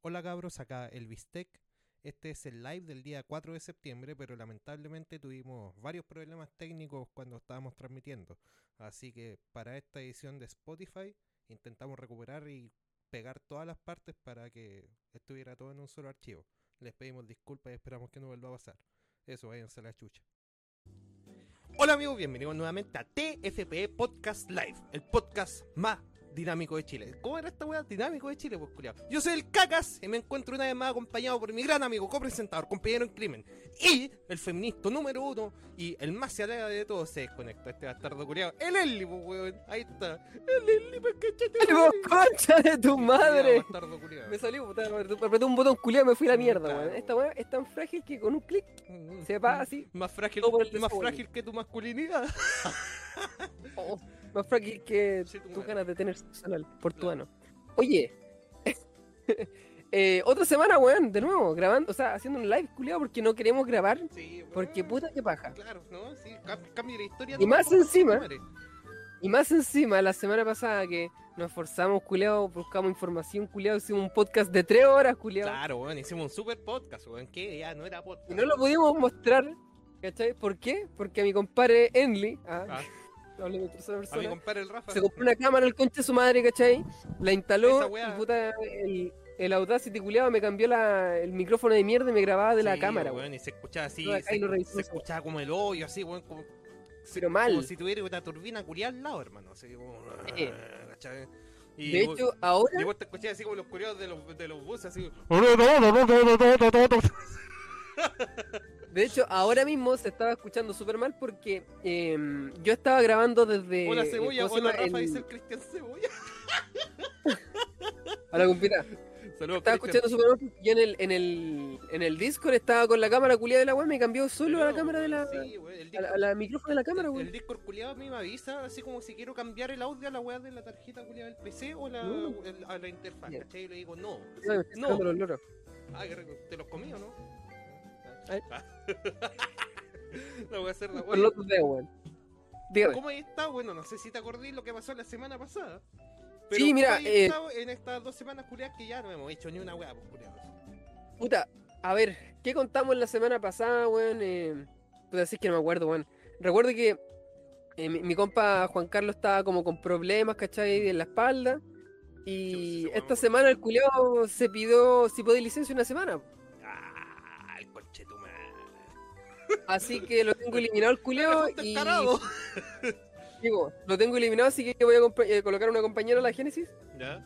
Hola cabros, acá el Bistec. Este es el live del día 4 de septiembre, pero lamentablemente tuvimos varios problemas técnicos cuando estábamos transmitiendo. Así que para esta edición de Spotify intentamos recuperar y pegar todas las partes para que estuviera todo en un solo archivo. Les pedimos disculpas y esperamos que no vuelva a pasar. Eso, váyanse a la chucha. Hola amigos, bienvenidos nuevamente a TFP Podcast Live, el podcast más dinámico de Chile. ¿Cómo era esta weá? Dinámico de Chile, pues culiao. Yo soy el Cacas y me encuentro una vez más acompañado por mi gran amigo, copresentador, compañero en crimen y el feminista número uno y el más se alegra de todos se desconecta este bastardo culiao. El Eli, pues weón. Ahí está. El Eli, pues cachete. ¡Vos, concha de tu madre! Bastardo. Me salió, puta, apreté un botón culiado y me fui a la mierda, weón. Esta weá es tan frágil que con un clic Mm, se va así. Más frágil, más frágil que tu masculinidad. oh, más frágil que Sí, tu tus ganas de tener sexo anal por tu ano. Oye, eh, otra semana, weón, de nuevo, grabando, o sea, haciendo un live culiado porque no queremos grabar. Sí, Porque puta que paja. Claro, ¿no? Sí, cam- cambia la historia. Y más encima-. Y más encima, la semana pasada que nos esforzamos, culiado, buscamos información, culiado, hicimos un podcast de tres horas, culiado. Claro, weón, hicimos un super podcast, weón, que ya no era podcast. Y no lo pudimos mostrar, ¿cachai? ¿Por qué? Porque a mi compadre Enly, ah, Ah, hablé de tercera a mi persona, compadre el Rafa. se compró una cámara al concha de su madre, ¿cachai? La instaló y puta, el, el Audacity culiado me cambió la, el micrófono de mierda y me grababa de la Sí, cámara, weón, y se escuchaba así, se, se eso. escuchaba como el hoyo, así, weón, como, Pero mal. como si tuviera una turbina culiada al lado, hermano, así como... Eh. ¿cachai? Y De vos- hecho, ahora, y vos te escuchabas así como los culiados de los, de los buses, así... de hecho, ahora mismo se estaba escuchando súper mal porque em, yo estaba grabando desde... Hola Cebolla, ¿cómo se hola? Rafa, El- dice el Cristian Cebolla. Hola, compita. Saludos, Estaba escuchando súper mal porque yo en el, en el, en el Discord estaba con la cámara culiada de la web, me cambió solo a la cámara de la... Sí, weón, el a la, Discord- a la micrófono de la cámara, El, weón. el Discord culiado a mí me avisa, así como si quiero cambiar el audio a la weá de la tarjeta culiada del PC o la, No. el- a la interfaz. ¿cachai? Y le digo, no. No. loros. Ah, qué rico. ¿Te los comí o no? Ay. Ah. voy a hacer la Con los dedos, weón. ¿Cómo está? Bueno, no sé si te acordás lo que pasó la semana pasada. Sí, ¿cómo mira, eh, estado en estas dos semanas culiadas que ya no hemos hecho ni una weá, pues culiados. Puta, a ver, ¿qué contamos la semana pasada, weón? Eh, puta, así es que no me acuerdo, weón. Recuerdo que eh, mi, mi compa Juan Carlos estaba como con problemas, ¿cachai? En la espalda. Y esta semana el culiao se pidió si podía licencia una semana. Así que lo tengo eliminado el Resulta y digo, lo tengo eliminado, así que voy a eh, colocar una compañera a la Génesis Ya,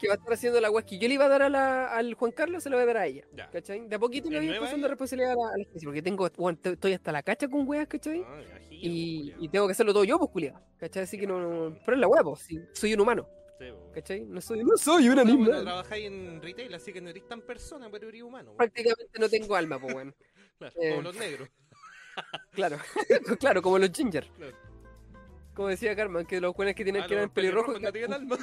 que va a estar haciendo la weá que yo le iba a dar a la- al Juan Carlos, se la voy a dar a ella. ya. ¿Cachai? De a poquito le ¿Es voy pasando responsabilidad a la, a la Génesis, porque tengo, estoy hasta la cacha con weas, ¿cachai? Ah, imagino, y, y tengo que hacerlo todo yo, pues, culiado. ¿Cachai? Así que no, no- Pero es la hueá, pues, sí, soy un humano. Po. ¿Cachai? No soy, no soy un No, bueno, animal. trabajáis en retail, así que no eres tan persona, pero eres humano. Prácticamente no tengo alma, pues, weón. Claro, eh, como los negros. Claro, claro, como los ginger. Claro. Como decía Carmen, que los buenos que tienen Ah, que los eran pelirrojos. tienen alma.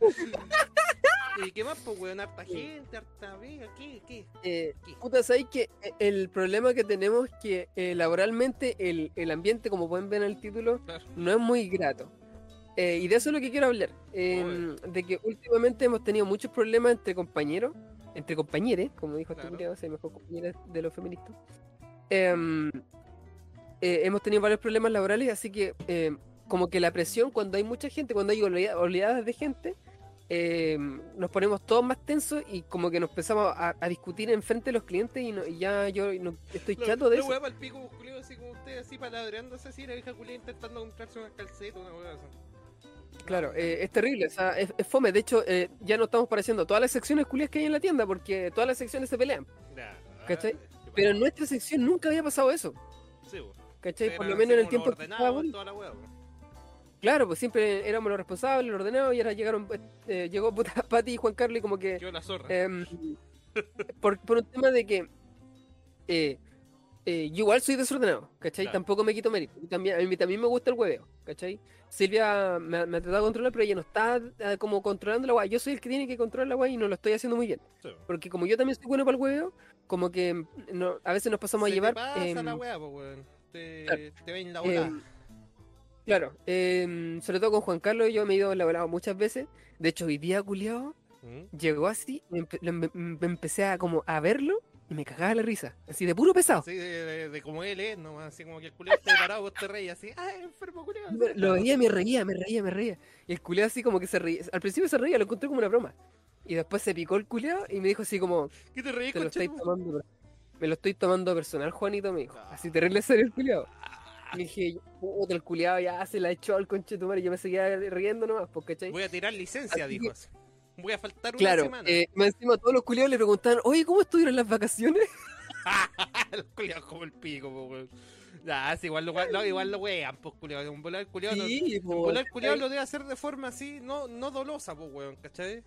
¿Y qué más, pues, weón? Harta gente, harta vega, ¿qué? ¿Qué? Eh, ¿Qué? puta, ¿sabes que El problema que tenemos es que eh, laboralmente el, el ambiente, como pueden ver en el título, Claro. no es muy grato. Eh, y de eso es lo que quiero hablar. eh, de que últimamente hemos tenido muchos problemas entre compañeros, entre compañeros, como dijo este Claro. culiao, soy mejor compañera de los feministas. Em, eh, hemos tenido varios problemas laborales, así que em, como que la presión cuando hay mucha gente, cuando hay olea- oleadas de gente, nos ponemos todos más tensos y como que nos empezamos a, a discutir en frente de los clientes y, no- y ya yo no- estoy La- chato de eso. weá pa'l pico, culiao, así como usted, así paladreándose así, la vieja culia intentando comprarse unas calcetas, una weá así. Claro, eh, es terrible, o sea, es, es fome. De hecho, eh, ya no estamos pareciendo todas las secciones culias que hay en la tienda porque todas las secciones se pelean. ¿Cachai? ah, qué Pero en nuestra sección nunca había pasado eso. Sí. ¿Cachai? Por lo menos en el tiempo que estaba la. Claro, pues siempre éramos los responsables, los ordenados, y ahora llegaron, eh, llegó puta Pati y Juan Carlos y como que... Quedó la zorra. em, por, por un tema de que... eh, eh, yo igual soy desordenado, ¿cachai? Claro. Tampoco me quito mérito. También, a mí también me gusta el hueveo, ¿cachai? Silvia me, me ha tratado de controlar, pero ella no está eh, como controlando la guay. Yo soy el que tiene que controlar la guay y no lo estoy haciendo muy bien. Sí, po. Porque como yo también soy bueno para el hueveo, como que mm, no, a veces nos pasamos Se a llevar... Te pasa em, la weá, po, weón. Te, claro. te ven la em, bola. Claro, em, sobre todo con Juan Carlos yo me he ido la volada muchas veces. De hecho, hoy día, culiao, ¿Mm? llegó así, me, empe- me- me empecé a como a verlo y me cagaba la risa. Así de puro pesado. Así de, de- de como él es, ¿no? Así como que el culiao esté parado, vos te reís así. ¡Ah, enfermo culiao! Me- Lo veía y me reía, me reía, me reía. Y el culeado así como que se reía. Al principio se reía, lo encontré como una broma. Y después se picó el culeado y me dijo así como, ¿Qué te reís, te lo estáis tomando. Me lo estoy tomando personal, Juanito, me dijo. Ah. Así terrible serio el culeado. Y dije, puta, el culeado ya se la echó al conchetumare y yo me seguía riendo nomás, pues, ¿cachai? Voy a tirar licencia, Así dijo que-. Voy a faltar una Claro, semana. eh, encima todos los culiados le preguntaban, oye, ¿cómo estuvieron las vacaciones? Los culiados como el pico, weón. Ya, sí, igual lo, no, igual lo wean, pues, culiado. Un volar culiado. Sí, un volar culiado lo debe hacer de forma así, no, no dolosa, pues, weón, ¿cachai?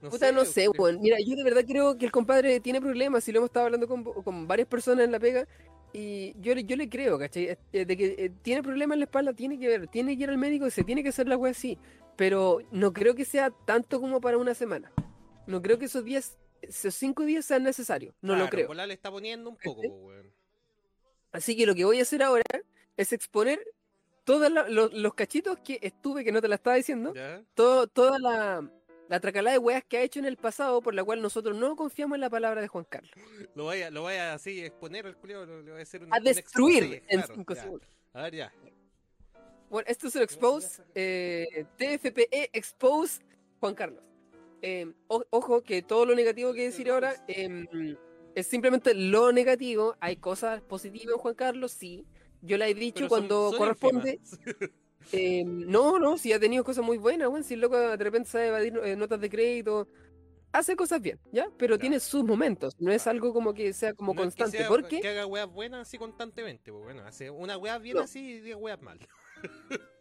No Puta, no sé, weón. Mira, yo de verdad creo que el compadre tiene problemas y lo hemos estado hablando con, con varias personas en la pega. Y yo, le- yo le creo, ¿cachai? De que eh, tiene problemas en la espalda, tiene que ver, tiene que ir al médico y se tiene que hacer la wea así. Pero no creo que sea tanto como para una semana. No creo que esos días, esos cinco días sean necesarios. No lo creo. volar le está poniendo un poco, weón. Así que lo que voy a hacer ahora es exponer todos los, los cachitos que estuve, que no te la estaba diciendo, todo, toda la, la tracalada de weas que ha hecho en el pasado, por la cual nosotros no confiamos en la palabra de Juan Carlos. Lo vaya, lo vaya así exponer al lo- le voy a hacer un A un destruir exposé, en claro, 5 ya. segundos. A ver, ya. Bueno, esto es el expose, eh, TFPE expose Juan Carlos. Eh, o- ojo que todo lo negativo que decir ahora em, es simplemente lo negativo. Hay cosas positivas en Juan Carlos, sí. Yo la he dicho son- cuando corresponde. ínfimas. Eh, no, no, si ha tenido cosas muy buenas, weón. Si el loco de repente sabe evadir eh, notas de crédito, hace cosas bien, ¿ya? Pero tiene sus momentos, no es algo como que sea como No es que constante. sea- porque, Que haga weas buenas así constantemente, pues bueno, hace una wea bien No. así y diez weas mal.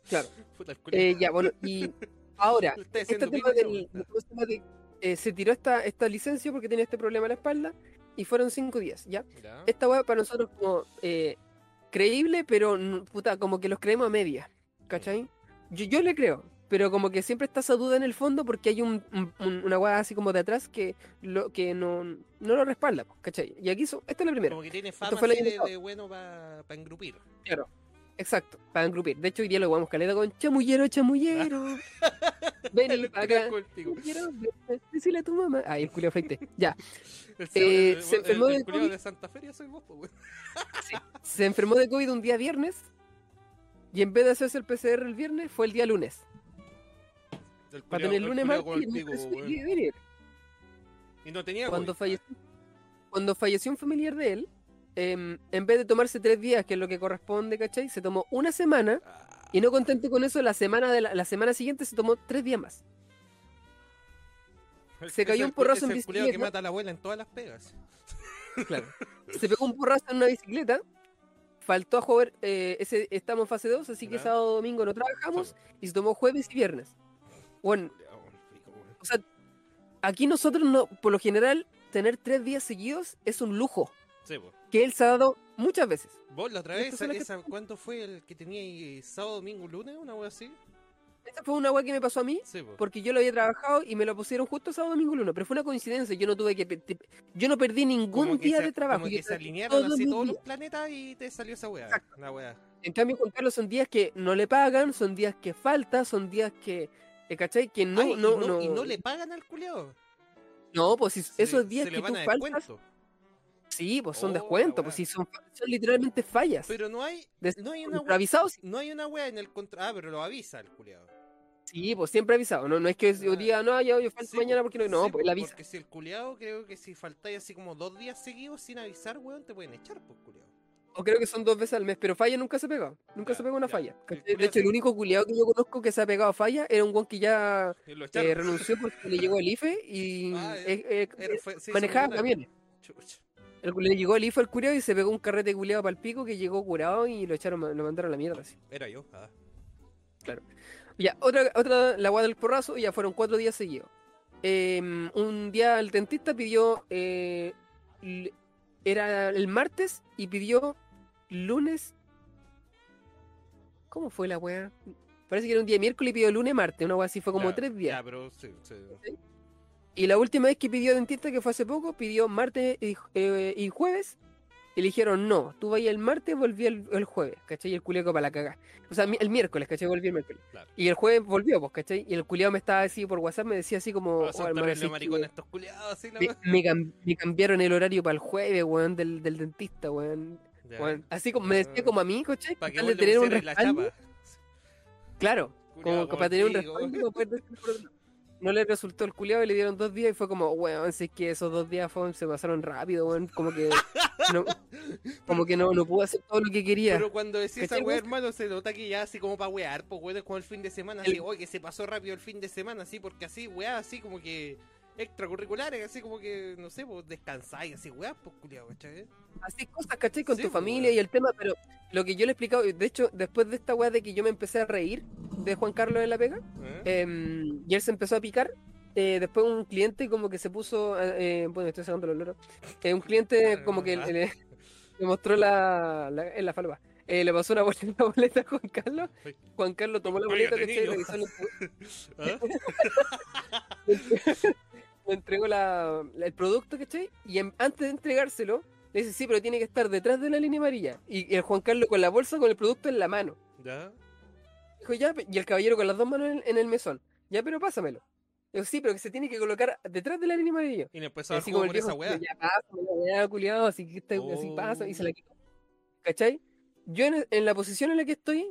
claro, Puta, eh, ya, bueno, y ahora, este tema del, de- eh, se tiró esta, esta licencia porque tenía este problema en la espalda y fueron cinco días, ¿ya? Esta weá para nosotros como eh, creíble, pero puta, como que los creemos a media, ¿cachai? Yo, yo le creo, pero como que siempre está esa duda en el fondo porque hay un, un- un- una weá así como de atrás que, lo, que no, no lo respalda, pues, ¿cachai? Y aquí, so- esta es la primera. Como que tiene fama fue así de, de bueno para engrupir. Claro. Exacto, para engrupir. De hecho, hoy día lo jugamos caleta con chamullero, chamullero. Vení El para acá. Chamullero, ven, decile a tu mamá. Ay, el culio feite. Ya. El, Eh, el- se enfermó el de COVID. de Santa Feria soy vos, pues, weón. Se enfermó de COVID un día viernes. Y en vez de hacerse el PCR el viernes, fue el día lunes. El Para tener el lunes más. Y Y no tenía cuando, falleció, cuando falleció un familiar de él, em, en vez de tomarse tres días, que es lo que corresponde, ¿cachai? Se tomó una semana. Ah, Y no contento con eso, la semana, de la, la semana siguiente se tomó tres días más. el- se cayó el un porrazo en es el culiao que bicicleta. mata a la abuela en todas las pegas. Claro. Se pegó un porrazo en una bicicleta. Faltó a jugar, eh, ese, estamos en fase 2, así que sábado domingo no trabajamos y se tomó jueves y viernes. Bueno, o sea, aquí nosotros no, por lo general, tener tres días seguidos es un lujo Sí, pues. que él se ha dado muchas veces. Vos la otra vez, que- esa, ¿cuánto fue el que tenía ahí sábado, domingo, lunes? ¿Una wea así? Esta fue una weá que me pasó a mí Sí, pues. porque yo lo había trabajado y me lo pusieron justo sábado, domingo, lunes, pero fue una coincidencia. Yo no tuve que, yo no perdí ningún día se- de trabajo. Como que se alinearon todos así todos los planetas y te salió esa wea. En cambio, Juan Carlos son días que no le pagan, son días que falta, son días que, eh, ¿cachai? Que no, Ay, y no, no, no, y no le pagan al culiao. No, pues si Se esos días que tú faltas, descuento. sí, pues son Oh, descuentos, pues sí, son, son literalmente fallas. Pero no hay, no hay una wea, no hay una wea en el contra. Ah, pero lo avisa el culiao. Sí, pues siempre avisado. No, no es que yo diga, no, yo, yo falto Sí, mañana po, porque no, no, sí, pues po, él avisa. Porque si el culiao, creo que si faltáis así como dos días seguidos sin avisar, weón, te pueden echar, pues culiao. O creo que son dos veces al mes, pero falla nunca se ha pegado. Nunca Ya, se pegó una ya. falla. De hecho, el único culiado que yo conozco que se ha pegado a falla era un guan que ya eh, renunció porque le llegó el IFE y Ah, eh, eh, fue- manejaba camiones. El, le llegó el IFE al curado y se pegó un carrete culiado para el pico que llegó curado y lo echaron, lo mandaron a la mierda. Así. Era yo. Ah. Ya, otra, otra, la guada del porrazo, ya fueron cuatro días seguidos. Em, un día el dentista pidió, eh, era el martes y pidió lunes. ¿Cómo fue la wea? Parece que era un día miércoles y pidió lunes, martes, una wea así, fue como Ya, tres días. Ya, pero sí, sí. Y la última vez que pidió dentista, que fue hace poco, pidió martes y, eh, y jueves y le dijeron, no, tú vas el martes, volví el, el jueves, ¿cachai? Y el culiao para la cagá. O sea, el miércoles, ¿cachai? Volví el miércoles. Claro. Y el jueves volvió, pues, ¿cachai? Y el culiao me estaba así por WhatsApp, me decía así como, Oh, "Oh, son hermano, terribles sí que maricones estos culiados, así la me, wea. me cam- me cambiaron el horario para el jueves, weón, del, del dentista, weón. Así como me decía como a mí, ¿cachai? Pa' que tener un respaldo. Claro, como para tener un respaldo. No le resultó el culiado y le dieron dos días y fue como, weón, si es que esos dos días se pasaron rápido, weón. Como que no, como que no, no pude hacer todo lo que quería. Pero cuando decís esa ¿Cachai, weá, weón? hermano, se nota que ya así como para wear, pues weón, es como el fin de semana, El- así, oye, que se pasó rápido el fin de semana, así, porque así, weá, así como que extracurriculares, así como que, no sé, pues descansáis, así, weá, pues culiado, ¿cachai? Así cosas, ¿cachai? Con Sí, tu pues, familia y el tema, pero lo que yo le he explicado, de hecho, después de esta weá de que yo me empecé a reír de Juan Carlos en la pega, ¿Eh? em, y él se empezó a picar. eh, después un cliente como que se puso, eh, bueno, estoy sacando los loros, eh, un cliente como que le, le mostró la, la, en la falva. Eh, le pasó una boleta, una boleta a Juan Carlos. Juan Carlos tomó la boleta, ¿cachai? niño. Revisó el- ¿Ah? le entregó la, la- el producto, ¿cachai? Y en- antes de entregárselo, le dice, sí, pero tiene que estar detrás de la línea amarilla. Y el Juan Carlos con la bolsa con el producto en la mano. ¿Ya? Dijo, ya, y el caballero con las dos manos en, en el mesón. Ya, pero pásamelo. Dijo, sí, pero que se tiene que colocar detrás de la línea amarilla. Y le empezó a dar Así como el viejo, esa weá. ya la weá, culiado, así que está, así Oh. pasa, y se la quitó. ¿Cachai? Yo en, en la posición en la que estoy,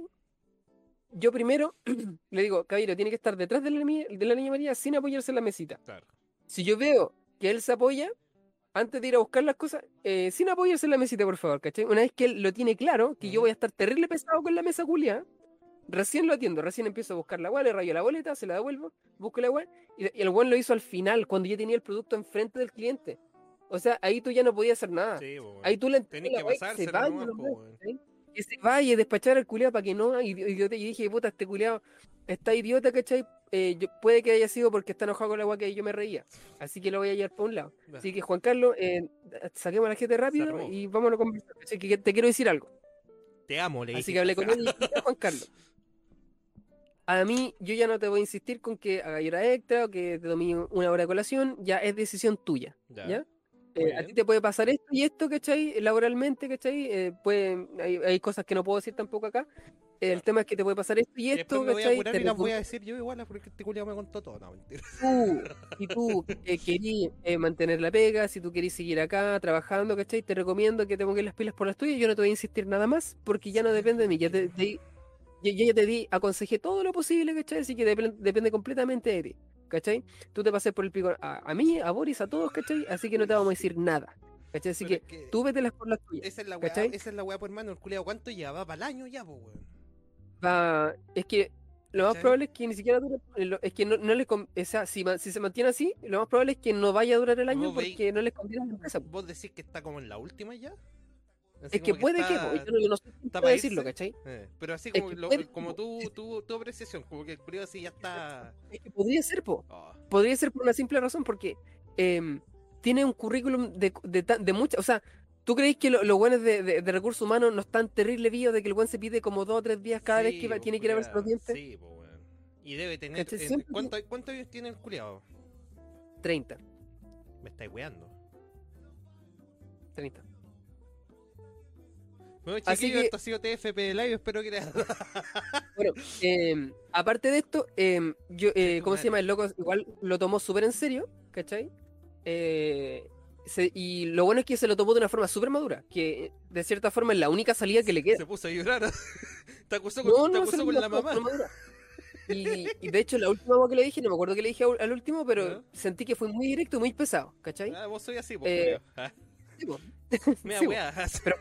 yo primero le digo, caballero, tiene que estar detrás de la, línea- de la línea amarilla sin apoyarse en la mesita. Claro. Si yo veo que él se apoya, antes de ir a buscar las cosas, eh, sin apoyarse en la mesita, por favor, ¿cachai? Una vez que él lo tiene claro, que yo Ujú. voy a estar terrible pesado con la mesa culia, recién lo atiendo, recién empiezo a buscar la weá, le rayo la boleta, se la devuelvo, busco la weá, y, el weón lo hizo al final, cuando yo tenía el producto enfrente del cliente. O sea, ahí tú ya no podías hacer nada. Sí. Ahí tú le Tenés que la weá y se pasársela vaya, nomás, la po, weá, weón. ¿cachai? Que se vaya y despachar al culiado para que no. Y, y yo, dije, puta, este culiado está idiota, ¿cachai? Eh, yo- puede que haya sido porque está enojado con la weá que yo me reía. Así que lo voy a llevar por un lado. Así que, Juan Carlos, eh, saquemos la gente rápido y vámonos a conversar. Así que te quiero decir algo. Te amo, le Así que hablé con él y dije, "Ya, Juan Carlos. A mí, yo ya no te voy a insistir con que haga hora extra o que te tome una hora de colación, ya es decisión tuya. Ya. ¿Ya? Eh, a ti te puede pasar esto y esto, ¿cachai? Laboralmente, ¿cachai? Eh, puede, hay, hay cosas que no puedo decir tampoco acá. El tema es que te puede pasar esto y Y esto, después me voy a ¿cachai? Te y las voy a decir yo igual, porque este culiado me contó todo. No, mentira. tú, y tú eh, querís eh, mantener la pega, si tú querís seguir acá trabajando, ¿cachai? Te recomiendo que te pongas las pilas por las tuyas. Yo no te voy a insistir nada más porque ya no depende de mí. Ya te, te- yo, yo ya te di, aconsejé todo lo posible, ¿cachai? Así que depende, depende completamente de ti, ¿cachai? Tú te pasé por el pico a, a mí, a Boris, a todos, ¿cachai? Así que no te vamos a decir nada, ¿cachai? Así que tú vételas por las tuyas. Esa es la weá, esa es la weá, por hermano. El culiado, ¿cuánto lleva? Va para el año ya, pues, weón. Va, es que lo más ¿Cachai? probable es que ni siquiera dure, es que no, no le con- o sea, si, si se mantiene así, lo más probable es que no vaya a durar el año veis- porque no les conviene a la empresa. ¿Vos decís que está como en la última ya? Así Es que puede que, está- po, yo no, yo no sé pa' decirlo. ¿cachai? Eh, pero así como, lo- puede- como tú, tu, tu apreciación, como que el culiado sí ya está. Es que podría ser, po. Oh, Podría ser por una simple razón, porque em, tiene un currículum de, de, ta- de muchas. O sea, ¿tú crees que lo- los buenos de, de- de recursos humanos no están terrible víos de que el buen se pide como dos o tres días cada vez que va- po, tiene que ir a verse los dientes? Sí, pues, weón. Y debe tener. Eh, Siempre- ¿cuánto, ¿Cuántos años tiene el culiado? 30. Me estáis weando. 30. Bueno, que- esto ha sido TFP Live, espero que les Bueno, em, aparte de esto, em, yo, eh, ¿cómo se llama? El loco igual lo tomó súper en serio, ¿cachai? Eh, se- y lo bueno es que se lo tomó de una forma súper madura, que de cierta forma es la única salida que le queda. Se puso a llorar. te acusó con, No, te no, acusó se con la mamá. Y, y de hecho, la última vez que le dije, no me acuerdo que le dije al último, pero sentí que fue muy directo y muy pesado, ¿cachai? Ah, vos soy así, pues, Ah, Sí, weá. Pero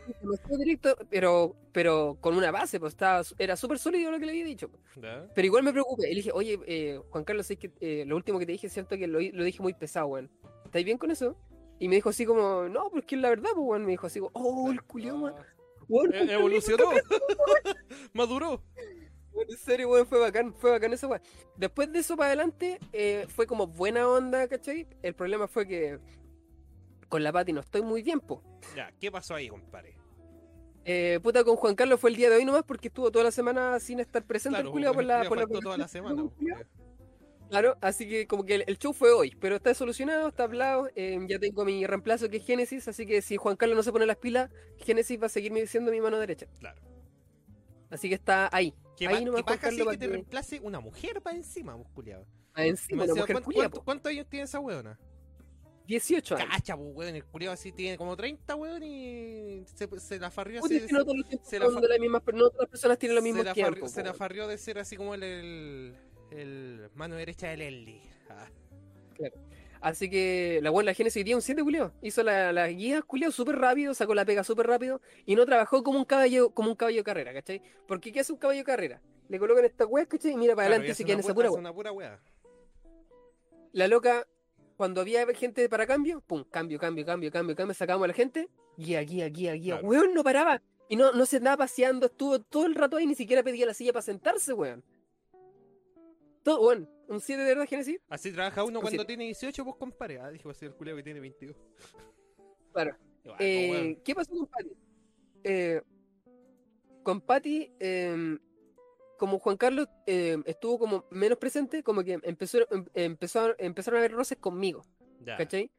directo, pero, pero con una base, pues estaba, era súper sólido lo que le había dicho. ¿Ya? Pero igual me preocupé. Y le dije, oye, eh, Juan Carlos, es que eh, lo último que te dije es cierto que lo, lo dije muy pesado, weón. ¿Estáis bien con eso? Y me dijo así como, no, porque es la verdad, pues, weón. Me dijo así como, oh, el culiao, weón. Ah, Weón, e- Evolucionó. Maduró. En serio, weón, fue bacán, fue bacán esa weón. Después de eso para adelante, eh, fue como buena onda, ¿cachai? El problema fue que con la Pati no estoy muy bien, po. Ya, ¿qué pasó ahí, compadre? Eh, puta, con Juan Carlos fue el día de hoy nomás porque estuvo toda la semana sin estar presente el Claro, culiao por la, por la toda la semana. pues. Claro, así que como que el, el show fue hoy, pero está solucionado, está hablado, eh, ya tengo mi reemplazo que es Génesis, así que si Juan Carlos no se pone las pilas, Génesis va a seguir siendo mi mano derecha. Claro. Así que está ahí. Que ahí nomás que Juan Carlos que para te reemplace una mujer para encima, pues, culiao. Ah, encima, mujer ¿cuánto-. ¿Cuántos años tiene esa weona? 18 años. Cacha, pues, weón. El culiao así tiene como 30, weón, y se, se la farrió así. que no todos los tiempos se la son fa- de la misma, no todas las personas tienen los se mismos la tiempos. farrió, se la farrió de ser así como el, el, el mano derecha de Leslie. Ah, Así que la buena la Génesis hoy día un 7 culiao. Hizo la, la guía culiao súper rápido, sacó la pega súper rápido y no trabajó como un caballo, como un caballo de carrera, ¿cachai? Porque ¿qué hace un caballo de carrera? Le colocan esta weá, ¿cachai? Y mira para claro, y adelante hace se queda en esa pura weá. La loca, cuando había gente para cambio, pum, cambio, cambio, cambio, cambio, cambio, sacábamos a la gente, guía, guía, guía, guía. Claro. Weón, no paraba. Y no, no se andaba paseando, estuvo todo el rato ahí, ni siquiera pedía la silla para sentarse, weón. Todo, weón, un 7 de verdad, Génesis. Así trabaja uno Un cuando siete. tiene 18, pues compare. Ah, dijo así el culiao que tiene 22. Claro. Pues, Eh. ¿Qué pasó con Patty? Eh, con Patty, eh, como Juan Carlos eh, estuvo como menos presente, como que empezó, em- empezó a- empezaron a haber roces conmigo, Ya. ¿cachai?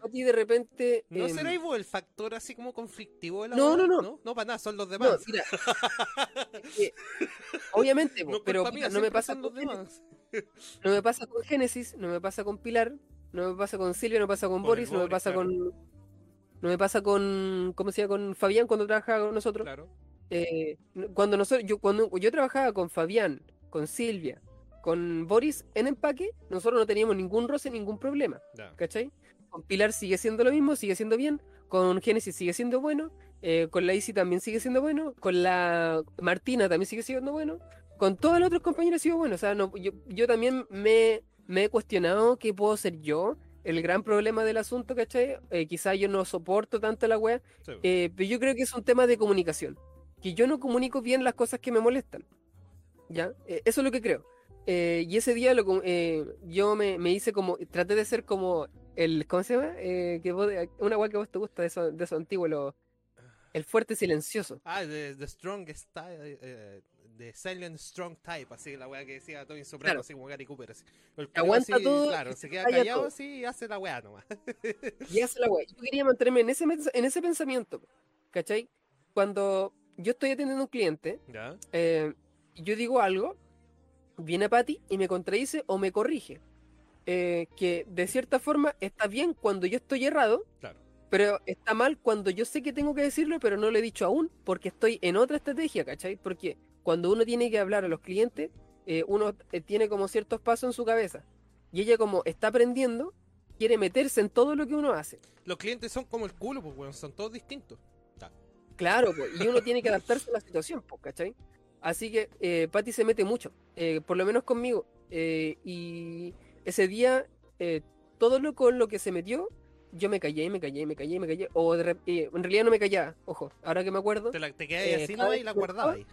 Patty de repente... ¿No em, será vos el factor así como conflictivo de la No, no, no. no. No, para nada, son los No, demás. mira, es que, obviamente, No, pero mía, no me pasa los con Génesis, demás. no me pasa con Génesis, no me pasa con Pilar, no me pasa con Silvia, no me pasa con Con el Boris, no me Boris, pasa claro. con no me pasa con ¿cómo se llama? con Fabián cuando trabajaba con nosotros. Claro. Eh, cuando nosotros, yo, cuando yo trabajaba con Fabián, con Silvia, con Boris en empaque, nosotros no teníamos ningún roce, ningún problema, Ya. ¿cachai? Con Pilar sigue siendo lo mismo, sigue siendo bien, con Génesis sigue siendo bueno, eh, con la Isi también sigue siendo bueno, con la Martina también sigue siendo bueno, con todos los otros compañeros sigo bueno, o sea, no, yo, yo también me, me he cuestionado qué puedo ser yo. El gran problema del asunto, ¿cachai? Eh, quizá yo no soporto tanto la wea, Sí, eh, pero yo creo que es un tema de comunicación. Que yo no comunico bien las cosas que me molestan. ¿Ya? Eh, eso es lo que creo. Eh, y ese día lo, eh, yo me, me hice como. Traté de ser como el. ¿Cómo se llama? Eh, que vos- una guay que vos te gusta de eso, de eso antiguo, lo- el fuerte silencioso. Ah, de The Strongest Type, eh, de Silent Strong Type, así la weá que decía Tony Soprano, Claro. así como Gary Cooper. Así. El aguanta así, todo Claro, se queda calla callado todo. así y hace la weá nomás. Y es la guay. Yo quería mantenerme en ese, en ese pensamiento. ¿Cachai? Cuando yo estoy atendiendo a un cliente, ¿Ya? eh, yo digo algo, viene Patty y me contradice o me corrige. Eh, que de cierta forma está bien cuando yo estoy errado, Claro. pero está mal cuando yo sé que tengo que decirlo, pero no lo he dicho aún, porque estoy en otra estrategia, ¿cachai? Porque cuando uno tiene que hablar a los clientes, eh, uno tiene como ciertos pasos en su cabeza. Y ella como está aprendiendo, quiere meterse en todo lo que uno hace. Los clientes son como el culo, pues weón, son todos distintos. Claro, po, y uno tiene que adaptarse a la situación, po, ¿cachai? Así que eh, Patty se mete mucho, eh, por lo menos conmigo. eh, y ese día, eh, todo lo con lo que se metió, yo me callé, me callé, me callé, me callé. O de rep- eh, en realidad no me callaba, ojo, ahora que me acuerdo. Te, la, te quedas Eh, así nomás y la que guardabas ahí.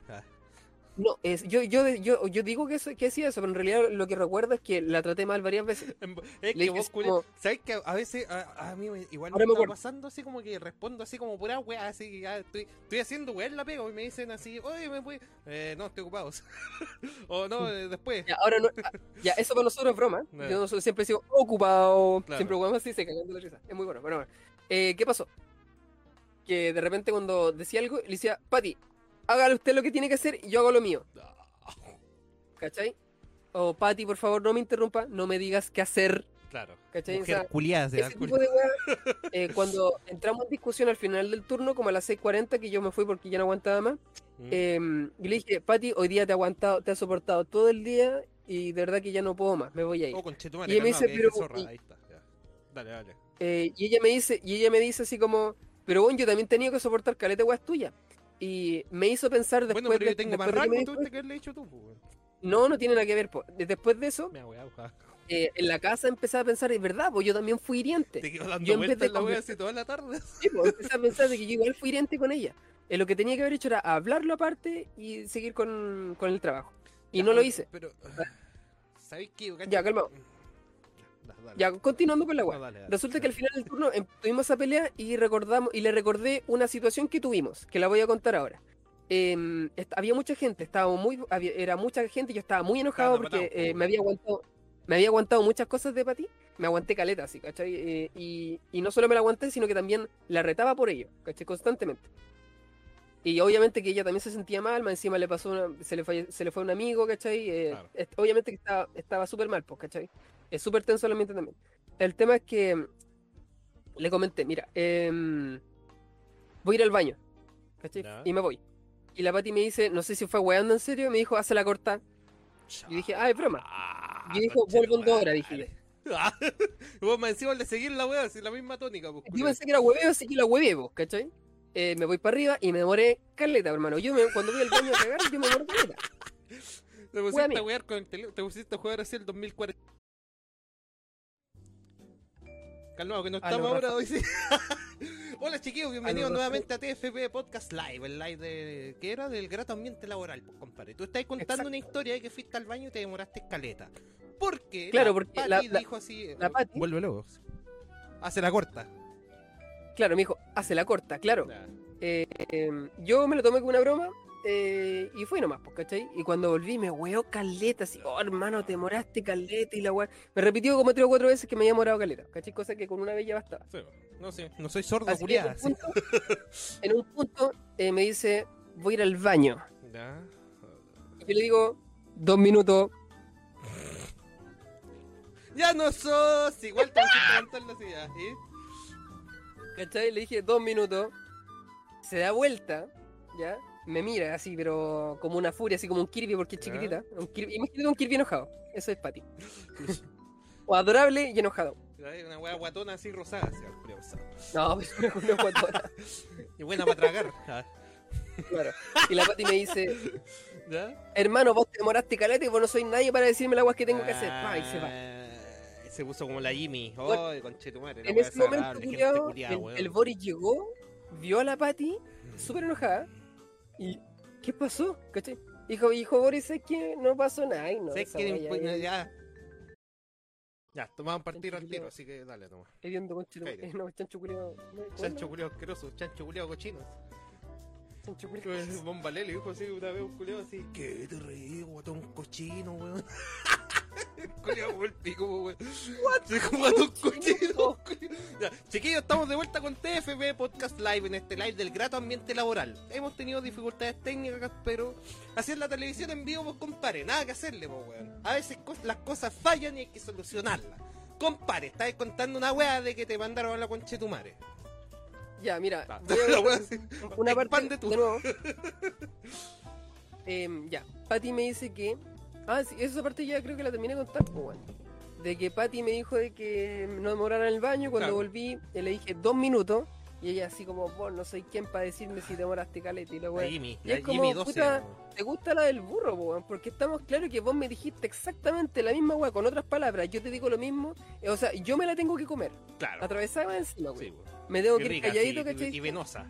No, es, yo, yo, yo, yo digo que, eso, que hacía eso, pero en realidad lo que recuerdo es que la traté mal varias veces. Es que vos, como- ¿sabes que a veces a, a mí igual me Ahora me está pasando así como que respondo así como pura weá, así que ya estoy, estoy haciendo weá la pego y me dicen así, oye, me voy, eh, no, estoy ocupado. o no, eh, después. Ya, ahora no, ah, ya, eso para nosotros es broma. Yo siempre sigo ocupado, Claro. siempre jugamos así, se cagan de la risa. Es muy bueno, pero bueno. Eh, ¿Qué pasó? Que de repente cuando decía algo, le decía, Pati, hágale usted lo que tiene que hacer y yo hago lo mío. ¿Cachai? O Pati, por favor, no me interrumpa, no me digas qué hacer. Claro. ¿Cachai? O sea, culiada se da ese tipo de weá, eh, cuando entramos en discusión al final del turno, como a las 6.40, que yo me fui porque ya no aguantaba más, Mm. eh, y le dije, Pati, hoy día te he aguantado, te he soportado todo el día y de verdad que ya no puedo más, me voy a ir. Oh, conchetumare, y ella me calmado, dice, pero- zorra, y- ahí está, ya. Dale, dale. Eh, y ella me dice, y ella me dice así como, pero bueno, yo también tenía que soportar caleta weas tuya. Y me hizo pensar después bueno, pero yo tengo más de que me rango, dijo- tuviste que haberle dicho tú, pues. No, no tiene nada que ver. po. Después de eso, Me weá, ojalá. eh, en la casa empecé a pensar, es verdad, pues yo también fui hiriente. Te quedo dando Yo vueltas de la conversar- así toda la tarde. Sí, pues, empecé a pensar de que yo igual fui hiriente con ella. Eh, lo que tenía que haber hecho era hablarlo aparte y seguir con, con el trabajo. Y Ya, no lo hice. Pero, ¿sabes qué? Ya, calmado. Ya, dale. Ya, continuando con la No, dale. Resulta que al final del turno em, tuvimos esa pelea y recordamos y le recordé una situación que tuvimos, que la voy a contar ahora. Em, había mucha gente, estábamos muy, había- era mucha gente, yo estaba muy enojado porque eh, me había aguantado, me había aguantado muchas cosas de Pati, me aguanté caleta, así, ¿cachai? Eh, y, y no solo me la aguanté, sino que también la retaba por ello, ¿cachai? Constantemente. Y obviamente que ella también se sentía mal, más encima le pasó una- se, le falle- se le fue un amigo, ¿cachai? Eh, Claro. obviamente que estaba estaba súper mal, pues, ¿cachai? Es súper tenso el ambiente también. El tema es que le comenté, mira, em, voy a ir al baño, ¿cachai? Ya. Y me voy. Y la Pati me dice, no sé si fue weando en serio, me dijo, hace la corta. Y dije, ah, es broma. Ah, Y dijo, vuelvo en dos horas, dije. Ah, Vos me encima de seguir la wea, así la misma tónica, pues. Yo pensé que era hueveo, así que la huevé, pues, ¿cachai? Eh, me voy para arriba y me demoré caleta, hermano. Yo me- cuando voy al baño a cagar, yo me demoro caleta. Te pusiste a wear con el te pusiste a jugar así el 2040. Calmado, que no A estamos ahora hoy sí. Hola chiquillos, bienvenidos Rafa. nuevamente a TFP Podcast Live, el live de... que era del grato ambiente laboral, pues compadre. Tú estás contando Exacto. una historia de que fuiste al baño y te demoraste escaleta. Porque Claro, la porque Pati la- dijo así... la Pati- Vuelve luego. Hace la corta. Claro, me dijo, hace la corta, claro. Eh, eh, yo me lo tomé como una broma eh, y fui nomás, pues, ¿cachai? Y cuando volví me hueó caleta, así, oh hermano, te demoraste caleta y la weá. Me repitió como tres o cuatro veces que me había demorado caleta, ¿cachai? Cosa que con una vez ya bastaba. Sí, no sé, no soy sordo, en culiada. un sí. punto, en un punto eh, me dice, voy a ir al baño. Ya. Y yo le digo, dos minutos. Ya no sos, igual te vas la silla. ¿eh? ¿Cachai? Le dije dos minutos. Se da vuelta, ¿ya? Me mira así, pero como una furia, así como un Kirby porque es chiquitita. Un Kirby, imagínate un Kirby enojado. Eso es Patty. o adorable y enojado. Una wea guatona así rosada. No, pues una guatona, Y buena para tragar. Claro. Y la Patty me dice, ¿Ya? hermano, vos te demoraste caleta y vos no sois nadie para decirme las aguas que tengo que hacer. Pa, y se va. Ah, Se puso como la Jimmy. Bueno, conchetumare. En ese momento, culiao, el, el Boris llegó, vio a la Patty, súper enojada. ¿Y qué pasó? ¿Cachai? Dijo, hijo Boris, es que no pasó nada. y no, ¿Sabes esa qué? wea ya- Pues, ya- ya. Ya, tomamos a partir al tiro, así que dale, toma. Hediondo, conchito. Cállate. Eh, no, chancho culiao. no, ¿cómo Chancho no? culiao asqueroso, chancho culiao cochino. Chancho culiao. Bomba Lele dijo así una vez un culiao así. ¿Qué te reí, guatón cochino, weón? el pico, weón. Chiquillos, estamos de vuelta con TFB Podcast Live en este live del grato ambiente laboral. Hemos tenido dificultades técnicas, pero es la televisión en vivo, pues compare, nada que hacerle, pues weón. A veces las cosas fallan y hay que solucionarlas. Compare, estáis contando una weá de que te mandaron a la concha de tu madre. Ya, mira, Ah, voy a ver una parte Expande tú. de nuevo. Em, ya, Patty me dice que. Ah, sí, esa parte ya creo que la terminé de contar, pues, bueno. De que Patty me dijo de que no demorara en el baño. Cuando Claro. volví, eh, le dije dos minutos. Y ella, así como, vos no soy quien para decirme si demoraste caleta y la weá. Jimmy, Y es como, Jimmy 12. puta, ¿Te gusta la del burro, po, weón? Porque estamos claros que vos me dijiste exactamente la misma weá, con otras palabras. Yo te digo lo mismo. O sea, yo me la tengo que comer. Claro. Atravesada encima, weón. Me tengo que ir calladito, sí, ¿cachai? y venosa.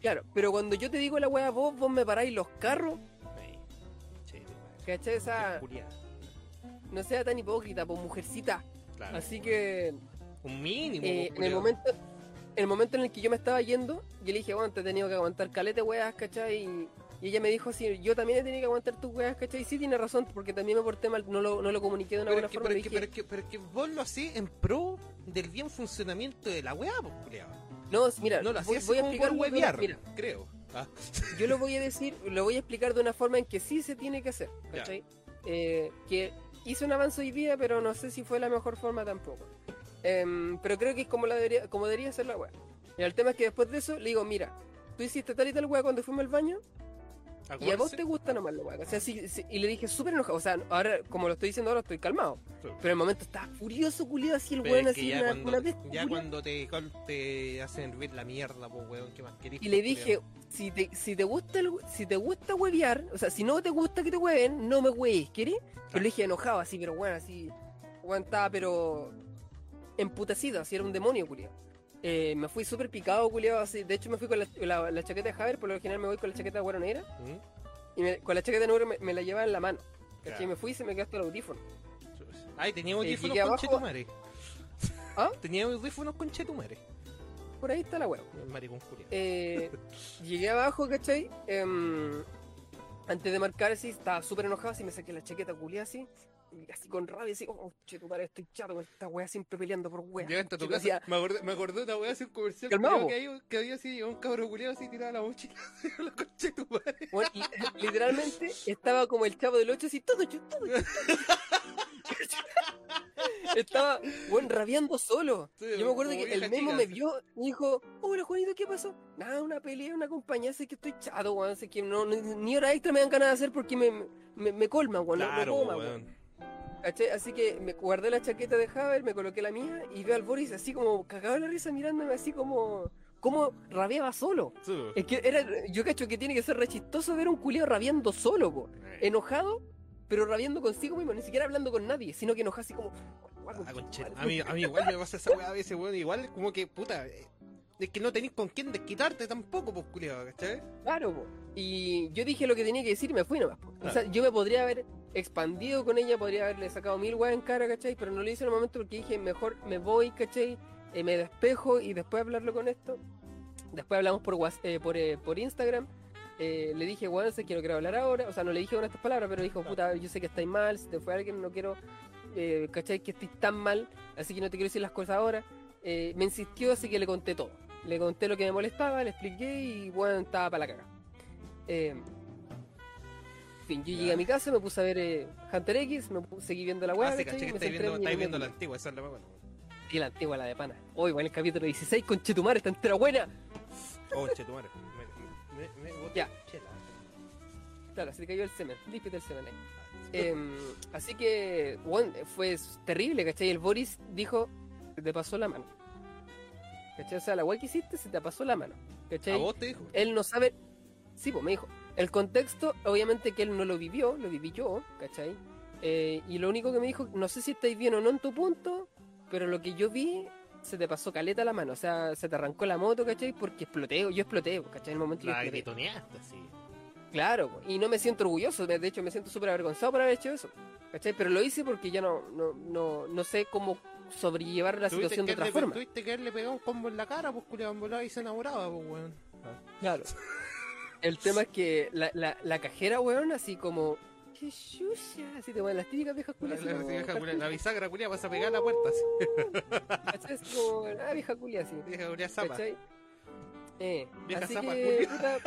Claro, pero cuando yo te digo la weá, vos, vos me paráis los carros, ¿cachai? Esa, no sea tan hipócrita, pues mujercita. claro. Así que Un mínimo. eh, pues, en el momento en el momento en el que yo me estaba yendo, yo le dije, bueno, te he tenido que aguantar calete weas, ¿cachai? Y, y ella me dijo así, yo también he tenido que aguantar tus weas, ¿cachai? Y sí tiene razón, porque también me porté mal, no lo, no lo comuniqué de una Pero buena que, forma. pero, es que, dije, pero, que, pero que vos lo hacés en pro del bien funcionamiento de la weá, pues, no, mira, No lo voy, hacías voy a explicar por huevear, Mira, creo. Ah, yo lo voy a decir, lo voy a explicar de una forma en que sí se tiene que hacer. Eh, que hice un avance hoy día, pero no sé si fue la mejor forma tampoco. Em, pero creo que es como, la debería, como debería ser la weá. Y el tema es que después de eso le digo, mira, tú hiciste tal y tal weá cuando fuimos al baño y a vos te gusta nomás la weá. O sea, sí- sí- y le dije súper enojado. O sea, ahora, como lo estoy diciendo ahora, estoy calmado. Sí. Pero en el momento estaba furioso, culiado, así el weón, así ya una, cuando, una bestia, ya cuando te, te hacen hervir la mierda, pues, weón, ¿qué más querés? Y le pues, dije, si te, si te gusta el- si te gusta huevear, o sea, si no te gusta que te hueven, no me hueves, ¿querés? Pero le dije enojado así, pero bueno, así, estaba pero emputecido, así era un demonio, culiao. Eh, me fui súper picado, culiao, así, de hecho me fui con la, la- la chaqueta de Javier, por lo general me voy con la chaqueta de güero negra, ¿Mm? y me- con la chaqueta negra me, me la llevaba en la mano. ¿cachai? Ya. Me fui y se me quedó hasta el audífono. Ay, tenía Eh, audífonos llegué con Chetumare. ¿Ah? Tenía audífonos con Chetumare. Por ahí está la hueá. El maricón culiao. Eh, llegué abajo, ¿cachai? Em, antes de marcar así, estaba súper enojado, así me saqué la chaqueta culiada así. Así con rabia, así, oh, che, tu padre, estoy chato con esta weá siempre peleando por weá. Llegaste a tu Yo casa, me acordé, me acordé de una weá así un comercial Calmado, que, había, que había así, un cabro culiado así tirado a la mochila, así, la concha de tu madre. Bueno, li- literalmente estaba como el chavo del 8 así todo chu- todo chu- estaba bueno, rabiando solo Sí, yo me acuerdo que el Memo chica, me vio y dijo hola Juanito ¿qué pasó? nada una pelea una compañía sé que estoy chato weón sé que no, ni, hora extra me dan ganas de hacer porque me, me, me colman weón no- no Claro, puedo más, weón. Así que me guardé la chaqueta de Haber, me coloqué la mía y veo al Boris así como cagado de la risa mirándome así como como rabiaba solo Sí, es que era, yo cacho que tiene que ser re chistoso ver a un culiao rabiando solo, po. enojado, pero rabiando consigo mismo, ni siquiera hablando con nadie, sino que enojado así como. Ah, conche- A mí, a mí igual me pasa esa weá a veces, weón. Igual como que, puta, eh, es que no tenés con quién desquitarte tampoco, pues, culiado, ¿cachai? Claro, po. Y yo dije lo que tenía que decir y me fui nomás. po. O sea, yo me podría haber expandido con ella, podría haberle sacado mil weas en cara, ¿cachai? Pero no lo hice en el momento porque dije, mejor me voy, ¿cachai? Eh, me despejo y después hablarlo con esto. Después hablamos por, eh, eh, por Instagram. Eh, le dije, weón, sé que no quiero hablar ahora. O sea, no le dije con estas palabras, pero dijo, puta, yo sé que estáis mal, si te fue alguien, no quiero, ¿cachai? Que estés tan mal, así que no te quiero decir las cosas ahora. Me insistió, así que le conté todo. Le conté lo que me molestaba, le expliqué y, bueno, estaba para la caga. En fin, yo llegué a mi casa, me puse a ver eh, Hunter X, me pu- seguí viendo la weá, Ah, estáis viendo, en mi estáis viendo la antigua, esa es la más buena. weón. Sí, la antigua, la de pana. Hoy, bueno, el capítulo 16 con Chetumar está entera buena. Oh, che, tu madre. Me, me, me Ya. chela. Claro, se te cayó el semen, límpiate el semen ahí. Em, así que, bueno, fue terrible, ¿cachai? El Boris dijo, se te pasó la mano. ¿Cachai? O sea, la weá que hiciste se te pasó la mano. ¿Cachai? ¿A vos te dijo? él no sabe. Sí, pues me dijo. El contexto, obviamente que él no lo vivió, lo viví yo, ¿cachai? Eh, y lo único que me dijo, no sé si estáis bien o no en tu punto, pero lo que yo vi, se te pasó caleta la mano, o sea, se te arrancó la moto, ¿cachai? Porque exploté, yo exploté, ¿cachai? En el momento que La exploté. gritoneaste, sí. Claro, y no me siento orgulloso, de hecho me siento súper avergonzado por haber hecho eso, ¿cachai? Pero lo hice porque ya no, no, no, no sé cómo sobrellevar la situación de que otra haberle- forma. Tuviste que haberle pegado un combo en la cara, pues, culiado, y se enamoraba, pues, weón. Claro. El tema es que la, la, la cajera, weón, así como. ¡Qué chucha! Así te ponen las típicas viejas La, culias. la- así como, vieja culia- la bisagra, culia, vas a pegar la puerta, así. ¿cachai? Así como, ah, vieja culia, así. Vieja culia zapa. ¿Cachai? Eh, Vieja así zapa, que, puta,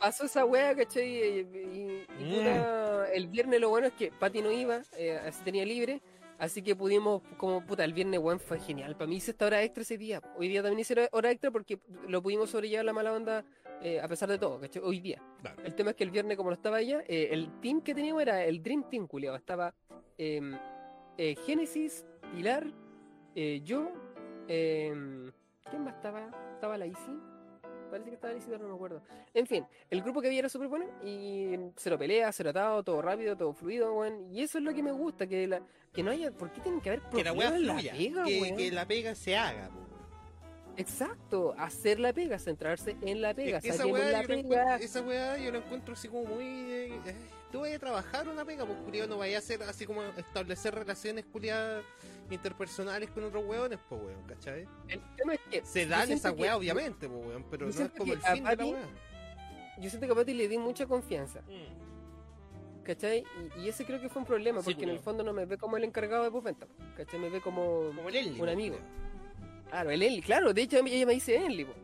pasó esa wea, ¿cachai? Y, y- y, Mm. puta, el viernes lo bueno es que Pati no iba, eh, así tenía libre. Así que pudimos, como puta, el viernes, weón, fue genial. Para mí hice esta hora extra ese día. Hoy día también hice hora- extra porque lo pudimos sobrellevar la mala onda eh, a pesar de todo, ¿cachai? Hoy día. Claro. El tema es que el viernes, como no estaba ella, eh, el team que teníamos era el Dream Team, culiao. Estaba eh, eh, Génesis, Pilar, eh, yo, eh, ¿quién más estaba? Estaba la Isi. Parece que estaba la Isi, pero no me acuerdo. En fin, el grupo que había era súper bueno y cero pelea, cero atado, todo rápido, todo fluido, weón. Y eso es lo que me gusta, que, la, que no haya. ¿Por qué tienen que haber Que la problemas weá en la fluya. pega, que, weón? que la pega se haga, pues. Exacto, hacer la pega, centrarse en la pega, Es que esa weá, la yo la pega. encuentro, esa weá yo la encuentro así como muy. eh, eh, tú vayas a trabajar una pega, pues culiado, no vayas a hacer así como establecer relaciones culiadas interpersonales con otros weones, pues weón, ¿cachai? El tema es que Se dan esa weá, obviamente, pues weón, pero no es como el fin de la weá. yo siento que a Pati le di mucha confianza, Mm. ¿cachai? Y, y ese creo que fue un problema, Sí, porque en el fondo no me ve como el encargado de postventa, ¿cachai? Me ve como... Como el Ellie, Un pues, amigo. Claro, el Enli, claro, de hecho ella me dice Enli, po.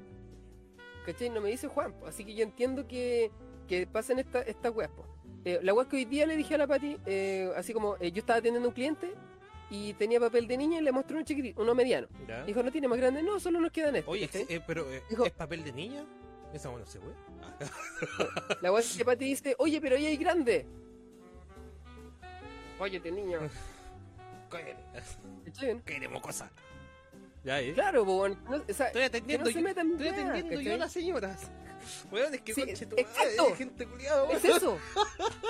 ¿cachai? No me dice Juan, po. así que yo entiendo que, que pasen estas esta weas, po. Eh, la wea que hoy día le dije a la Pati, eh, así como eh, yo estaba atendiendo a un cliente y tenía papel de niña y le mostré uno chiquitito, uno mediano. ¿Ya? Dijo, no tiene más grande, no, solo nos quedan estos. Oye, ¿cachai? eh, pero Dijo- ¿es papel de niña? Esa bueno se. Ah, La es que Pati dice, oye, pero ahí hay grande. Óyete, niño. cállate. Queremos cosas. Ya, eh. Claro, weón, no, o sea, Estoy atendiendo, que no se yo, metan estoy atendiendo yo a las señoras. Weón, es que Sí, conche tu madre, exacto. gente culiada, Es weón. eso,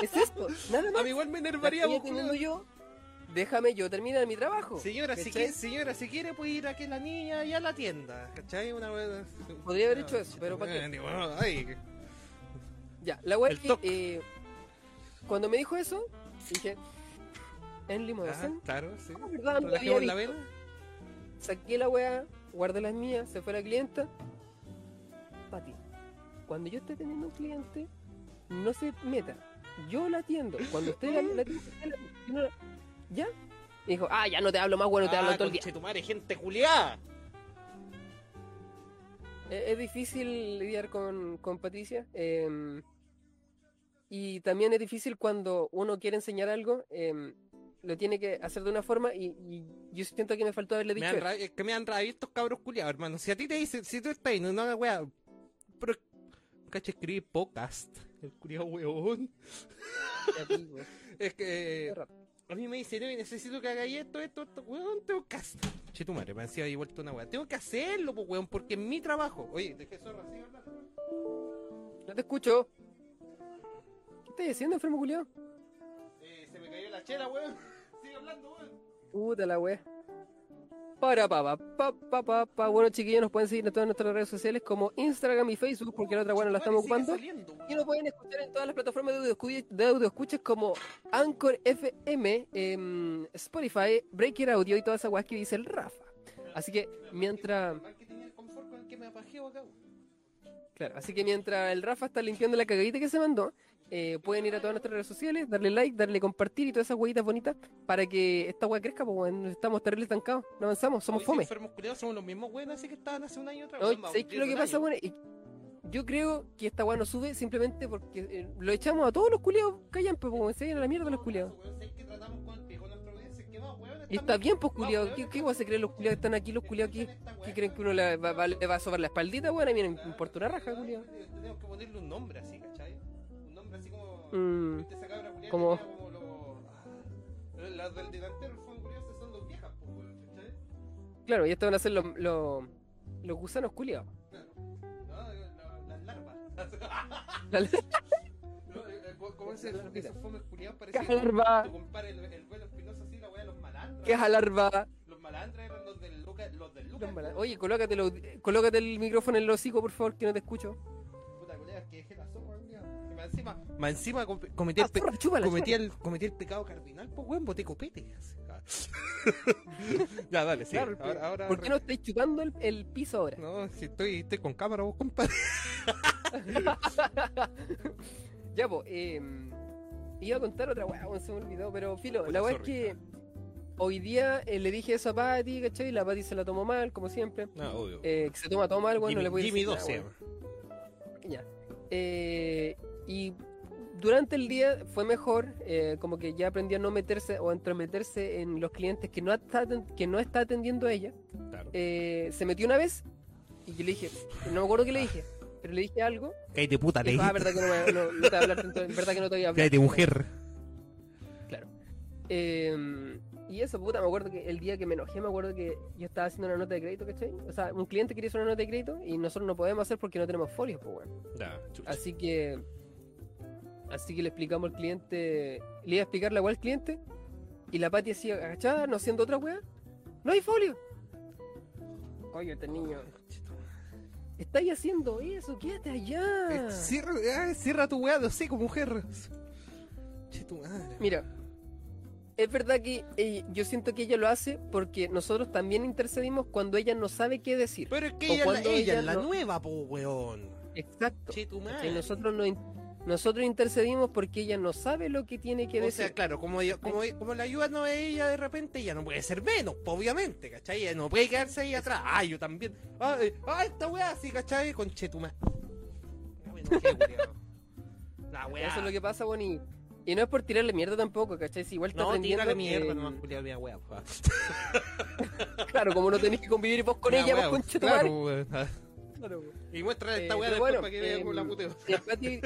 es esto, nada A más. mí igual me enervaría, culiao. yo, déjame yo terminar mi trabajo. Señora, si quiere, señora, si quiere puede ir aquí la niña y a la tienda, ¿cachai? Una. Podría haber hecho eso, pero ¿para qué? Ay, Ya, la es que eh, cuando me dijo eso, dije, en limo de ah, claro, sí. ah, ¿verdad? No la vena. Saqué la wea, guardé las mías, se fue la clienta. Cuando yo esté teniendo un cliente, no se meta. yo la atiendo. Cuando usted la, la la- no la- ¿Ya? Y dijo, ah, ya no te hablo más, bueno, te hablo Ah, todo el día. conchetumare, gente culiada. Es, es difícil lidiar con, con Patricia. em, y también es difícil cuando uno quiere enseñar algo, em, lo tiene que hacer de una forma y, y yo siento que me faltó haberle Me dicho han es que me han rabia estos cabros culiados, hermano. Si a ti te dicen, si tú estás en una wea. Cacha, escribí podcast. El culiado weón. Ya, pico, Es que. A mí me dicen, "Oye, necesito que hagáis esto, esto, esto, weón, tengo que hacer. Che, tu madre, me decía ahí vuelto una weá. Tengo que hacerlo, pues, weón, porque es mi trabajo. Oye, dejé zorra, sigue hablando. No te escucho. ¿Qué estás haciendo, enfermo culiao? Eh, se me cayó la chela, weón. Sigue hablando, weón. Puta la wea. Para pa, pa, pa, pa. Bueno, chiquillos, nos pueden seguir en todas nuestras redes sociales como Instagram y Facebook, porque la otra buena la estamos ocupando. Y nos pueden escuchar en todas las plataformas de audio, de audio escuchas como Anchor FM, em, Spotify, Breaker Audio y todas esas weas que dice el Rafa. Así que mientras. Mal que tenía el confort con el que me apajeo acá. Claro, así que mientras el Rafa está limpiando la cagadita que se mandó, eh, pueden ir a todas nuestras redes sociales, darle like, darle compartir y todas esas huevitas bonitas para que esta wea crezca, weón, estamos terrible estancados, no avanzamos, somos fome. enfermos culiados somos los mismos weones así que estaban hace un año atrás. Weón, vamos a ¿sabéis qué es lo que pasa, weón? Yo creo que esta weá no sube simplemente porque eh, lo echamos a todos los culiados callan, pues weón, se vayan a la mierda los culiados. Weón, ¿sabes que tratamos con Y está bien, pues culiados, ¿qué, qué se creen los culiados que están aquí, los culiados aquí? ¿Qué creen que uno le va, va- le va a sobar la espaldita, weón? A mí no me importa una raja, culiado. Tenemos que ponerle un nombre así, ¿cachai? Un nombre así como. Mm, ¿Viste esa cabra culiada como- que como los. ah, Las del delantero, el fondo curioso, son los viejas, pues, ¿cachai? claro, y estos van a ser los, los, los gusanos culiados. Claro. No, la- las larvas. La- No, eh, eh, ¿Cómo es el- esos fomes culiados ¿Qué parecidos? larva? Tu compadre, el, el vuelo ¿Qué es alarva? Los malandros eran los del Lucas. Los del Lucas. Oye, colócate, lo- colócate el micrófono en el hocico, por favor, que no te escucho. Puta culiada, que dejé la sopa, Más encima, más encima com- cometí el, Ah, pe- zorra, chúpala, cometí el, cometí el pecado cardinal, pues weón, boté copete. así. Ah. ya, dale, sí. Claro, ahora, ahora- ¿Por qué no estáis chupando el, el piso ahora? No, si estoy, estoy con cámara, vos, compadre. ya, pues, eh, iba a contar otra weá, se me olvidó, pero filo, Puta, la weá es que hoy día eh, le dije eso a Patty, ¿cachai? La Patty se la tomó mal, como siempre. No, obvio. Eh, que se toma todo mal, weón, no Jimmy, le puedo Jimmy decir 2 se nada, llama. weón. Ya. Eh, y durante el día fue mejor, eh, como que ya aprendió a no meterse o a entrometerse en los clientes que no está, que no está atendiendo a ella. Claro. Eh, se metió una vez y yo le dije, no me acuerdo qué le dije, pero le dije algo. Cállate puta, y le ah, dije. verdad que no, me- no, no te voy a hablar tanto, verdad que no te voy a hablar. Cállate, mujer. Claro. Eh, y eso, puta, me acuerdo que el día que me enojé, me acuerdo que yo estaba haciendo una nota de crédito, ¿cachai? O sea, un cliente quería hacer una nota de crédito y nosotros no podemos hacer porque no tenemos folios, pues, chucha. Así que. Así que le explicamos al cliente. Le iba a explicar la weá al cliente. Y la Pati así, agachada, no haciendo otra weá. ¡No hay folio! Oye, este niño. ¿Estáis haciendo eso? Quédate allá. Eh, Cierra, ah, cierra tu weá de hocico, mujer. Che, tu madre. Mira, es verdad que eh, yo siento que ella lo hace porque nosotros también intercedimos cuando ella no sabe qué decir. Pero es que O ella, es la- cuando ella ella es la no- nueva, po, weón. Exacto. Che, tu madre. nosotros no in- nosotros intercedimos porque ella no sabe lo que tiene que o decir. sea, claro, como, ella- como, como la ayuda no es ella de repente, ella no puede ser menos, obviamente, ¿cachai? Ella no puede quedarse ahí atrás. Ah, yo también. Ah, eh, ah esta weá sí, ¿cachai? Con weá. Eso es lo que pasa, bueno, y, no es por tirarle mierda tampoco, ¿cachai? Si igual está No, tírale mierda, eh, no weá. pa. Claro, como no tenéis que convivir vos con ella, vos con Claro, weón. Ah. Claro. Y muéstrale esta Eh, weá después bueno, para que vea cómo la em, puteo. Eh, Pati,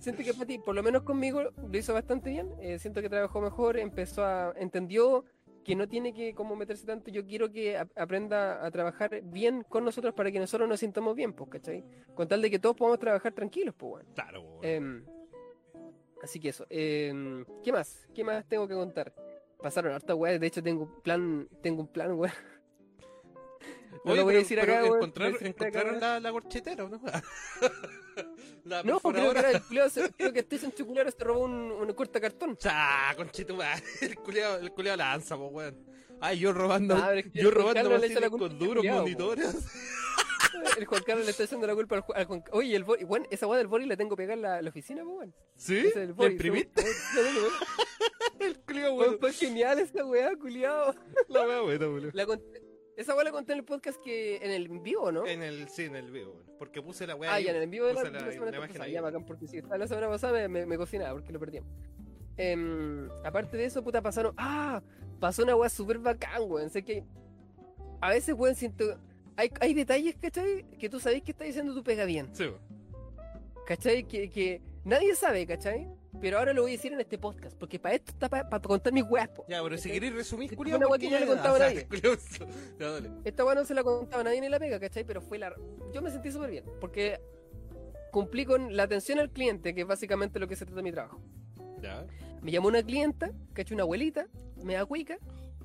siento que Pati, por lo menos conmigo, lo hizo bastante bien. eh, siento que trabajó mejor, empezó a. entendió que no tiene que como meterse tanto. Yo quiero que ap- aprenda a trabajar bien con nosotros para que nosotros nos sintamos bien, pues, ¿cachai? Con tal de que todos podamos trabajar tranquilos, pues, bueno. Claro, weón. Así que eso. em, ¿Qué más? ¿Qué más tengo que contar? Pasaron harta weá, de hecho tengo un plan, tengo un plan, weá. No Oye, lo voy a decir acá, encontrar- lo voy a decir acá, encontraron la, la corchetera, ¿o ¿no? la No, creo que era el culiao, creo que este Chuculero se robó un, un corta cartón. Cha, conchetumare. El culiao, el culiao lanza, po, weón. Ay, yo robando, Ah, yo robando con al duros monitores. El Juan Carlos le está echando la culpa al, Ju- al Juan Oye, el bueno, esa weá del Bori la tengo pegada en la, la oficina, pues, weón. ¿Sí? Es el ¿La Bori, imprimiste? El culiao, Weón, bueno. Fue genial esa weá, culiado. La wea buena, boludo. La esa weá la conté en el podcast que en el vivo, ¿no? En el, sí, en el vivo. Porque puse la wea Ah, ya, en el vivo de la, la la, semana la imagen pasada. ahí. Ya, bacán, porque si estaba la semana pasada me, me, me cocinaba porque lo perdíamos. Em, aparte de eso, puta, pasaron. ¡Ah! Pasó una weá súper bacán, weón. Sé que a veces, weón, siento. Hay, hay detalles, ¿cachai? Que tú sabes que estás diciendo tu pega bien. Sí. ¿Cachai? Que, que nadie sabe, ¿cachai? Pero ahora lo voy a decir en este podcast, porque para esto está para contar mis weas. Ya, pero si queréis resumir, Esta fue una porque wea que no le contaba o a sea, nadie. Ya, dale. Esta weá no se la contaba a nadie ni la pega, ¿cachai? Pero fue la. Yo me sentí súper bien, porque cumplí con la atención al cliente, que es básicamente lo que se trata de mi trabajo. Ya. Me llamó una clienta, ¿cachai? Una abuelita, me da cuica,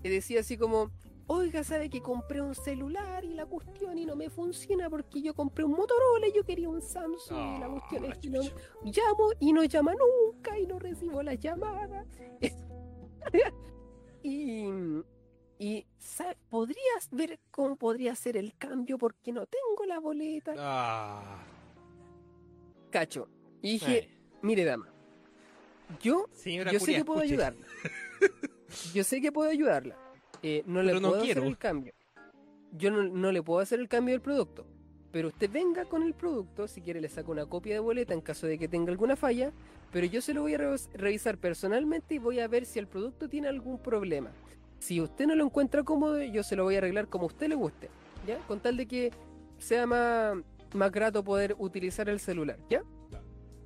y decía así como. Oiga, sabe que compré un celular y la cuestión y no me funciona porque yo compré un Motorola y yo quería un Samsung y la cuestión es que no, llamo y no llama nunca y no recibo las llamadas. y, y ¿sabe? ¿podrías ver cómo podría ser el cambio? Porque no tengo la boleta. Ah. Cacho. Y dije, Ay. mire dama, yo, Señora yo sé que puedo escuche. ayudarla. Yo sé que puedo ayudarla. Eh, no le Pero puedo hacer el cambio. Yo no, no le puedo hacer el cambio del producto. Pero usted venga con el producto, si quiere le saco una copia de boleta en caso de que tenga alguna falla, pero yo se lo voy a revis- revisar personalmente y voy a ver si el producto tiene algún problema. Si usted no lo encuentra cómodo, yo se lo voy a arreglar como a usted le guste, ¿ya? Con tal de que sea más, más grato poder utilizar el celular, ¿ya?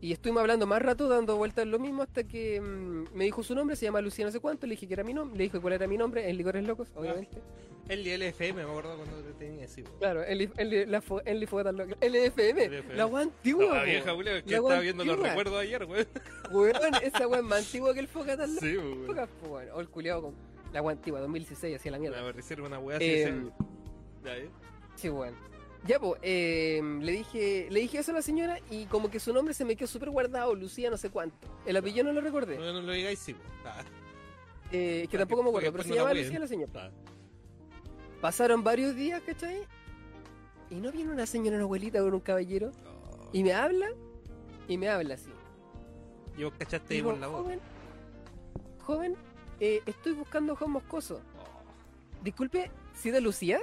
Y estuvimos hablando más rato, dando vueltas lo mismo, hasta que mm, me dijo su nombre, se llama Lucía no sé cuánto, le dije que era mi nombre, le dije cuál era mi nombre, en Licores Locos, obviamente. El LFM, me acuerdo cuando te tenía así, bo. Claro, el, el, la el. LFM, LFM. la wea antigua, La vieja, culia, que La estaba viendo los recuerdos ayer, weón. Weón, esa es más antigua que el Fogatas Sí, bo, weón. Weón. O el culiado con la wea antigua, 2016, hacía la mierda. aparecieron una weá así Eh, ese ¿eh? Sí, weón. Ya, pues, eh, le dije le dije eso a la señora y como que su nombre se me quedó súper guardado, Lucía no sé cuánto. El apellido no lo recordé. No, no lo digáis, sí. Ah, Eh, que Ah, tampoco me acuerdo, pero se no. Lucía la señora. ah. Pasaron varios días, ¿cachai? Y no viene una señora, una abuelita con un caballero. Oh. Y me habla, y me habla así. Y vos cachaste ahí Digo, por la voz. joven, joven, eh, estoy buscando a Juan Moscoso. Oh. Disculpe, ¿sí de Lucía?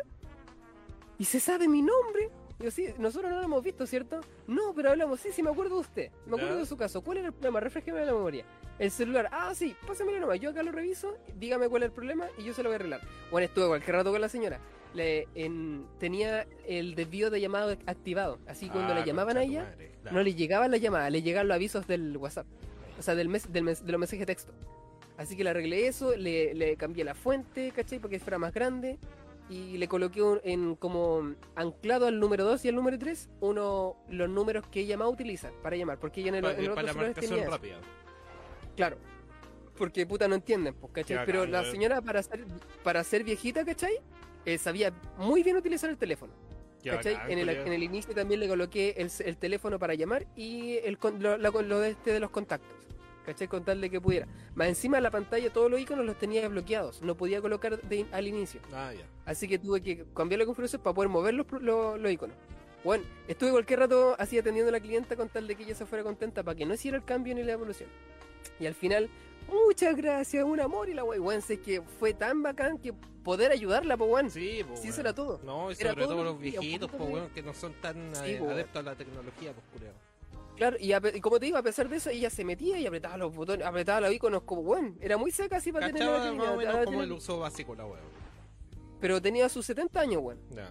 ¿Y se sabe mi nombre? Yo sí, nosotros no lo hemos visto, ¿cierto? No, pero hablamos, sí, sí, me acuerdo de usted. Me acuerdo de su caso. ¿Cuál era el problema? Refresqueme la memoria. El celular. Ah, sí, pásamelo nomás. Yo acá lo reviso, dígame cuál es el problema y yo se lo voy a arreglar. Bueno, estuve cualquier rato con la señora. Le, en- tenía el desvío de llamado activado. Así que cuando Ah, le llamaban a ella, madre. no le llegaban las llamadas, le llegaban los avisos del WhatsApp. O sea, del mes, del mes- de los mensajes de texto. Así que le arreglé eso, le, le cambié la fuente, ¿cachai? Porque fuera más grande. Y le coloqué un- en como anclado al número 2 y al número 3 uno los números que ella más utiliza para llamar. Porque ella en el, Pa- en el para la marcación rápida. Claro. Porque puta no entienden, pues, ¿cachai? Pero la señora para ser, para ser viejita, ¿cachai? Eh, sabía muy bien utilizar el teléfono. En el, en el inicio también le coloqué el, el teléfono para llamar y el, con- lo, la- lo de, este de los contactos. ¿Cachai? Con tal de que pudiera. Más encima de la pantalla todos los iconos los tenía bloqueados. No podía colocar de- al inicio. Ah, ya. Así que tuve que cambiar la configuración para poder mover los, los, los iconos. Bueno, estuve cualquier rato así atendiendo a la clienta con tal de que ella se fuera contenta para que no hiciera el cambio ni la evolución. Y al final, muchas gracias, un amor y la wey. Bueno, sé que fue tan bacán que poder ayudarla, pues bueno. Sí, pues. Sí, eso era todo. No, y Era sobre todo todo lo los viejitos, de- weón, que no son tan Sí, eh, po, weón. adeptos a la tecnología, pues. Claro, y, a pe- y como te digo, a pesar de eso, ella se metía y apretaba los botones, apretaba los iconos como, bueno, era muy seca así para tener más o menos como tener- el uso básico la weón. Pero tenía sus 70 años, bueno. Ya.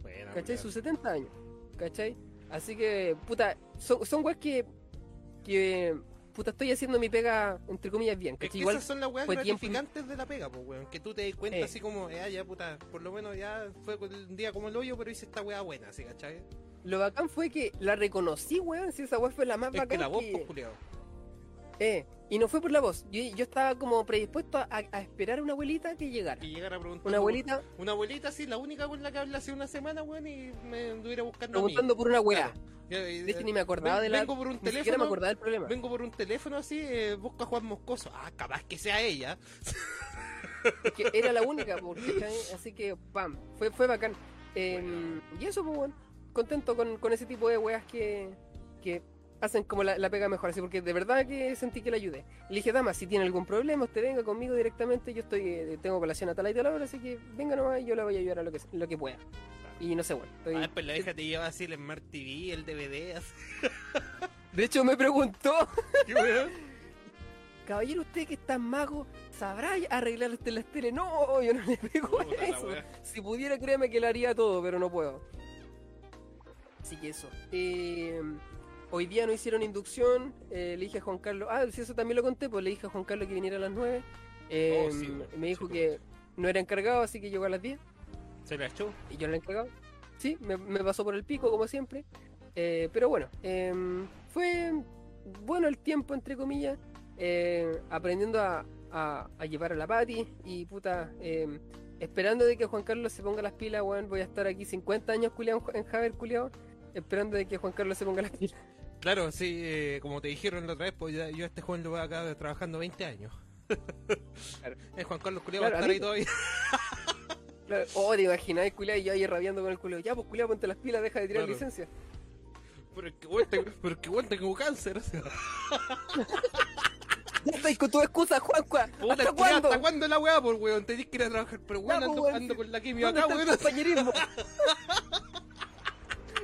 Buena, ¿Cachai? Sus 70 años. ¿Cachai? Así que, puta, son, son weas que, que, puta, estoy haciendo mi pega, entre comillas, bien. Es ¿Cachai? que Igual, esas son las weas fue tiempo- gratificantes de la pega, pues, weón. Que tú te das cuenta Eh. así como, eh, ya, puta, por lo menos ya fue un día como el hoyo, pero hice esta wea buena, así, ¿cachai? Lo bacán fue que la reconocí, weón, si esa wea fue la más Es bacán que la voz, que- pues. Eh, y no fue por la voz. Yo, yo estaba como predispuesto a, a esperar a una abuelita que llegara. Y llegar a preguntar. Una abuelita Una abuelita, sí, la única con la que hablé hace una semana, weón, y me anduviera buscando a mí. preguntando por una weá. Claro. De hecho, ni me acordaba ven- de la. Vengo por un Ni siquiera me teléfono. acordaba del problema. Vengo por un teléfono así, eh, busca a Juan Moscoso. Ah, capaz que sea ella. Es que era la única, porque, así que, pam, fue, fue bacán. Eh, y eso, pues, bueno. Contento con, con ese tipo de weas que, que hacen como la, la pega mejor, así porque de verdad que sentí que le ayudé. Le dije, dama, si tiene algún problema, usted venga conmigo directamente, yo estoy, eh, tengo colación a tal y tal hora, así que venga nomás y yo le voy a ayudar a lo que, lo que pueda. Y no sé, bueno. estoy- Ah, pues la hija te lleva así el Smart TV, el DVD, así. De hecho, me preguntó, ¿Qué weón? caballero, usted que es tan mago, ¿sabrá arreglar usted las tele? No, yo no le pego a la eso. Si pudiera, créeme que le haría todo, pero no puedo. Así que eso. Eh, hoy día no hicieron inducción. eh, le dije a Juan Carlos. Ah, sí, eso también lo conté. Pues le dije a Juan Carlos que viniera a las 9. Eh, Oh, sí, bueno, me dijo sí, que no era encargado, así que llegó a las 10. ¿Se la echó? Y yo no era encargado. Sí, me, me pasó por el pico, como siempre. Eh, pero bueno, fue bueno el tiempo, entre comillas. aprendiendo a, a- a llevar a la Pati. Y puta, esperando de que Juan Carlos se ponga las pilas, weón. Voy a estar aquí 50 años culiado en Javier culiado. Esperando de que Juan Carlos se ponga las pilas. Claro, sí, eh, como te dijeron la otra vez, pues ya- yo a este joven lo voy acá trabajando 20 años. Claro. Eh, Juan Carlos Culeado Claro, va a estar ahí todavía. Claro, Oh, te imagináis, culiado, y yo ahí rabiando con el culiado. Ya, pues culiado, ponte las pilas, deja de tirar Claro. licencia. Pero es que weón, te- pero es que weón, tengo cáncer. o sea. Ya estáis con tu excusa, Juanca. ¿Hasta culiao, cuándo? ¿Hasta cuándo la weá, por weón? Tenés que ir a trabajar, pero weón, pues, ando, ando con la quimio ¿Dónde acá, weón. compañerismo?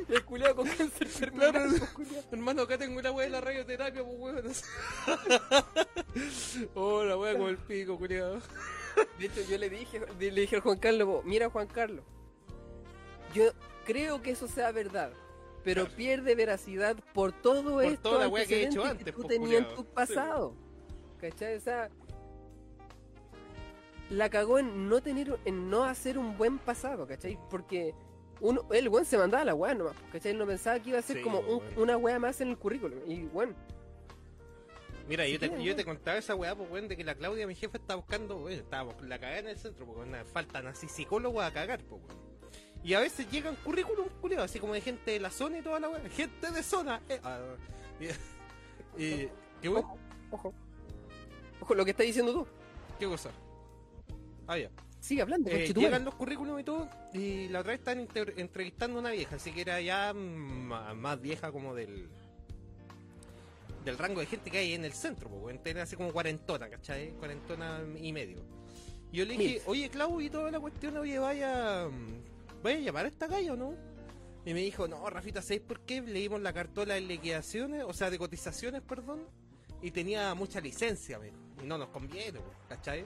El culiado con cáncer terminal. Claro. pues. Hermano, acá tengo la weá de la radioterapia, pues weón. oh, la weá como el pico, culiado. De hecho, yo le dije, le dije a Juan Carlos, mira Juan Carlos, yo creo que eso sea verdad, pero Claro. pierde veracidad por todo esto toda la wea que he hecho antes, tú po, tenías en tu Sí, pasado. ¿Cachai? O sea, la cagó en no tener, en no hacer un buen pasado, ¿cachai? Porque uno, el buen se mandaba la weá nomás, ¿cachai? No pensaba que iba a ser Sí, como un- weón. una weá más en el currículum. Y bueno, Mira, yo te, Sí, yo weón. te contaba esa weá, pues weón, de que la Claudia, mi jefa, está buscando, weón, con la cagada en el centro, porque weón, faltan así psicólogos a cagar, pues weón. Y a veces llegan currículum, así como de gente de la zona y toda la weá. Gente de zona, eh. ah, y, y- ¿Qué weón? ojo, ojo. Ojo, lo que estás diciendo tú. ¿Qué cosa? Ah, ya. Sigue hablando, Eh, llegan los currículums y todo, y la otra vez están entrevistando a una vieja, así que era ya más vieja como del del rango de gente que hay en el centro, pues, tenía así como cuarentona, ¿cachai? Cuarentona y medio. Y yo le dije, oye Clau, y toda la cuestión, oye, vaya, vaya a llamar a esta calle o no? Y me dijo, no, Rafita, ¿sabes por qué? Leímos la cartola de liquidaciones, o sea, de cotizaciones, perdón, y tenía mucha licencia, me dijo, y no nos conviene, ¿cachai?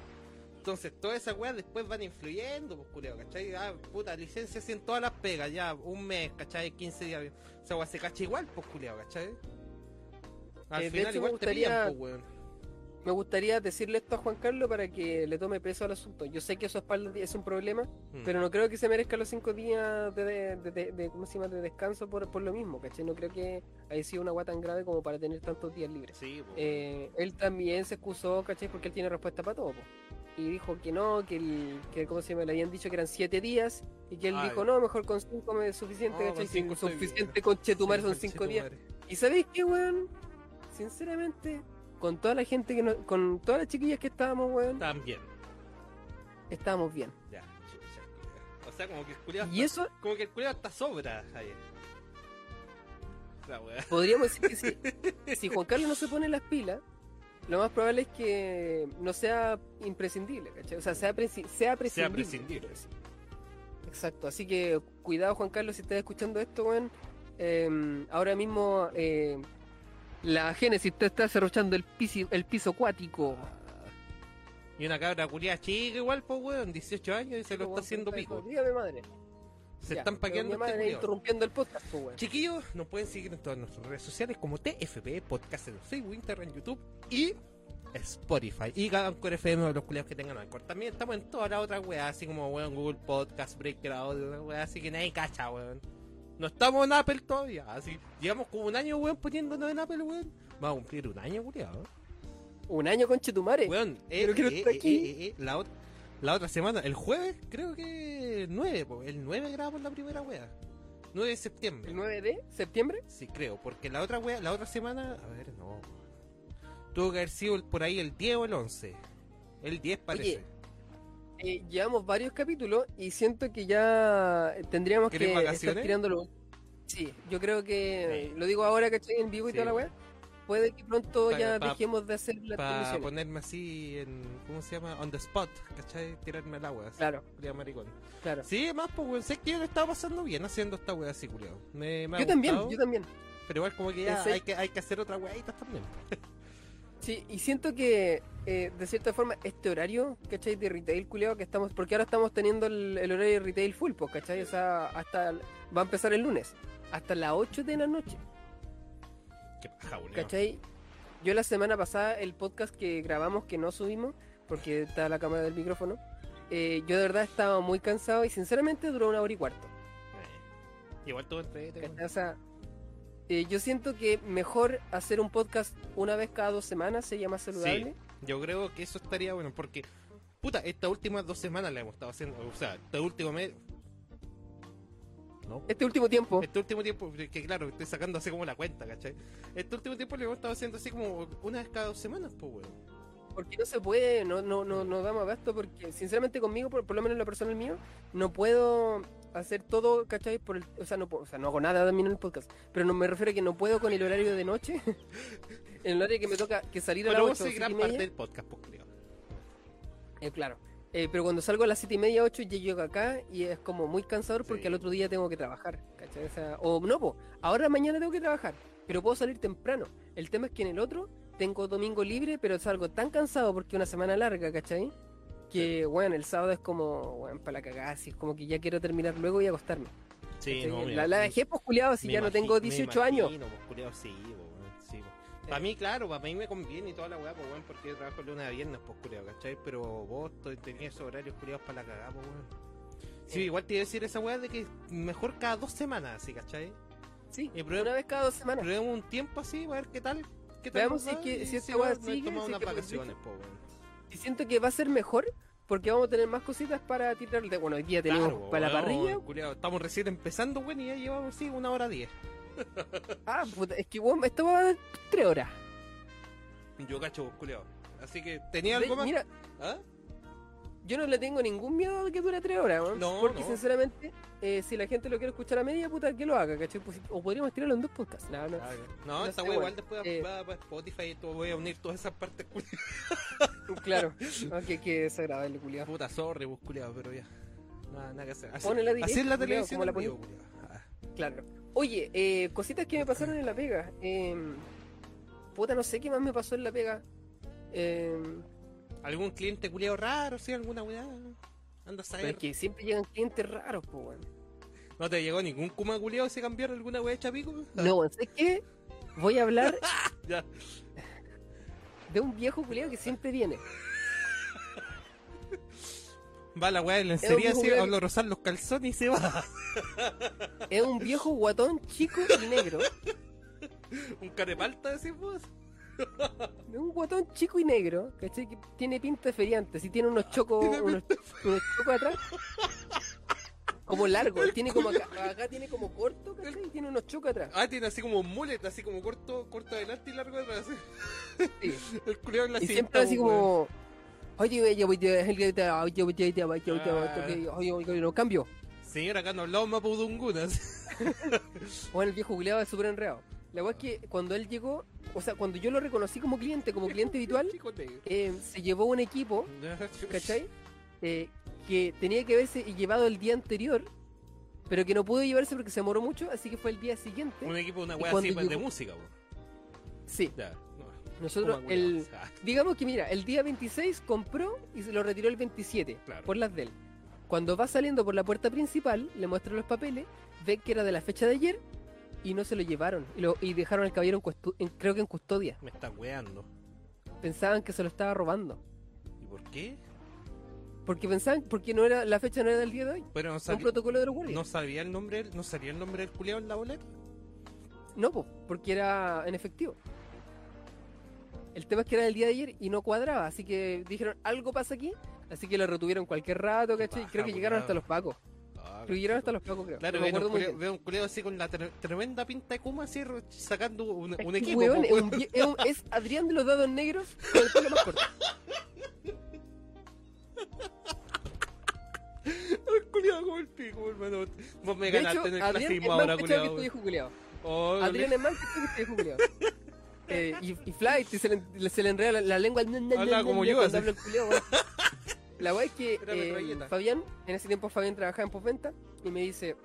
Entonces, todas esas weas después van influyendo, pues, culeo, ¿cachai? Ah, puta, licencia en todas las pegas, ya, un mes, ¿cachai? 15 días. Esa wea se cacha igual, pues, culeo, ¿cachai? Al Eh, final hecho, igual me te gustaría- pillan, pues, weón. Me gustaría decirle esto a Juan Carlos para que le tome peso al asunto. Yo sé que su espalda es un problema, Mm. pero no creo que se merezca los cinco días de, de, de- de- de- ¿cómo se llama? de descanso por, por lo mismo, ¿cachai? No creo que haya sido una agua tan grave como para tener tantos días libres. Sí. Eh, él también se excusó, ¿cachai? Porque él tiene respuesta para todo, po. Y dijo que no, que, el, que ¿cómo se llama? Le habían dicho que eran siete días y que él Ay. dijo, no, mejor con cinco me es suficiente, No, ¿cachai? con bien. suficiente con Chetumar son Sí, cinco días. conchetumare. ¿Y sabéis qué, weón? Sinceramente, con toda la gente que no, con todas las chiquillas que estábamos, weón, También. estábamos bien. Ya, chucha, culiao. O sea, como que el culiao Y está- eso como que el culiao está sobra, Javier. La wea. podríamos decir que si, si Juan Carlos no se pone las pilas, lo más probable es que no sea imprescindible, ¿cachai? O sea, sea, presi- sea prescindible. prescindible. Exacto, así que cuidado Juan Carlos si estás escuchando esto, weón. Eh, ahora mismo eh, la Génesis te está cerrochando el piso, el piso acuático. Y una cabra culiada chica igual, pues, weón, 18 años y se lo Weón, está haciendo pico. Dígame, madre. Se Ya, están paqueando mi este madre interrumpiendo el podcast, pues, weón. Chiquillos, nos pueden seguir en todas nuestras redes sociales como TFP, Podcast en Facebook, Instagram, YouTube y Spotify. Y Anchor FM los culiados que tengan Anchor. También estamos en todas las otras weas, así como weón, Google Podcast, Breaker Audio, wea así que nadie cacha, weón. No estamos en Apple todavía, así. Llevamos como un año, weón, poniéndonos en Apple, weón. Vamos a cumplir un año, culiado. Un año con Chetumare. Weón, eh, Pero eh, está eh, aquí. eh, eh, la, la otra semana, el jueves, creo que el 9, po, el 9 grabamos la primera wea. 9 de septiembre. ¿El 9 de septiembre? Sí, creo, porque la otra wea, la otra semana, a ver, no. Tuvo que haber sido por ahí el 10 o el 11. El 10 parece. Eh, llevamos varios capítulos y siento que ya tendríamos que ¿Querés estar tirándolo. Sí, yo creo que, Sí. lo digo ahora, ¿cachai? En vivo y Sí, toda la weá. Puede que pronto ya dejemos de hacer las Para ponerme así en. ¿Cómo se llama? On the spot, ¿cachai? Tirarme al agua. Así, Claro, maricón. claro. Sí, más, pues, weón. Sé que yo le estaba pasando bien haciendo esta wea así, culiao. Me, me ha Yo también, gustado, yo también. Pero igual, como que ya hay que, hay que hacer otra weaditas también. Sí, y siento que eh, de cierta forma este horario, ¿cachai? De retail culiao que estamos, porque ahora estamos teniendo el, el horario de retail full, pues, ¿cachai? O sea, hasta, va a empezar el lunes, hasta las 8 de la noche, Qué paja, culiao. ¿cachai? Yo la semana pasada, el podcast que grabamos, que no subimos, porque está la cámara del micrófono, eh, yo de verdad estaba muy cansado y sinceramente duró una hora y cuarto. Eh, Igual todo. ¿cachai? O sea, eh, yo siento que mejor hacer un podcast una vez cada dos semanas sería más saludable. Yo creo que eso estaría bueno porque, puta, estas últimas dos semanas la hemos estado haciendo, o sea, este último mes. No. Este último tiempo, Este último tiempo, que claro, estoy sacando así como la cuenta, ¿cachai? Este último tiempo lo hemos estado haciendo así como una vez cada dos semanas, pues, weón. porque no se puede, no, no, no, no damos abasto, porque sinceramente conmigo, por, por lo menos en lo personal mío, no puedo hacer todo, ¿cachai? Por el, o, sea, no, o sea, no hago nada también en el podcast, pero no me refiero a que no puedo con el horario de noche, el horario que me toca que salir a las vos 8 sois gran y parte media, del podcast, pues, creo. eh, claro. Eh, pero cuando salgo a las 7 y media, 8, ya llego acá y es como muy cansador porque Sí. al otro día tengo que trabajar, ¿cachai? O, sea, o no, po, ahora mañana tengo que trabajar, pero puedo salir temprano. El tema es que en el otro tengo domingo libre, pero salgo tan cansado porque es una semana larga, ¿cachai? Que, bueno, el sábado es como, bueno, para la cagada, así es como que ya quiero terminar luego y acostarme. Sí, no, la, la dejé, pues, culiado, si ya no tengo me 18 años. pues, sí, pues, sí, pues. Para mí, claro, para mí me conviene y toda la weá, pues, weón, porque yo trabajo lunes a viernes, pues, culiao, ¿cachai? Pero vos tenías esos horarios culiados para la cagada, pues, weón. Sí, Eh. igual te iba a decir esa weá de que mejor cada dos semanas, así, ¿cachai? Sí, Y prueba- una vez cada dos semanas. Probemos un tiempo así, a ver qué tal. ¿Qué tal Veamos si es que- si weá sigue, tomamos unas vacaciones, pues, weón. Y siento que va a ser mejor porque vamos a tener más cositas para tirar. De, bueno, hoy día tenemos Claro, para la weón, parrilla. culiao, estamos recién empezando, weón, y ya llevamos, sí, una hora diez. Ah, puta, es que bueno, esto va a dar tres horas. Yo cacho, culiao. Así que, ¿tenía De- algo más? Mira, ¿Ah? Yo no le tengo ningún miedo de que dure tres horas, weón, No, porque no. sinceramente, eh, si la gente lo quiere escuchar a media, puta, que lo haga, ¿cachai? Pues, o podríamos tirarlo en dos podcasts. No, no. No, No esta wea igual después Eh. va para Spotify y todo, voy a unir todas esas partes. Claro. Que, que desagradable, culiado. Puta, sorry, vos culiao, pero ya. Nada, nada que hacer. Así, Ponela directo, así es la culiao, televisión como la culiao. Ah. Claro. Oye, eh, cositas que me pasaron en la pega. Eh, puta, no sé qué más me pasó en la pega. Eh, ¿Algún cliente culiao raro, sí? ¿Alguna weá? Anda a pero saber. es que siempre llegan clientes raros, pues, weón. ¿No te llegó ningún kuma culiao se cambiar alguna weá de chapico? No, ¿sabes qué? Voy a hablar Ya. de un viejo culiado que siempre viene. Va la weá de lencería, así, juguete. hablo a rozar los calzones y se va. Es un viejo guatón chico y negro. Un carepalta, decís vos un guatón chico y negro. Que tiene pinta de feriante, si tiene unos chocos, unos, atrás. Como largo, tiene como acá, acá, tiene como corto. Y tiene unos chocos atrás. Ah, tiene así como mullet, así como corto, corto adelante y largo atrás. El culiado en la y siempre así como Oye, oye, oye, oye, oye, oye, oye, oye, no cambio. Señora, acá no hablamos mapudungunas. Bueno, el viejo culiado es súper enreado. La verdad es que cuando él llegó, o sea, cuando yo lo reconocí como cliente, como cliente habitual, eh, se llevó un equipo, ¿cachai? Eh, que tenía que haberse llevado el día anterior, pero que no pudo llevarse porque se demoró mucho, así que fue el día siguiente. Un equipo, una weá así de música. Sí, Ya. No. nosotros, el, digamos que mira, el día 26 compró y se lo retiró el 27, Claro. por las de él. Cuando va saliendo por la puerta principal, le muestran los papeles, ve que era de la fecha de ayer y no se lo llevaron. Y, lo, y dejaron al caballero, en cuestu- en- creo que en custodia. Me está weando. Pensaban que se lo estaba robando. ¿Y por qué? Porque pensaban, porque no era la fecha no era del día de hoy. Pero no Un sabía, protocolo de los guardias. no sabía el nombre, no salía el nombre del culiao en la boleta. No, po, porque era en efectivo. El tema es que era el día de ayer y no cuadraba, así que dijeron, algo pasa aquí, así que lo retuvieron cualquier rato, ¿cachai? paja, Creo que llegaron hasta los pacos. Ah, llegaron hasta los pacos, creo. Claro, veo, un culeo, veo un culeo así con la tre- tremenda pinta de Kuma así sacando un, un equipo. weón, es, un es un- es Adrián de los dados negros con el pelo más corto. Culiado como el pico, hermano. Vos me ganaste en el clasismo ahora, culiado. este Adrián es más que viejo culiado. Eh, y, y Flight, se le, se le enreda la, la lengua. Habla como yo, cuando así. habla el culiao. La weá es que eh. Fabián, en ese tiempo Fabián trabajaba en postventa y me dice: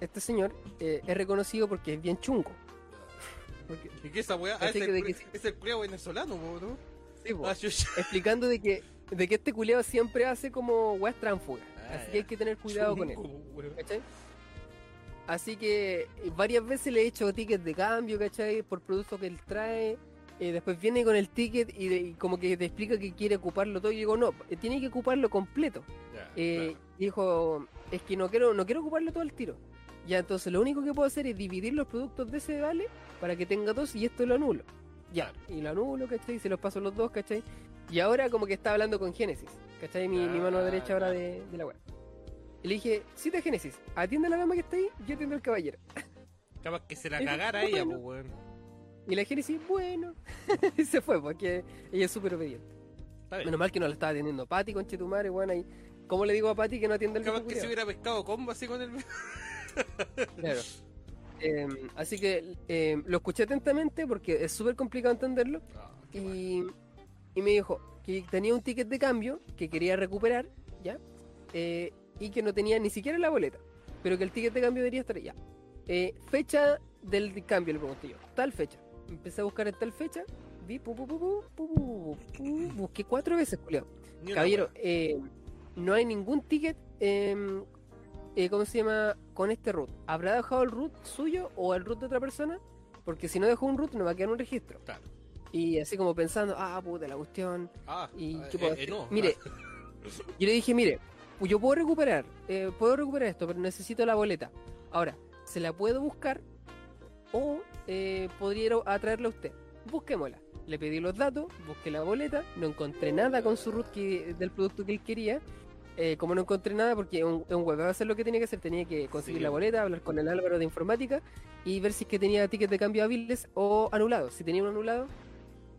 Este señor eh, es reconocido porque es bien chungo. Porque, ¿Y qué esa weá? Ah, es el, que es el venezolano, ¿no? sí, po, Ah, explicando de que, de que este culiao siempre hace como weas tránfugas. Ah, así ya. que hay que tener cuidado con él. Así que varias veces le he hecho tickets de cambio, ¿cachai? Por productos que él trae. Eh, después viene con el ticket y, de- y como que te explica que quiere ocuparlo todo. Y digo, no, eh, tiene que ocuparlo completo. Ya, Eh, claro. Dijo, es que no quiero, no quiero ocuparlo todo el tiro. Ya, entonces lo único que puedo hacer es dividir los productos de ese vale para que tenga dos y esto lo anulo. Ya, y lo anulo, ¿cachai? Se los paso los dos, ¿cachai? Y ahora como que está hablando con Génesis, ¿cachai? Mi, mi mano derecha ahora de, de la web. Y le dije, sí de Génesis, atiende a la dama que está ahí, yo atiendo al caballero. Capaz que se la cagara ella, pues, weón. Y la Génesis, bueno, se fue, porque ella es súper obediente. Menos mal que no la estaba atendiendo Pati con Chetumare, bueno, ahí. ¿Cómo le digo a Pati que no atiende al Capaz que se hubiera pescado combo así con el. Claro. Eh, así que eh, lo escuché atentamente porque es súper complicado entenderlo. Ah. Y, y me dijo que tenía un ticket de cambio que quería recuperar, ¿ya? Eh, y que no tenía ni siquiera la boleta, pero que el ticket de cambio debería estar ya. Eh, fecha del cambio, le pregunté yo. Tal fecha. Empecé a buscar en tal fecha, vi, pu, busqué cuatro veces, Julio. Caballero, eh, no hay ningún ticket, em, eh, ¿cómo se llama? Con este root. ¿Habrá dejado el root suyo o el root de otra persona? Porque si no dejó un root, no va a quedar un registro. Claro. Y así como pensando, ah, puta, la cuestión. Ah, ¿Y ah, qué puedo eh, eh, hacer? no. Mire, yo le dije, mire, yo puedo recuperar, eh, puedo recuperar esto, pero necesito la boleta. Ahora, se la puedo buscar o eh, podría ir a usted. Busquémosla. Le pedí los datos, busqué la boleta, no encontré nada con su root que- del producto que él quería. Eh, como no encontré nada, porque un, un web va a hacer lo que tenía que hacer, tenía que conseguir Sí. la boleta, hablar con el Álvaro de informática y ver si es que tenía tickets de cambio hábiles o anulados. Si tenía un anulado,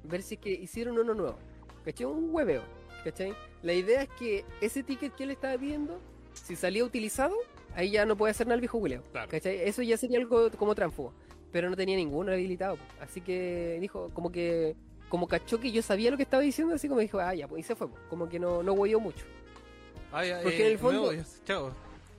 ver si es que hicieron uno nuevo. ¿Cachai? Un hueveo. ¿Cachai? La idea es que ese ticket que él estaba pidiendo, si salía utilizado, ahí ya no puede hacer nada el viejo. Claro. ¿Cachai? Eso ya sería algo como tránfugo. Pero no tenía ninguno habilitado. Así que dijo, como que, como cachó que yo sabía lo que estaba diciendo, así como dijo, ah, ya, pues y se fue. Como que no, no huelló mucho. Ay, ay, porque en el fondo- Chao.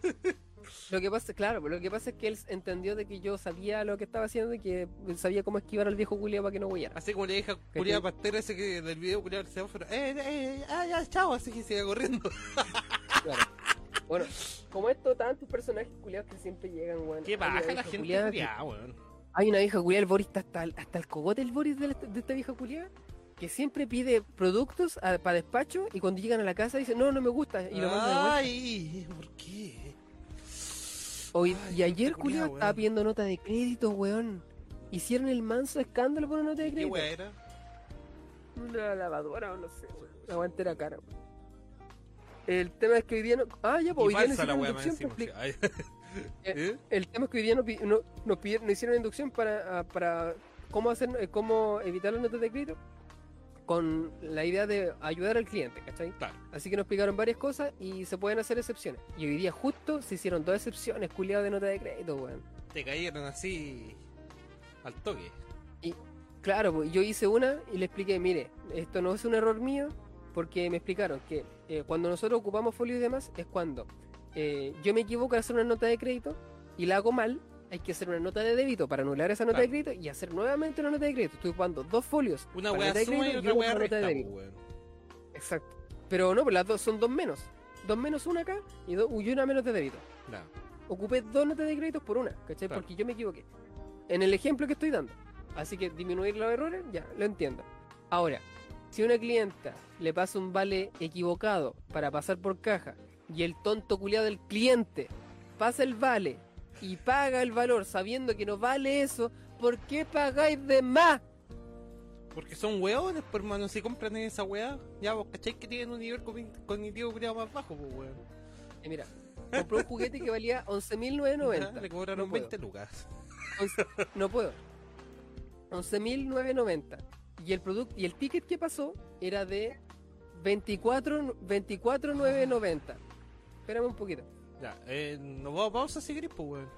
Lo que pasa, claro, lo que pasa es que él entendió de que yo sabía lo que estaba haciendo y que sabía cómo esquivar al viejo culeo para que no huellara. Así como le dije a Julia Pastera ese que del video culiado del semáforo. Eh, eh, ah, ya, chao. Así que sigue corriendo. Claro. Bueno, como esto, tantos personajes culiados que siempre llegan, weón. Qué baja la gente culiada, weón. Hay una vieja culiada, el Boris está hasta, el- hasta el cogote el Boris de, la- de esta vieja culiada, que siempre pide productos para despacho y cuando llegan a la casa dice, no, no me gusta, y lo manda de vuelta. Ay, ¿por qué? Hoy- ay, y ayer culiado estaba weón. pidiendo nota de crédito, weón. Hicieron el manso escándalo por una nota de ¿Qué crédito. weá era? Una lavadora o no sé, weón. Una guantera cara, weón. El tema es que hoy día no... Ah, ya, pues hoy día no la weá más Ay. ¿Eh? El tema es que hoy día no, no- nos, pidieron, nos hicieron inducción para, ah, para cómo hacer eh, cómo evitar las notas de crédito con la idea de ayudar al cliente, ¿cachai? Claro. Así que nos explicaron varias cosas y se pueden hacer excepciones. Y hoy día justo se hicieron dos excepciones, culiados de nota de crédito, weón. Te cayeron así al toque. Claro, pues, yo hice una y le expliqué, mire, esto no es un error mío, porque me explicaron que eh, cuando nosotros ocupamos folio y demás es cuando eh, yo me equivoco al hacer una nota de crédito y la hago mal, hay que hacer una nota de débito para anular esa nota Claro. de crédito y hacer nuevamente una nota de crédito. Estoy ocupando dos folios. Una nota de suma y crédito otra para nota de pues, débito. weón. Exacto. Pero no, pues las dos son dos menos. Dos menos una acá y, dos, y una menos de débito. Ocupé dos notas de créditos por una, ¿cachai? Claro. Porque yo me equivoqué. En el ejemplo que estoy dando. Así que disminuir los errores, ya, lo entiendo. Ahora, si una clienta le pasa un vale equivocado para pasar por caja y el tonto culiado del cliente pasa el vale y paga el valor sabiendo que no vale eso, ¿por qué pagáis de más? Porque son weones, pues, hermano. Si compran esa weá, ya vos cachai que tienen un nivel cogni- cognitivo culiado más bajo, pues, weón. Y mira, compré un juguete que valía Ya, 11.990. Le cobraron No puedo. 20 lucas. Once- no puedo. 11.990. Y el producto y el ticket que pasó era de 24, 24990. Espérame un poquito. Ya, eh, nos vamos, a seguir, pues, weón.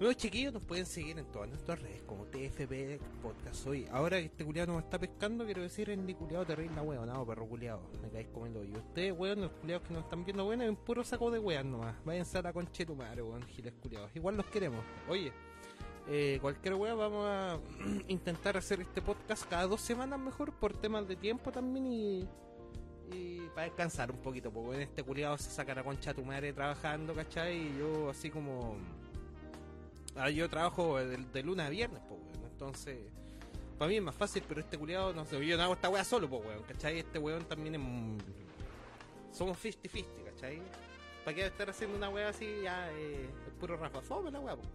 Los chiquillos nos pueden seguir en todas nuestras redes como TFP Podcast. Hoy, ahora que este culiado nos está pescando, quiero decir en culiado terrible weón, no, perro culiado. Me caéis comiendo. Y ustedes, weón, los culiados que nos están viendo, weón, es un puro saco de weón nomás. Váyanse a la concha de tu madre, weón, giles culiados. Igual los queremos. Oye, eh, cualquier weón, vamos a intentar hacer este podcast cada dos semanas mejor por temas de tiempo también y. Y para descansar un poquito, porque en este culiado se saca la concha de tu madre trabajando, ¿cachai? Y yo así como Ah, yo trabajo de, lunes a viernes, pues, weón. Entonces, para mí es más fácil, pero este culiado, no sé, yo no hago esta weá solo, pues, weón, ¿cachai? Este weón también es. Somos 50-50, ¿cachai? ¿Para qué estar haciendo una weá así? Ya eh, es puro Rafa Fome la weá, pues.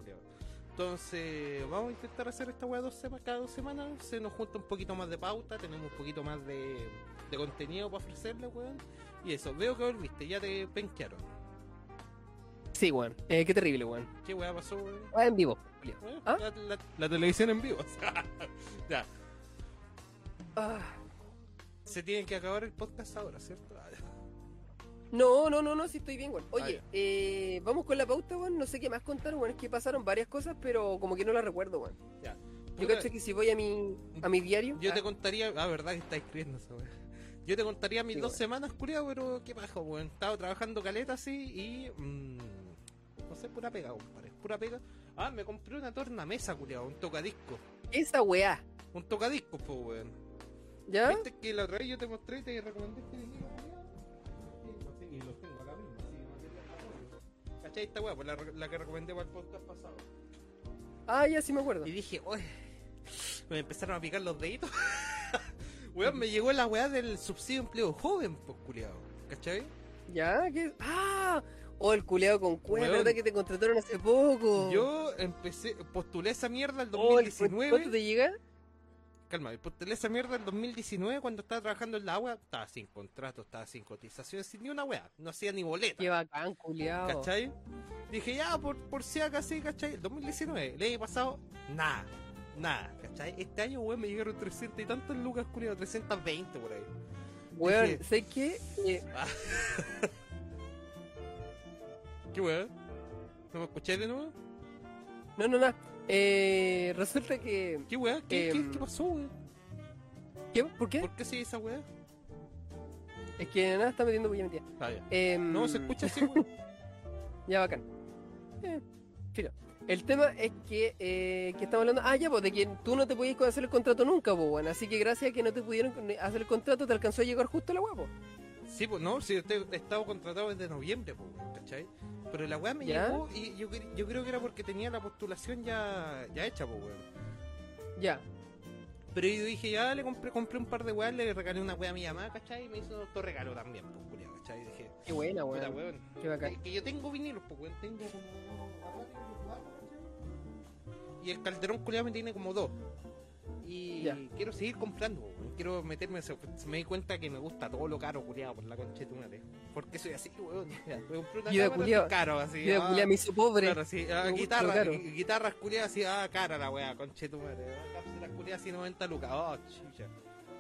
Entonces, vamos a intentar hacer esta weá dos cada dos semanas. Se nos junta un poquito más de pauta, tenemos un poquito más de, de contenido para ofrecerle, weón. Y eso, veo que volviste, ya te penquearon. Sí, weón. Eh, qué terrible, weón. ¿Qué weá pasó, weón? Ah, en vivo. ¿Ah? La, la- la televisión en vivo. ya. Ah. Se tiene que acabar el podcast ahora, ¿cierto? No, no, no, no, sí estoy bien, weón. Oye, Ah, eh, vamos con la pauta, weón. No sé qué más contar, weón. Es que pasaron varias cosas, pero como que no las recuerdo, weón. Ya. Yo cacho que si voy a mi, a mi diario. yo te contaría. Ah, verdad que está escribiendo esa weá. Yo te contaría mis Sí, dos weón. semanas, culiado, pero qué bajo, weón. Estaba trabajando caleta así y. mm, no sé, pura pega, compadre. Pura pega. Ah, me compré una tornamesa, culiado, un tocadisco. esa weá. Un tocadisco, pues, weón. ¿Ya? ¿Viste que la otra vez yo te mostré y te recomendé este vinilo? Sí, y los tengo acá mismo, así, ¿Cachai esta weá? Pues la, la que recomendé para el podcast pasado. Ah, ya sí me acuerdo. Y dije, oye, me empezaron a picar los deditos. weón, me llegó la weá del subsidio de empleo joven, pues, culiao. ¿Cachai? ¿Ya? ¿Qué? ¡Ah! Oh, el culeado con. ¿verdad que te contrataron hace poco? Yo empecé, postulé esa mierda el Oh, el- 2019. ¿Cuánto te llega? Calma, postulé esa mierda el 2019 cuando estaba trabajando en la agua. Estaba sin contrato, estaba sin cotización, sin ni una weá. No hacía ni boleta. Qué bacán, culeado. ¿Cachai? Dije, ya, por, por si acá sí, ¿cachai? El 2019, el año pasado, nada, nada, ¿cachai? Este año, weón, me llegaron 300 y tantos lucas, culiado, 320 por ahí. Weón, Dije- sé que eh, ¿Qué weón? ¿No me escuché de nuevo? No, no, no. Eh, resulta que. ¿Qué weón? ¿Qué, Em, qué, qué pasó, weón? ¿Qué? ¿Por qué? ¿Por qué sigue esa weón? Es que nada está metiendo bulla metida. Ah. Em, No, se escucha así, weón. Ya, bacán. Eh, filo. El tema es que, eh, que estamos hablando. Ah, ya, pues, de que tú no te podías hacer el contrato nunca, pues, bueno. Así que gracias a que no te pudieron hacer el contrato, te alcanzó a llegar justo la guapo. Sí, pues no, sí, he estado contratado desde noviembre, pues, ¿cachai? Pero la weá me ¿Ya? llegó y yo, yo creo que era porque tenía la postulación ya, ya hecha, pues, weón. Ya. Pero yo dije, ya le compré, compré un par de weas, le regalé una wea a mi mamá, ¿cachai? Y me hizo otro regalo también, pues, culiao, ¿cachai? Y dije, Qué buena, weón. weón. Qué bacán. Que, que yo tengo vinilos, pues, weón, tengo como. Y el calderón culiao me tiene como dos. Y Ya. quiero seguir comprando, weón. Quiero meterme, me di cuenta que me gusta todo lo caro, culiado, por la concha de. Porque soy así, weón. Me compré una cámara así caro, así. Mira, ah, me hizo pobre. Claro, sí, ah, guitarra, gui- guitarras culiadas así, ah, cara la weá, conche tu madre. ah, Cápsulas culiadas así 90 lucas, oh, chucha.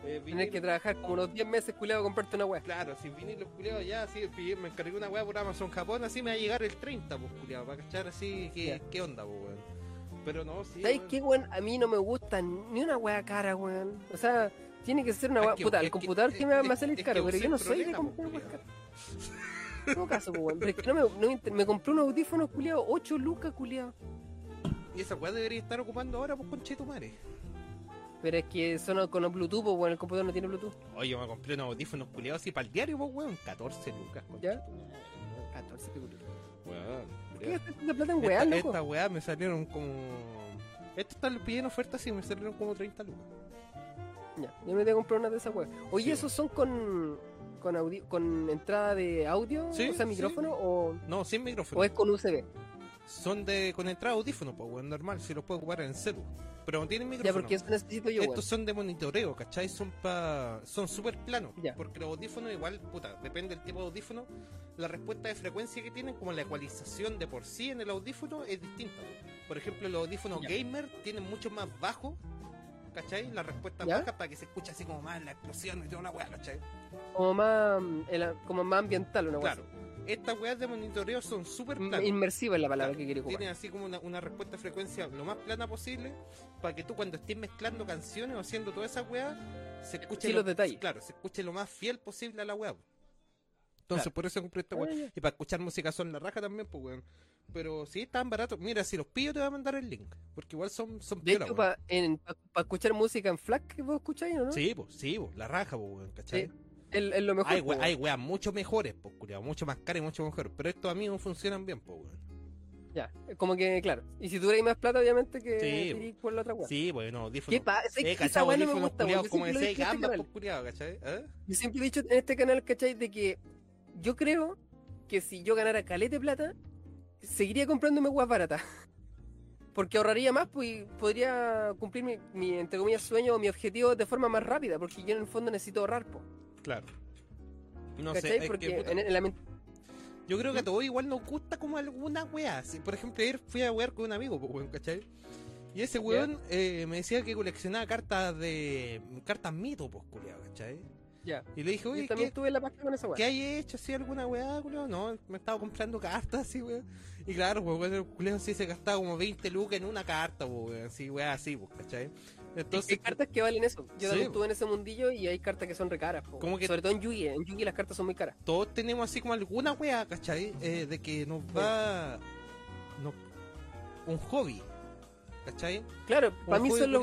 Eh, Tienes que trabajar como unos 10 meses, culiado, a comprarte una weá. Claro, si vinilos culiados ya, así, me encargué una weá por Amazon Japón, así me va a llegar el 30, pues culiado, para cachar así, ¿qué, qué onda, pues weón. Pero no, sí. ¿Sabes qué, weón? A mí no me gusta ni una weá cara, weón. O sea, tiene que ser una que- Puta, el computador que me va a salir caro, pero yo no soy de comprar weas caras. Todo caso, weón. Pero es que no me, no me, compré unos audífonos, culiado, 8 lucas, culiado. Y esa weá debería estar ocupando ahora, pues conche tu madre. Pero es que son con Bluetooth, pues, weón. El computador no tiene Bluetooth. Oye, yo me compré unos audífonos culiados así para el diario, pues weón, 14 lucas, ¿Ya? tu madre, 14 lucas. Weón, ¿Qué gastas de plata en weá, Esta, loco? esta weá me salieron como. Esto está pidiendo ofertas y me salieron como 30 lucas. Ya, yo me tengo que comprar una de esas weas. Oye, Sí. ¿esos son con con, audi- con entrada de audio? Sí, o sea, sí. micrófono o, No, sin micrófono. o es con USB. Son de con entrada audífono, pues weón, normal, si los puedo ocupar en el celu. Pero no tienen Ya, micrófono. porque eso necesito yo, weón. Estos son de monitoreo, ¿cachai? Son pa... son súper planos. Ya. Porque los audífonos igual, puta, depende del tipo de audífono, la respuesta de frecuencia que tienen, como la ecualización de por sí en el audífono, es distinta. Por ejemplo, los audífonos Ya. gamer tienen mucho más bajo ¿cachai? Las respuestas ¿Ya? bajas para que se escuche así como más la explosión y toda la weá, ¿cachai? Como más, mm, el- como más ambiental, una cosa. Claro. Estas weas de monitoreo son súper así. planas. Inmersiva es la palabra que quiere ocupar. Tienen así como una, una respuesta de frecuencia lo más plana posible para que tú cuando estés mezclando canciones o haciendo toda esa weá se escuche Sí, lo, los detalles. Claro, se escuche lo más fiel posible a la weá. Entonces Claro. por eso compré esta weá. Ah. Y para escuchar música son la raja también, pues weón. Pero sí, están baratos. Mira, si los pillo te voy a mandar el link. Porque igual son, son De para escuchar música en FLAC, que vos escucháis, ¿o ¿no? Sí, pues, sí, pues, la raja, pues weón, ¿cachai? Sí, Es, es lo mejor. Hay, we- weas mucho mejores, pues, culiao, mucho más caras y mucho mejor. Pero estos amigos funcionan bien, pues, weón. Ya, como que, claro. Y si tuviera más plata, obviamente, que Sí, por la otra weá. Sí, bueno, audífonos. ¿Qué pasa? Eh, me audífonos gusta, culiados, como gambas, canal. pues, culiao, ¿cachai? ¿Eh? Yo siempre he dicho en este canal, ¿cachai? De que yo creo que si yo ganara calete plata, seguiría comprándome weas baratas. Porque ahorraría más pues, y podría cumplir mi, mi, entre comillas, sueño o mi objetivo de forma más rápida, porque yo en el fondo necesito ahorrar, po, Claro. No ¿cachai? sé, es porque que, en, en la yo creo que a todos igual nos gusta como alguna wea. Si, por ejemplo, ayer fui a wear con un amigo, weón, ¿cachai? Y ese weón eh, me decía que coleccionaba cartas de. cartas mito, pues, culiao, ¿cachai? Ya. Y le dije, Yo oye, también ¿qué, tuve la pasta con esa wea. ¿qué hay hecho así alguna weá, culiao? No, me estaba comprando cartas así, weón. Y claro, pues, weón, el culiao sí se gastaba como 20 lucas en una carta, pues, weón, así, weá, así, pues, ¿cachai? Entonces, hay cartas que valen eso. Yo Sí, estuve en ese mundillo y hay cartas que son recaras. po. ¿Cómo que- Sobre todo en Yugi. En Yugi las cartas son muy caras. todos tenemos así como alguna wea, ¿cachai? Eh, de que nos va. no- un hobby, ¿cachai? Claro, para mí son los,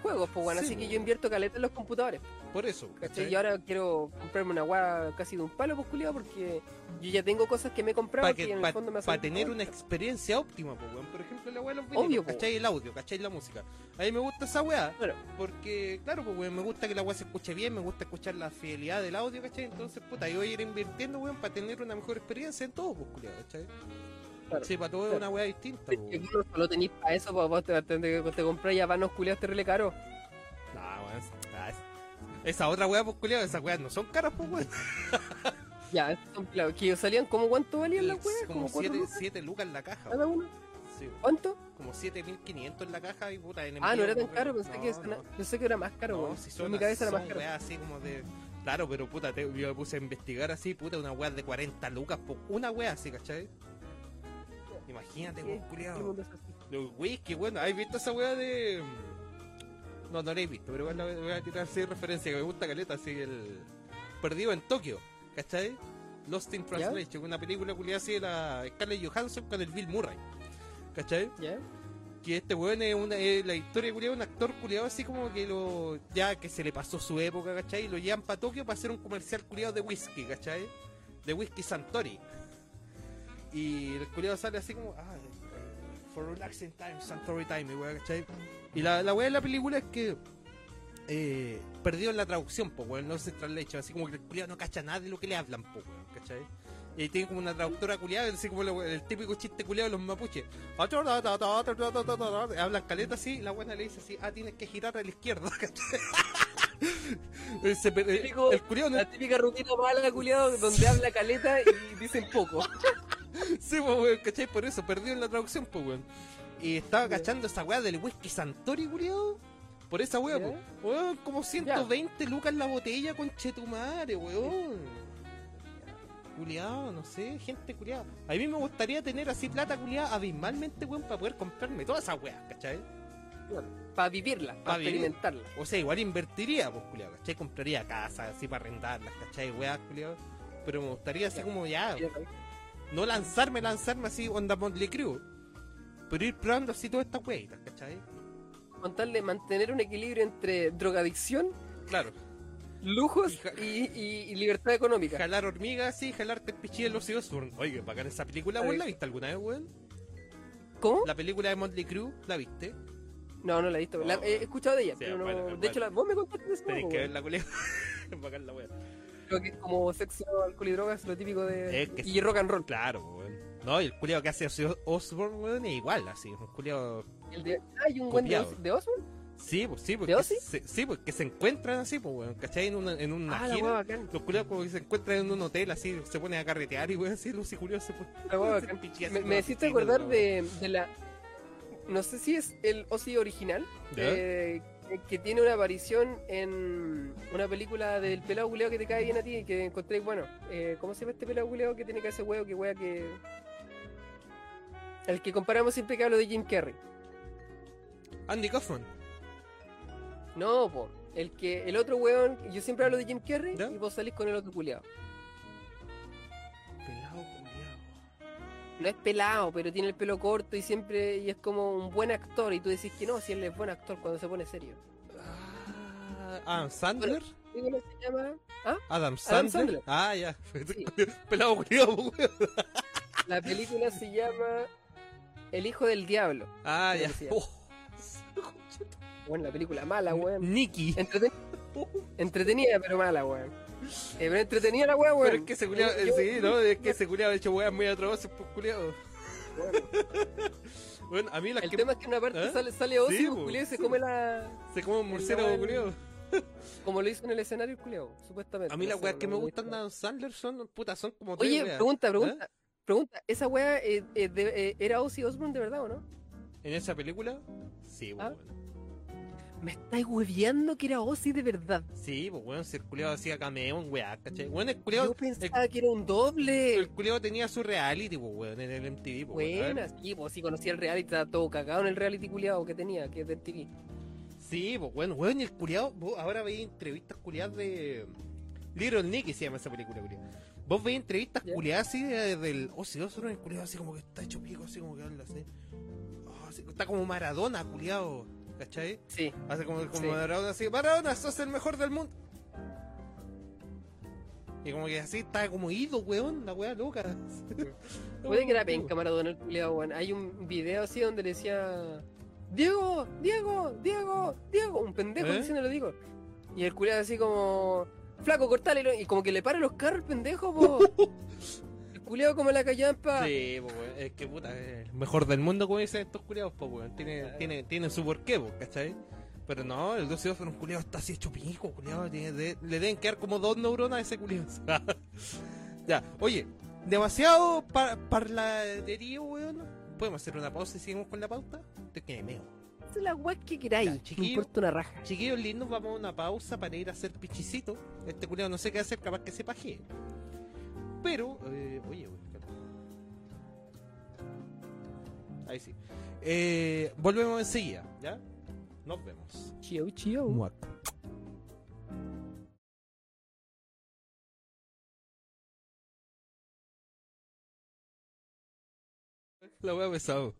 juegos, pues bueno, Sí, así que yo invierto caleta en los computadores. Por eso. Y ahora quiero comprarme una weá casi de un palo, pues culiao, porque yo ya tengo cosas que me he comprado Para que, en el fondo me para tener una experiencia óptima, pues, weón. Por ejemplo, la weá de los vinilos, Obvio, po. ¿cachai? El audio, ¿cachai? La música. A mí me gusta esa weá. Porque, claro, pues, weón, me gusta que la weá se escuche bien, me gusta escuchar la fidelidad del audio, ¿cachai? Entonces, puta, yo voy a ir invirtiendo, weón, para tener una mejor experiencia en todo, pues, culiao, ¿cachai? Claro. Sí, para todo es una weá distinta, Es pues, que no solo tenéis para eso, pues vos te, te, te, te compras ya vanos culiados terrible caro. Esa otra weá, pues, culiao, esas weas no son caras, pues, weón. Ya, son que salían como cuánto valían las weas, Como como 4 7 lucas siete lucas en la caja, cada uno. Sí. ¿Cuánto? como 7500 en la caja y puta en Ah, no era tan caro, pensé, No, que, era- no. pensé que era más caro, No, weón. si en son, mi cabeza era son más caro. weas así como de. Claro, pero puta, te- yo me puse a investigar así, puta, una wea de 40 lucas por una wea así, ¿cachai? Imagínate, weón, así. Los whisky, bueno, ¿has visto esa wea de.? No, no la he visto, pero igual voy a tirar así de referencia, que me gusta caleta, así el. Perdido en Tokio, ¿cachai? Lost in Translation, una película culiada así de la Scarlett Johansson con el Bill Murray, ¿cachai? ¿Ya? que este weón es una es la historia culiada un actor culiado así como que lo ya que se le pasó su época, ¿cachai? Y lo llevan para Tokio para hacer un comercial culiado de whisky, ¿cachai? De whisky Santori. Y el culiado sale así como, ah, for relaxing time, Santori time, weá, ¿cachai? Y la, la weá de la película es que eh, perdió en la traducción, po, weón, no se translation, así como que el culiado no cacha nada de lo que le hablan, po, weón, ¿cachai? Y ahí tiene como una traductora culiada, así como el típico chiste culiado de los mapuches. Hablan caleta así, la buena le dice así, ah, tienes que girar a la izquierda, ¿cachai? El, Típico- el culiao no La típica rutina mala, culiado, donde habla caleta y dicen poco. Sí, pues, weón, ¿cachai? Por eso, perdió en la traducción, pues, weón. Y estaba Ya. cachando esa weá del whisky Santori, culiao. Por esa weá, pues. Weón, como 120 lucas la botella, con chetumare, weón. Culiao, no sé, gente culiao. A mí me gustaría tener así plata culiao abismalmente, weón, para poder comprarme toda esa weá, ¿cachai? Para vivirla, Pa' para vivir. experimentarla. O sea, igual invertiría, pues, culiao, ¿cachai? Compraría casas así para arrendarlas, ¿cachai? Weá, culiao. Pero me gustaría así Ya. como ya, no lanzarme, lanzarme así onda Motley Crue, pero ir probando así todas estas weitas, ¿cachai? Con tal de mantener un equilibrio entre drogadicción, Claro, lujos Y y, y- y libertad económica. jalar hormigas así, jalarte pichí de los Osbourne. Oye, bacán esa película, weón, ¿la viste alguna vez, weón? ¿Cómo? La película de Motley Crue, ¿la viste? No, no la he visto. La- Oh. he escuchado de ella, pero no. bueno, de bueno. hecho, la- vos me contaste de. Tenés que ver la bacán la weón. Creo que es como sexo, alcohol y drogas, lo típico de. Es que y rock and roll. Claro, weón. No, y el culiao que hace Ozzy Osbourne, weón, es igual, así, un culiao... El de, ah, hay un buen de, Copiado. Os- de Osborne. Sí, pues sí, ¿De porque Ozzy? se, sí, porque se encuentran así, pues, weón, ¿cachai? En una, en una Ah, gira. Los culiados como que se encuentran en un hotel así, se ponen a carretear y weón, así los culiados se ponen. Me, me hiciste acordar de, de la. no sé si es el Ozzy original, eh, que- que tiene una aparición en una película del pelado culeado que te cae bien a ti, que encontré, bueno, eh, ¿cómo se llama este pelado culeado que tiene que ese huevo que wea que... El que comparamos siempre que hablo de Jim Carrey. Andy Kaufman. No, po. El que, el otro weón, yo siempre hablo de Jim Carrey ¿Ya? y vos salís con el otro culeado. No es pelado, pero tiene el pelo corto y siempre y es como un buen actor. Y tú decís que no, si él es buen actor cuando se pone serio. Ah, Adam Sandler. ¿Y ¿Cómo se llama? ¿Ah? Adam Sandler. Sandler. Ah, ya. Sí. Pelado weón. La película se llama El hijo del diablo. Ah, ya. Oh. Bueno, la película mala, weón. Nicky. Entreten- Entretenida, pero mala, weón. Eh, pero entretenida la weón, weón. Pero es que ese culiao, Yo- yo- sí, ¿no? Es que ese culiao ha hecho weas muy atroces, pues culiao. bueno, Bueno, a mí las el que tema es que en una parte ¿Ah? sale, sale Ozzy, Sí, pues, po. culiao, y se come la... se come un murciélago, culiao. Como lo hizo en el escenario, el culiao, supuestamente. A mí las weas que me gustan de Adam Sandler son, puta, son como tres Oye, weas. pregunta, pregunta. Pregunta, ¿esa wea eh, eh, de- eh, era Ozzy Osbourne de verdad o no? ¿En esa película? Sí, pues, ¿Ah? bueno. Me estáis hueveando que era Ozzy de verdad. Sí, pues weón, si el culiao hacía cameo en weá, ¿cachai? Weón, el culiao, Yo pensaba que era un doble. el culiao tenía su reality, pues weón, en el MTV, pues weón. Buena, sí, pues sí conocía el reality, estaba todo cagado en el reality culiado que tenía, que es del TV. Sí, pues bueno, weón, y el culiao, vos ahora veis entrevistas culiadas de Little Nicky se llama esa película, culiao. Vos veis entrevistas Ya. culiadas así de- del Ozzy Osbourne, el culiao así como que está hecho pico, así como que habla así. Oh, así, está como Maradona, culiao, ¿cachai? Sí. Hace como, como Sí. Maradona así, Maradona, sos el mejor del mundo. Y como que así está como ido, weón, la weá loca. Puede que era penca Maradona el. Hay un video así donde le decía Diego, Diego, Diego, Diego, un pendejo ¿Eh? diciéndolo digo. Y el culiado así como flaco, cortale y como que le para los carros el pendejo, po. culiado como la callampa. Sí, weón, es que puta, es el mejor del mundo, como dicen estos culiados, pues, weón. Tiene, tiene, tiene su porqué, pues, ¿cachai? Pero no, el 12 fue un culiado está así hecho pico, culiado. le deben quedar como dos neuronas a ese culiado. ya, oye, demasiado par parladerío, weón. ¿Podemos hacer una pausa y seguimos con la pauta? Te que meo. Es la weá que queráis. Ya, Me chiquillo. importa una raja. Chiquillos lindos, vamos a una pausa para ir a hacer pichicito. Este culiado no sé qué hacer, capaz que se pajee. Pero, eh, oye. Ahí sí. Eh, volvemos enseguida, ¿ya? Nos vemos. Chio, chio. La wea pesado.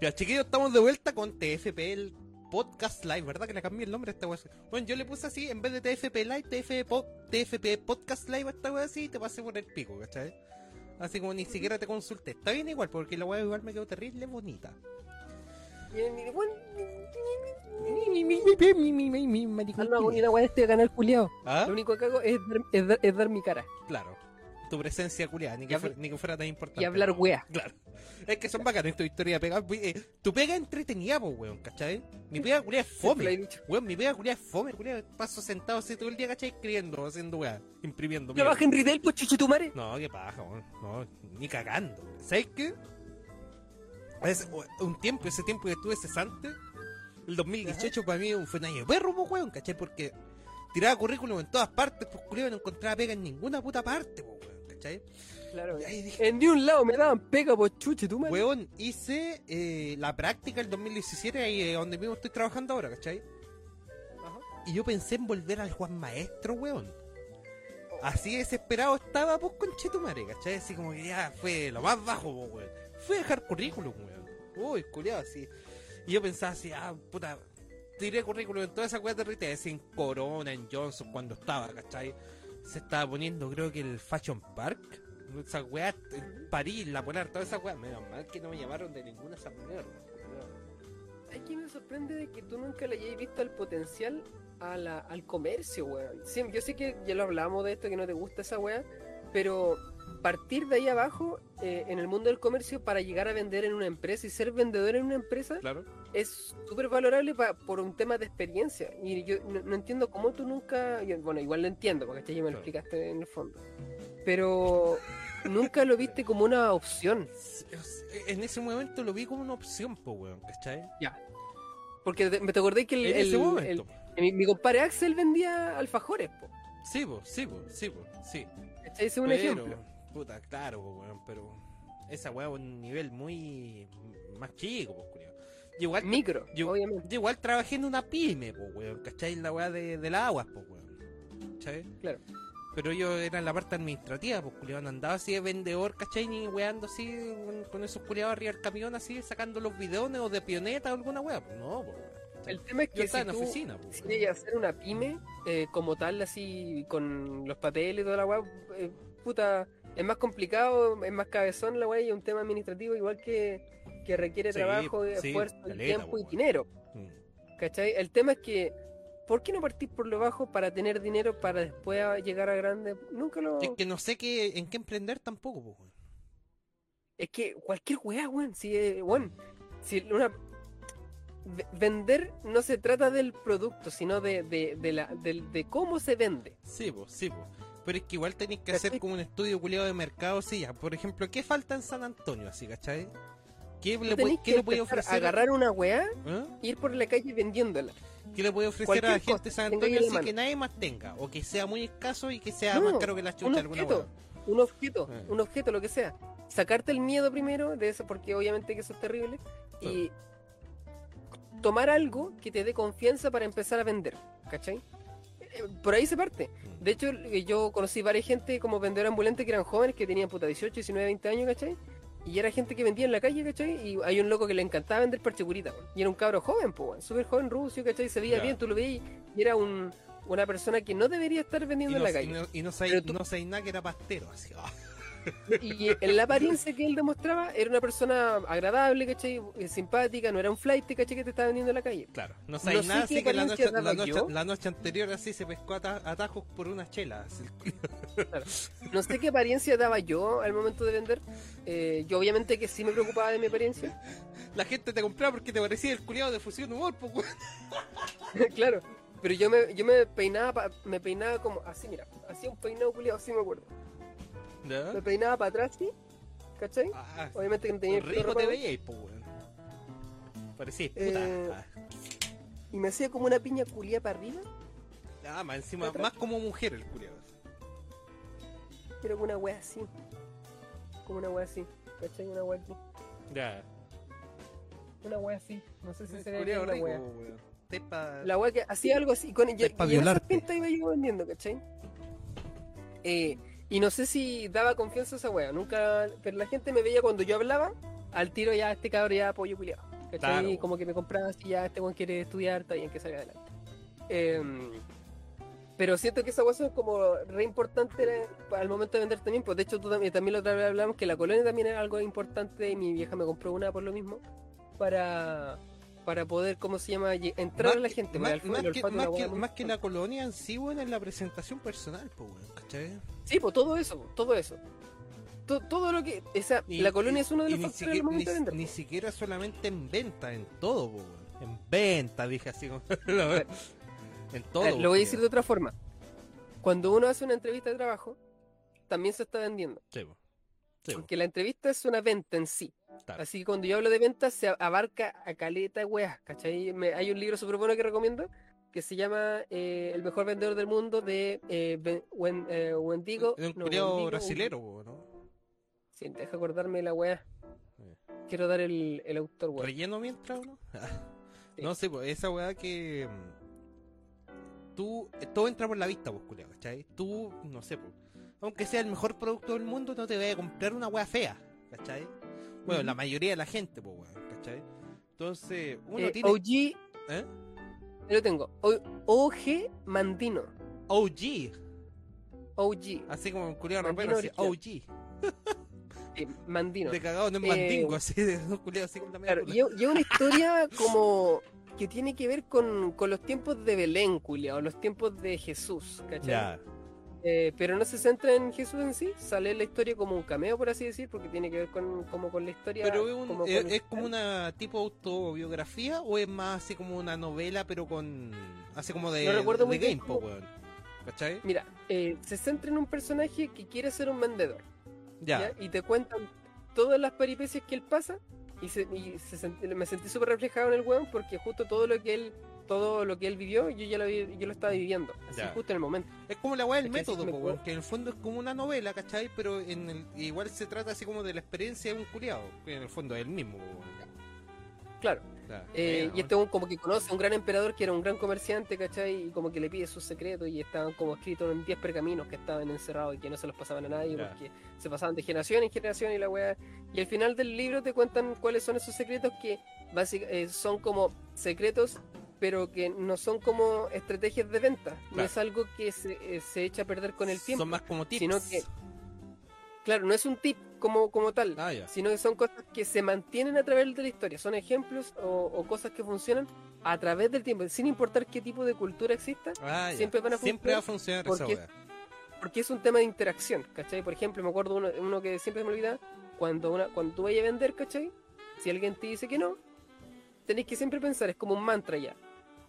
Ya, chiquillos, estamos de vuelta con TFP, el podcast live, ¿verdad? Que le cambié el nombre a esta wea. Bueno, yo le puse así, en vez de TFP live, TFP, po- TFP podcast live a esta wea así y te pasé por el pico, ¿cachai? Así como ni siquiera te consulté. Está bien igual, porque la wea igual me quedó terrible bonita. Ah, no, ni una weá de este canal culiado. ¿Ah? Lo único que hago es dar, es dar- es dar mi cara Claro. Tu presencia culiada, ni, que fuera- ni que fuera tan importante. y hablar weá. Claro. Es que son bacanas tu historia pega. Eh, tu pega entretenida, pues, weón, ¿cachai? Mi pega culiada es fome. Weón, mi pega culiada es fome, culiada. Paso sentado así todo el día, ¿cachai? Escribiendo, haciendo weá, imprimiendo. Trabaja en retail, pues chuchetumare. No, qué paja, weón. No, ni cagando. ¿Sabes qué? Es un tiempo, ese tiempo que estuve cesante, el 2018 para mí fue un año de perro, pues, weón, ¿cachai? Porque tiraba currículum en todas partes, pues, culiado, no encontraba pega en ninguna puta parte, pues, weón, ¿cachai? Claro. Y ahí dije, En de un lado me daban pega, pues chuchetumare. Weón, hice eh, la práctica el 2017 ahí eh, donde mismo estoy trabajando ahora, ¿cachai? Ajá. Y yo pensé en volver al Juan Maestro, weón. Así desesperado estaba, pues, con Chetumare, ¿cachai? Así como que ya fue lo más bajo, pues, weón. Fue a dejar currículum, weón. Uy, culiado, así. Y yo pensaba así, ah, puta, tiré currículum en toda esa weá de retail, así en Corona, en Johnson, cuando estaba, ¿cachai? Se estaba poniendo, creo que el Fashion Park. Esa weá, en París, la Polar, toda esa weá. Menos mal que no me llamaron de ninguna de esas mierdas. Aquí me sorprende de que tú nunca le hayas visto el potencial a la- al comercio, weón. Sí, yo sé que ya lo hablamos de esto, que no te gusta esa weá, pero partir de ahí abajo eh, en el mundo del comercio para llegar a vender en una empresa y ser vendedor en una empresa Claro. Es súper valorable pa- por un tema de experiencia. Y yo no, no entiendo cómo tú nunca. yo- bueno, igual lo entiendo, porque ya me lo explicaste en el fondo. Pero nunca lo viste como una opción. En ese momento lo vi como una opción, po, weón, ¿cachai? Porque te- me te acordé que el, En ese el- momento. el- mi, mi compadre Axel vendía alfajores, po. Sí, po, sí, po, sí, po, sí. ¿Cachai? Ese es un pero, ejemplo. Puta, claro, po, weón, pero esa weá es un nivel muy más chico, culiao. Yo igual, Micro, yo- obviamente. yo igual trabajé en una pyme, po, weón, ¿cachai? La weá de, de las aguas, po, weón. ¿Cachai? Claro. Pero yo era en la parte administrativa, pues culiado, andaba así de vendedor, ¿cachai? Ni weando así con, con esos culiados arriba del camión, así sacando los bidones o de pioneta o alguna wea, pues no, pues. El tema es Yo que estaba si en tú oficina, pues, si hacer una pyme eh, como tal, así con los papeles y toda la weá, eh, puta, es más complicado, es más cabezón la weá y es un tema administrativo igual que, que requiere Sí, trabajo, sí, esfuerzo, y tiempo po, y dinero. Mm. ¿Cachai? El tema es que, ¿por qué no partir por lo bajo para tener dinero para después llegar a grande? Nunca lo... Es que no sé qué, en qué emprender tampoco, pues, weón. Es que cualquier weá, weón, si, eh, weón, si una... ve- Vender no se trata del producto, sino de, de, de la, del- de cómo se vende. Sí, pues, sí, pues. Pero es que igual tenéis que ¿Cachai? hacer como un estudio culiado de mercado, sí, ya. Por ejemplo, ¿qué falta en San Antonio, así, cachai? ¿Qué le, puede- qué le ofrecer? agarrar una weá ¿eh? e ir por la calle vendiéndola. ¿Qué le puede ofrecer Cualquier a la gente de San Antonio así que nadie más tenga? O que sea muy escaso y que sea No, más caro que la un chucha alguna objeto. Un objeto, Eh. un objeto, lo que sea. Sacarte el miedo primero de eso, porque obviamente que eso es terrible. Y tomar algo que te dé confianza para empezar a vender. ¿Cachai? Eh, Por ahí se parte. Mm. De hecho, yo conocí varias gente como vendedor ambulante que eran jóvenes, que tenían puta 18, 19, 20 años, ¿cachai? Y era gente que vendía en la calle, ¿cachai? Y hay un loco que le encantaba vender parche curita, weón. Y era un cabro joven, pues, súper joven, rucio, ¿cachai? Se veía bien, tú lo veías y era un, una persona que no debería estar Y vendiendo no, en la y calle. no, y no tú- no nada que era pastero, así. ah. Y en la apariencia que él demostraba, era una persona agradable, ¿cachai? Eh, Simpática, no era un flight, ¿cachai? Que te estaba vendiendo en la calle. Claro, no sé nada, así que la noche, la, noche, yo. la noche anterior así se pescó ata- atajos por una chela. así. No sé qué apariencia daba yo al momento de vender. Eh, yo obviamente que sí me preocupaba de mi apariencia. La gente te compraba porque te parecía el culiado de fusión humor, pues, claro. Pero yo me, yo me peinaba me peinaba como así, mira, hacía un peinado culiado, así me acuerdo. ¿Ya? Me peinaba para atrás, ¿sí? ¿Cachai? Ah, Obviamente que no tenía rico te veíais, pues, weón. Parecía puta. Eh, Y me hacía como una piña culia para arriba, Ah, más encima, más como mujer el culiado. pero con una wea así. Como una wea así. ¿Cachai? Una wea aquí. Ya. Una wea así. No sé si El se ve culiao bien la rico, wea. weón. Tepa- La wea que hacía algo así con pa' Y en esas pintas iba yo vendiendo, ¿cachai? Eh, y no sé si daba confianza a esa wea. Nunca. Pero la gente me veía cuando yo hablaba. Al tiro ya este cabrón ya apoyo culiado. ¿Cachai? Claro. Como que me compraba así ya este weón quiere estudiar, está bien que salga adelante. Em, pero siento que esa wea es como re importante al momento de vender también. Pues de hecho tú también, también la otra vez hablamos que la colonia también era algo importante y mi vieja me compró una por lo mismo. Para, para poder, ¿cómo se llama? Entrar Más a la que- gente. más, que, más más la colonia en sí, weón, es la presentación personal, pues, weón, ¿cachai? Sí, pues todo eso, todo eso. To- todo lo que. Esa, Y- la colonia y- es uno de los ni factores siquiera, momento de ni- vender. ni siquiera solamente en venta, en todo, po. En venta, dije así como. en todo. Ver, lo voy a decir de otra forma. Cuando uno hace una entrevista de trabajo, también se está vendiendo. Sí, po. Sí, po, Porque la entrevista es una venta en sí. Así que cuando yo hablo de ventas, se abarca a caleta de weas, ¿cachai? Me- hay un libro súper bueno que recomiendo que se llama eh, El mejor vendedor del mundo de eh, Wen- eh, Wendigo. Es un no, Wendigo, brasilero, ¿no? Sí, deja acordarme la. Eh. Quiero dar el, el autor, weón. ¿Relleno mientras o no? Sí. No sé, pues esa weá que. mm, Tú. Todo entra por la vista, pues, culiao, ¿cachai? Tú, no sé, pues. Aunque sea el mejor producto del mundo, no te vayas a comprar una weá fea, ¿cachai? Bueno, la mayoría de la gente, pues, weón, ¿cachai? Entonces, uno tiene. OG, ¿Eh? Yo lo tengo. OG Mandino. OG. OG. Así como un culiao Mandino rapero, así. OG. Mandino. De cagado en Eh, mandingo, así, de un culiao así con la media Claro, y es y es una historia como que tiene que ver con, con los tiempos de Belén, culia, o los tiempos de Jesús, ¿cachai? Ya. Eh, pero no se centra en Jesús en sí, sale la historia como un cameo, por así decir, porque tiene que ver con, como con la historia. Pero es, un- como es, con- es como una tipo autobiografía o es más así como una novela, pero con. Así como de, No recuerdo de muy game, weón. ¿Cachai? Mira, eh, se centra en un personaje que quiere ser un vendedor. Ya. ¿ya? y te cuentan todas las peripecias que él pasa y, se, y se sent- me sentí súper reflejado en el weón porque justo todo lo que él todo lo que él vivió yo ya lo, vi- yo lo estaba viviendo así Ya. justo en el momento Es como la weá del método, po, que en el fondo es como una novela, ¿cachai? Pero en el, igual se trata así como de la experiencia de un culiado, que en el fondo es el mismo. claro Claro. Eh, y este como que conoce a un gran emperador que era un gran comerciante ¿cachai? y como que le pide sus secretos y estaban como escritos en 10 pergaminos que estaban encerrados y que no se los pasaban a nadie Ya. porque se pasaban de generación en generación y la weá y al final del libro te cuentan cuáles son esos secretos que básicamente son como secretos pero que no son como estrategias de venta, no es algo que se, eh, se echa a perder con el tiempo. Son más como tips. sino que- Claro, no es un tip como, como tal, Ah, sino que son cosas que se mantienen a través de la historia, son ejemplos o, o cosas que funcionan a través del tiempo, sin importar qué tipo de cultura exista, Ah, siempre van a Siempre va a funcionar esa porque- weá. porque es un tema de interacción, ¿cachai? Por ejemplo, me acuerdo uno, uno que siempre me olvida, cuando, una, cuando tú vayas a vender, ¿cachai? Si alguien te dice que no, tenéis que siempre pensar, es como un mantra ya.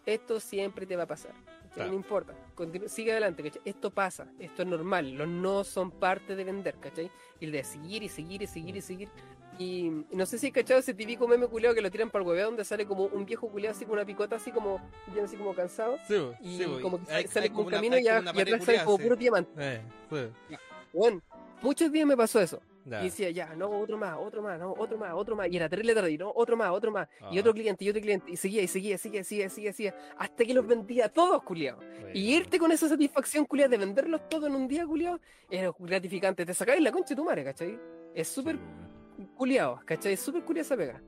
Esto siempre te va a pasar. Claro. No importa. Continúa- sigue adelante, ¿cachai? Esto pasa, esto es normal. Los no son parte de vender, ¿cachai? Y el de seguir y seguir y seguir y seguir. Y, y no sé si cachado ese típico meme culeado que lo tiran para el hueveo donde sale como un viejo culeado así con una picota así como, bien así como cansado. Sí, Y sí, como que hay- sale, hay como un camino y, una y pared atrás sale como sí. puro diamante. Eh. Bueno, muchos días me pasó eso. Ya. Y decía, ya, no, otro más, otro más, no, otro más, otro más. Y era terrible tarde, y no, otro más, otro más. Y Ah. otro cliente, y otro cliente. Y seguía, y seguía, seguía, seguía, seguía, seguía. Hasta que los vendía todos, culiados. Y irte con esa satisfacción, culiada, de venderlos todos en un día, culiado, era gratificante. Te sacáis la concha de tu madre, ¿cachai? Es súper Sí, culiado, ¿cachai? Es súper curiosa pega.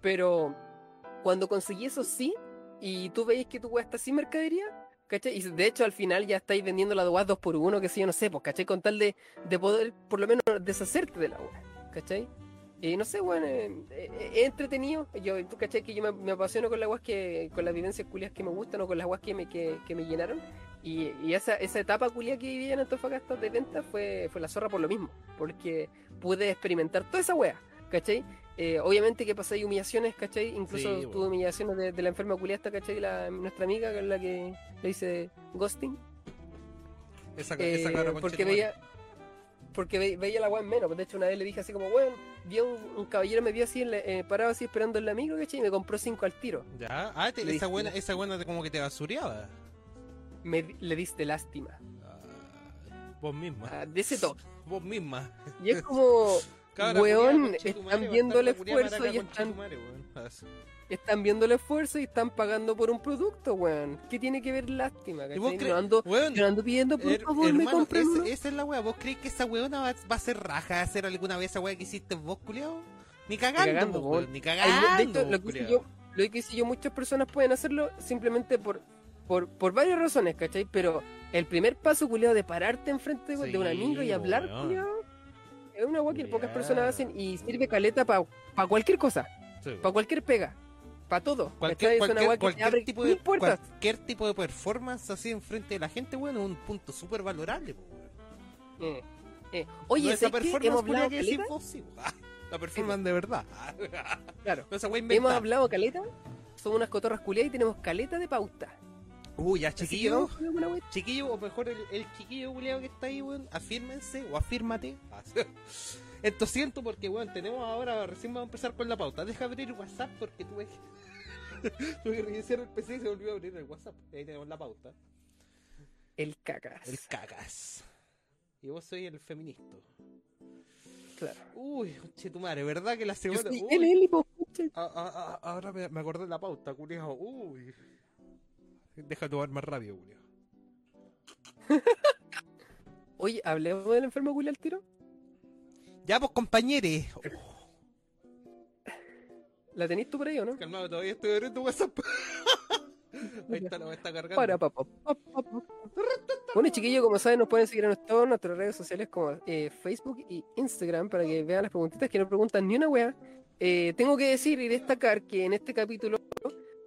Pero cuando conseguí eso sí, y tú veis que tu weá está sin mercadería, ¿cachai? Y de hecho al final ya estáis vendiendo la weá dos por uno, que si yo no sé, pues, ¿cachai? Con tal de, de poder por lo menos deshacerte de la weá, ¿cachai? Y no sé, weón, eh, eh, es entretenido. Yo, tú, ¿cachai? Que yo me, me apasiono con las weas que, con las vivencias culias que me gustan o con las weas que me, que, que me llenaron. Y, y esa, esa etapa culia que viví en Antofagasta de venta fue, fue la zorra por lo mismo, porque pude experimentar toda esa wea, ¿cachai? Eh, obviamente que pasé humillaciones, ¿cachai? Incluso Sí, humillaciones de, de la enferma culiasta, ¿cachai? La, nuestra amiga, que es la que le hice ghosting. Esa, Eh, esa cabra porque conchetumare. veía porque ve- veía la weá en menos. De hecho, una vez le dije así como, weón, vi a un, un caballero me vio así, en la- eh, parado así esperando en la micro, ¿cachai? Y me compró cinco al tiro. Ya. Ah, te- Le esa buena, esa buena te- como que te basureaba. Me, le diste lástima. Ah, vos misma. Ah, de ese toque. Vos misma. Y es como, Cabra Weón, están viendo el esfuerzo maraca, y están- están viendo el esfuerzo y están pagando por un producto, weón. ¿Qué tiene que ver lástima? ¿Y vos ando, Weón, yo ando pidiendo, por favor, me hermano, compren ese- uno. esa es la wea. ¿Vos crees que esa weona va, va a ser raja de hacer alguna vez esa wea que hiciste vos, culiao? Ni cagando, weón. ni Ay, cagando. de hecho, lo que culiao. hice yo, lo que hice yo, muchas personas pueden hacerlo simplemente por, por, por varias razones, ¿cachai? Pero el primer paso, culiado, de pararte enfrente de, de un amigo y hablar, weón. culiao, es una weá que pocas personas hacen y sirve caleta para cualquier cosa, Sí, para cualquier pega, para todo. Cualquier. Es cualquier, cualquier abre tipo de, puertas. cualquier tipo de performance así enfrente de la gente, weón, es un punto súper valorable. Eh, eh. Oye, no esa performance hemos que vos, sí, po. La performance de verdad. Claro. No esa Hemos hablado caleta, somos unas cotorras culiadas y tenemos caleta de pauta. Uy, ya, chiquillo. Chiquillo, o mejor el, el chiquillo culiao que está ahí, weón, afírmense o afírmate. Esto siento porque, weón, tenemos ahora, recién vamos a empezar con la pauta. Deja abrir WhatsApp porque tuve que, tuve que reiniciar el PC y se volvió a abrir el WhatsApp. Ahí tenemos la pauta. El cacas. El cacas. Y vos soy el feminista. Claro. Uy, che tu madre, ¿verdad que la Yo segunda... soy Uy, el ah, ah, ah, ahora me, me acordé de la pauta, culiao. Uy. Deja tomar más rápido, culiao. Oye, hablemos del enfermo culiao al tiro. Ya, pues, compañeros. ¿La tenéis tú por ahí o no? Calmado, todavía estoy abriendo WhatsApp. Ahí está, la está cargando. Para, pa, pa, pa, pa, pa. Bueno, chiquillos, como saben, nos pueden seguir en todas nuestras redes sociales como eh, Facebook y Instagram para que vean las preguntitas que no preguntan ni una wea. Eh, tengo que decir y destacar que en este capítulo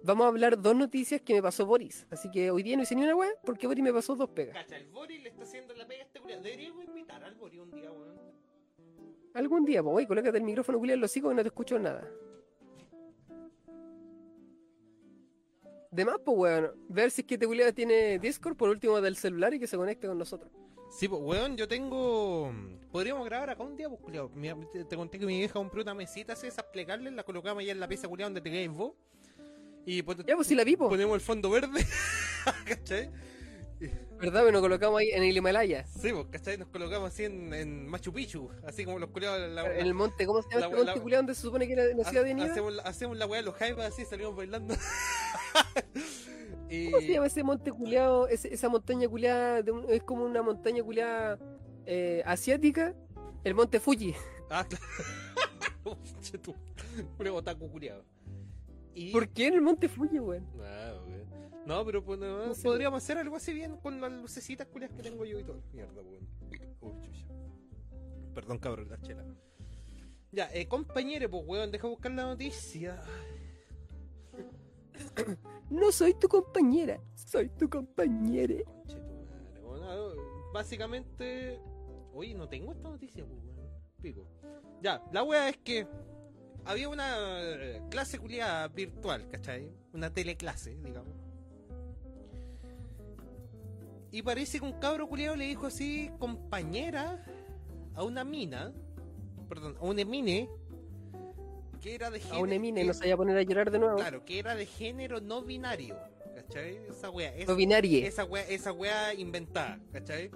vamos a hablar dos noticias que me pasó Boris. Así que hoy día no hice ni una wea porque Boris me pasó dos pegas. Cacha, el Bori le está haciendo la pega a este culiao. Deberíamos invitar al Bori un día, weón. Algún día, pues, oye, colócate el micrófono, culiao, en los hocico y no te escucho nada. De más, pues, weón, ver si es que este culiao tiene Discord por último del celular y que se conecte con nosotros. Sí, pues, weón, yo tengo. Podríamos grabar acá un día, pues, culiao. Mi- te, te conté que mi vieja compró una mesita así, esas plegables, la colocamos allá en la pieza, culiao, donde te quedáis vos. Y pues, Ya, pues si la ponemos el fondo verde. ¿Cachai? ¿Verdad? Que nos colocamos ahí en el Himalaya. Sí, pues, ¿cachai? Nos colocamos así en, en Machu Picchu, así como los culiados. La, En el monte, ¿cómo se llama la- este monte culiao donde se supone que era la ciudad de Niva? hacemos, la- hacemos la weá de los jaivas así, salimos bailando. y... ¿Cómo se llama ese monte culiao? Ese- esa montaña culiada, de es como una montaña culiada eh, asiática. El monte Fuji. Ah, claro. Un otaku culiado. Y... ¿Por qué en el monte Fuji, weón? Ah, weón. No, pero pues, no, No sé. podríamos hacer algo así bien con las lucecitas culiadas que tengo yo y todo. Mierda, weón. Uy, chucha. Perdón, cabrón, la chela. Ya, eh, compañero, pues, weón, deja buscar la noticia. No soy tu compañera, soy tu compañera. Conche tu madre, weón. Ah, Básicamente. Oye, no tengo esta noticia, pues, weón. Pico. Ya, la wea es que. Había una eh, clase culiada virtual, ¿cachai? Una teleclase, digamos. Y parece que un cabro culiado le dijo así, compañera, a una mina, perdón, a una mine, que era de A género. un Emine no se vaya a poner a llorar de nuevo. Claro, que era de género no binario, ¿cachai? Esa wea, esa, No binarie. esa wea, esa wea inventada, ¿cachai?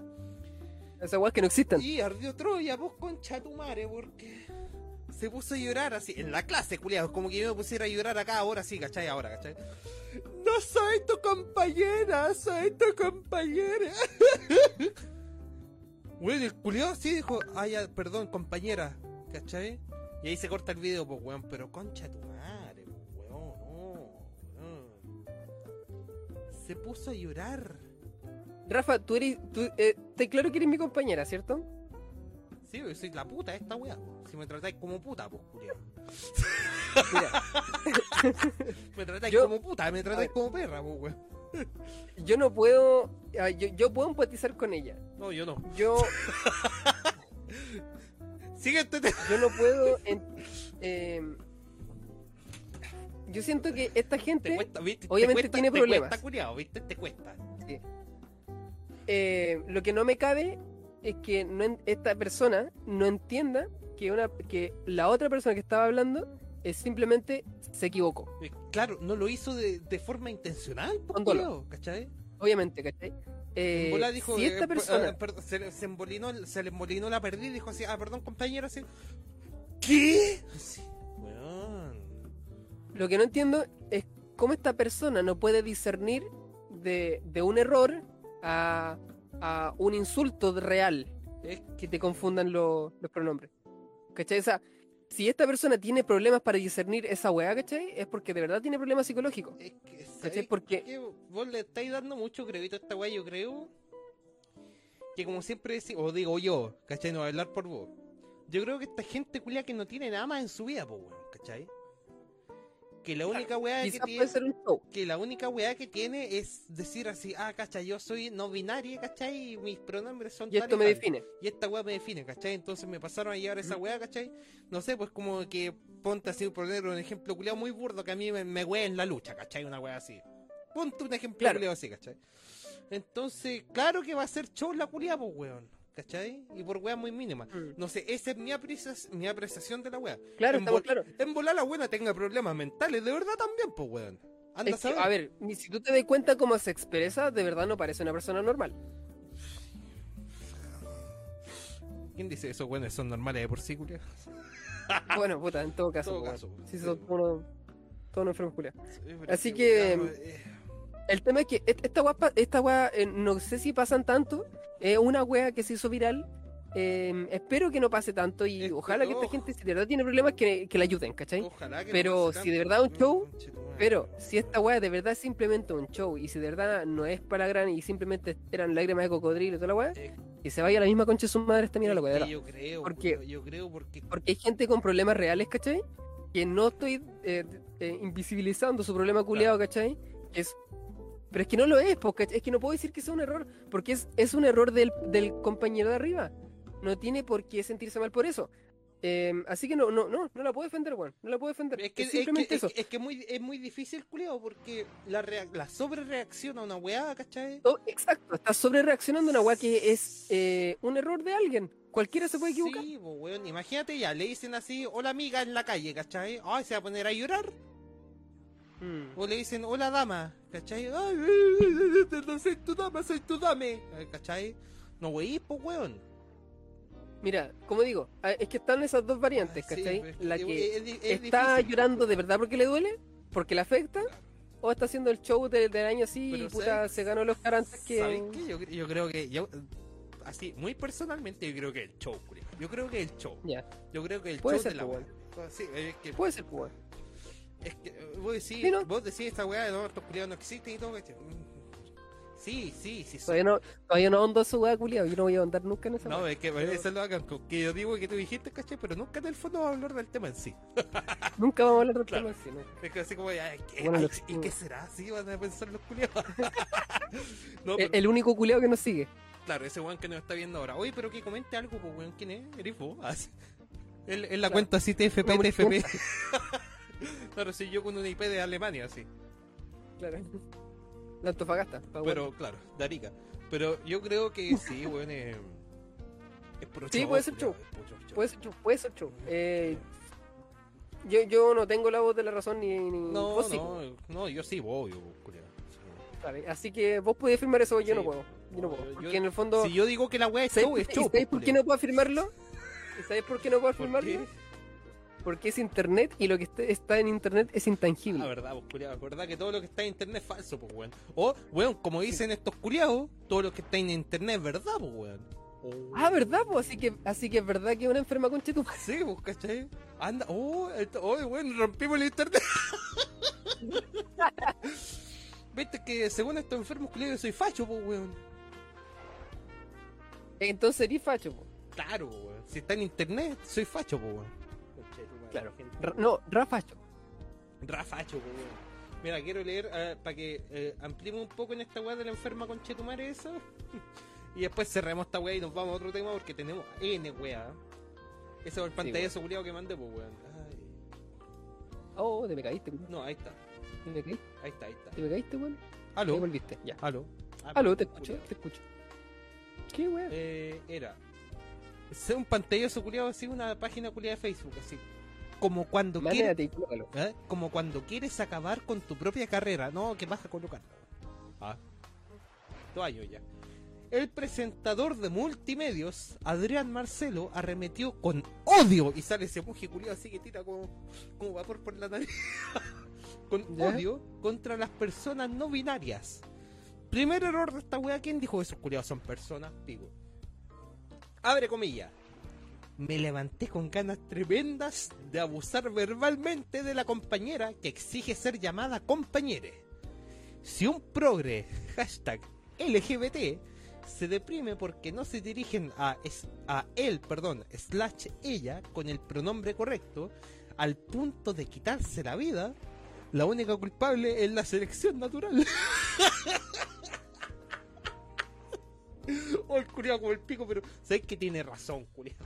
Esas weas que no existen. Y ardió Troya, vos concha tu madre, porque se puso a llorar así, en la clase, culiados, como que yo me pusiera a llorar acá ahora sí, ¿cachai? Ahora, ¿cachai? No soy tu compañera, soy tu compañera. Bueno, el culiado sí dijo, ah, ya, perdón, compañera, ¿cachai? Y ahí se corta el video, pues, weón, pero concha tu madre, pues, weón, no, weón. Se puso a llorar. Rafa, tú eres. Tú, eh, te claro que eres mi compañera, ¿cierto? Sí, yo soy la puta de esta weá. Si me tratáis como puta, pues, culiao. Me tratáis Yo- como puta, me tratáis como perra, pues, weón. yo no puedo. ah, Yo, yo puedo empatizar con ella. No, yo no. Yo, Siguiente tema. yo no puedo. en- eh, yo siento que esta Te gente. cuesta, ¿viste? obviamente te cuesta, tiene te problemas. Cuesta, culiao, ¿viste? Te cuesta. eh, lo que no me cabe es que no esta persona no entienda que, una, que la otra persona que estaba hablando es simplemente se equivocó. Eh, Claro, no lo hizo de, de forma intencional, pues, dolo. culiao, ¿cachai? Obviamente, ¿cachai? Eh, dijo, si esta eh, persona. se, le- se embolinó, se le embolinó la perdida y dijo así, ah, perdón, compañero, así. ¿Qué? Así. Lo que no entiendo es cómo esta persona no puede discernir de, de un error a, a un insulto real Es que te confundan lo- los pronombres. ¿Cachai? O sea, si esta persona tiene problemas para discernir esa weá, ¿cachai? Es porque de verdad tiene problemas psicológicos. Es que, ¿Cachai? ¿sabéis Porque- qué? vos le estáis dando mucho crédito a esta weá, yo creo. Que como siempre decimos, o digo yo, ¿cachai? No voy a hablar por vos. Yo creo que esta gente culia que no tiene nada más en su vida, pues weón, ¿cachai? Que la única weá que tiene. Que la única weá que tiene es decir así, ah, ¿cachai? Yo soy no binaria, ¿cachai? Y mis pronombres son Y esto me tal". define. Y esta weá me define, ¿cachai? Entonces me pasaron a llevar esa weá, ¿cachai? No sé, pues como que ponte así, por poner un ejemplo culiado muy burdo que a mí me, me wea en la lucha, ¿cachai? Una weá así. Ponte un ejemplo Claro. culiado así, ¿cachai? Entonces, claro que va a ser show la culiada, pues weón, ¿cachai? Y por weá muy mínima. Mm. No sé, esa es mi, mi apreciación de la weá. Claro, en, estamos claros. en volar la buena tenga problemas mentales, de verdad también, pues weón. Anda Es a que, saber. a ver, ni si tú te das cuenta cómo se expresa, de verdad no parece una persona normal. ¿Quién dice eso? Bueno, son normales de por sí, culiado. Bueno, puta, en todo caso. todo pues, caso, Sí, son todos todos enfermos culiados. Así Sí, que- eh, El tema es que esta weá, esta eh, no sé si pasan tanto, es una weá que se hizo viral. eh, espero que no pase tanto y Es- ojalá que esta oh. gente, si de verdad tiene problemas, que, que la ayuden, ¿cachai? Ojalá que no Pero pase si de verdad un show. Pero si esta weá de verdad es simplemente un show y si de verdad no es para gran y simplemente eran lágrimas de cocodrilo y toda la weá, Eh, que se vaya a la misma concha de su madre esta mira la weá. que. Yo creo, Porque- yo creo porque Porque hay gente con problemas reales, ¿cachai? Que no estoy eh, eh, invisibilizando su problema culiado, ¿cachai? Que es... Pero es que no lo es, porque es que no puedo decir que sea un error, porque es, es un error del, del compañero de arriba. No tiene por qué sentirse mal por eso. Em, así que no, no, no, no la puedo defender, weón. No la puedo defender. Es que, Es es que, simplemente es, eso. es que muy, es muy difícil, culiao, porque la, la sobrereacción a una weá, ¿cachai? Oh, exacto, estás sobre reaccionando a una weá que es eh, un error de alguien. Cualquiera se puede equivocar. Sí, pues, weón, imagínate ya, le dicen así, hola amiga en la calle, ¿cachai? Ay, se va a poner a llorar. Mm. O le dicen, hola dama, ¿cachai? Ay, ay, ay, no soy tu dama, soy tu dame, ¿cachai? No, wey, pues, weón. Mira, como digo, ah, es que están esas dos variantes, Sí, ¿cachai? es la es- que es es está difícil. llorando de verdad porque le duele, porque le afecta, o está haciendo el show de- del año así Pero y puta, ¿sabes- se ganó los carantes que. ¿Sabes qué? Yo, yo creo que, yo, así, muy personalmente, yo creo que el show. Yo creo que el show. Ya, Yo creo que el Puede show ser, de la pues. Sí, es que, puede ser, pues. Es que eh, vos decís, Sí, ¿no? vos decís esta weá de no, estos culiados no existen y todo, ¿cachai? Mm. Sí, sí, sí. sí. Todavía no, todavía no hondo su weá, culiao. Yo no voy a andar nunca en esa No, weá. es que eso lo hagan con que yo digo que tú dijiste, ¿cachai? Pero nunca en el fondo vamos a hablar del tema en sí. Nunca vamos a hablar del Claro. tema así, ¿no? Es que así como, ay, ¿qué, Bueno, ay, los- ¿y qué será? ¿Sí van a pensar los culiados? no, El, pero, el único culiao que nos sigue. claro, ese weón que nos está viendo ahora. Oye, pero que comente algo, pues weón, ¿quién es? ¿Eres vos? Sí. En, en la Claro. cuenta así TFP, TFP. claro, si yo con una IP de Alemania, sí. Claro. La Antofagasta. Pero, bueno. claro, de Arica. Pero yo creo que sí, weón, eh, es Sí, show, puede ser show. Puede ser show, puede ser show. Eh, yo, yo no tengo la voz de la razón ni. ni No, vos sí, no, no, yo sí voy. Sí. ¿sabes? Así que vos podés afirmar eso, yo Sí, no puedo. Yo no no, puedo. yo- Porque en el fondo. Si yo digo que la weá es ¿sabéis show, es show. ¿Y sabéis pues, por qué no puedo afirmarlo? ¿Y sabéis por qué no puedo qué? Porque es internet y lo que está en internet es intangible. Ah, verdad, pues, culiao, verdad que todo lo que está en internet es falso, pues, weón. O, weón, como dicen estos culiados, todo lo que está en internet es verdad, pues, weón. Oh. Ah, ¿verdad? Pues así que, así que es verdad que es una enferma con tu Sí, pues, ¿cachai? Anda, oh, esto- oh, weón, rompimos el internet. Viste que según estos enfermos culiados yo soy facho, pues, weón. Entonces eres facho, po. Claro, pues, weón. Si está en internet, soy facho, pues, weón. Claro. Ra- no, Rafacho. Rafacho, pues, weón. Mira, quiero leer para que eh, ampliemos un poco en esta weá de la enferma con Chetumare eso. y después cerremos esta weá y nos vamos a otro tema porque tenemos N weá. Ese es el pantallazo culiado que mandé, pues weón. Oh, te me caíste, weón. No, ahí está. Te me caíste, Ahí está, ahí está. te me caíste, weón. Aló. volviste, ya. Aló. Ah, Aló, te pero, escucho, culiao. te escucho. ¿Qué, weón? Eh, era. Ser un pantallazo culiado así, una página culiada de Facebook, así. Como cuando quieres. ¿Eh? Como cuando quieres acabar con tu propia carrera. No, que vas a colocar. Ah. Años ya. El presentador de multimedios, Adrián Marcelo, arremetió con odio. Y sale ese muji así que tira como, como vapor por la nariz. con ¿Ya? odio contra las personas no binarias. Primer error de esta wea. ¿Quién dijo que esos culiados son personas? Digo. Abre comillas. Me levanté con ganas tremendas de abusar verbalmente de la compañera que exige ser llamada compañere. Si un progre, hashtag LGBT, se deprime porque no se dirigen a, es- a él, perdón, slash ella, con el pronombre correcto, al punto de quitarse la vida, la única culpable es la selección natural. oh, el culiao como el pico, pero sabes que tiene razón, culiao.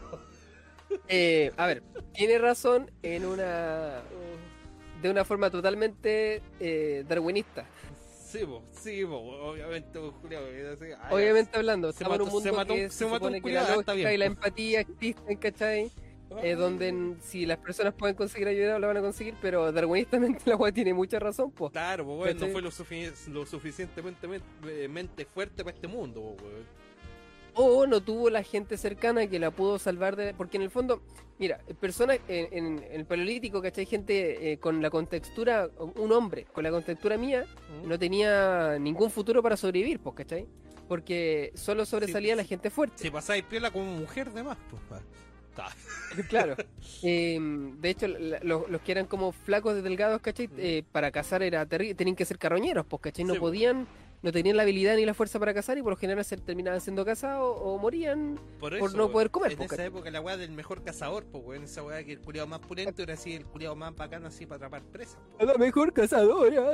Eh, a ver, tiene razón en una. de una forma totalmente eh, darwinista. Sí, po, sí, po, obviamente, así, ay, Obviamente hablando, se estamos en un mató- se mundo mató- que se se, mató supone que la ah, está lógica bien, y la empatía existen, ¿cachai? Eh, donde si las personas pueden conseguir ayuda, la van a conseguir, pero darwinistamente la weá tiene mucha razón, pues. Claro, weón, no fue lo, sufi- lo suficientemente men- eh, mente fuerte para este mundo, weón. O no tuvo la gente cercana que la pudo salvar de... Porque en el fondo, mira, personas en, en- el paleolítico, ¿cachai? Gente eh, con la contextura, un hombre con la contextura mía, no tenía ningún futuro para sobrevivir, pues, ¿cachai? Porque solo sobresalía Sí, la gente fuerte. Si pasáis piola como mujer de más, pues. pa. Claro. Eh, de hecho, la- los, los que eran como flacos de delgados, ¿cachai? Eh, para cazar era terrible, tenían que ser carroñeros, pues, ¿cachai? No Sí, pues. podían no tenían la habilidad ni la fuerza para cazar y por lo general se terminaban siendo cazados o morían. Por, no poder comer, En po, esa ¿cachai? época la weá del mejor cazador, pues weón. Esa weá que el culiado más pulento era así, el culiado más bacano así para atrapar presas. po. La mejor cazadora.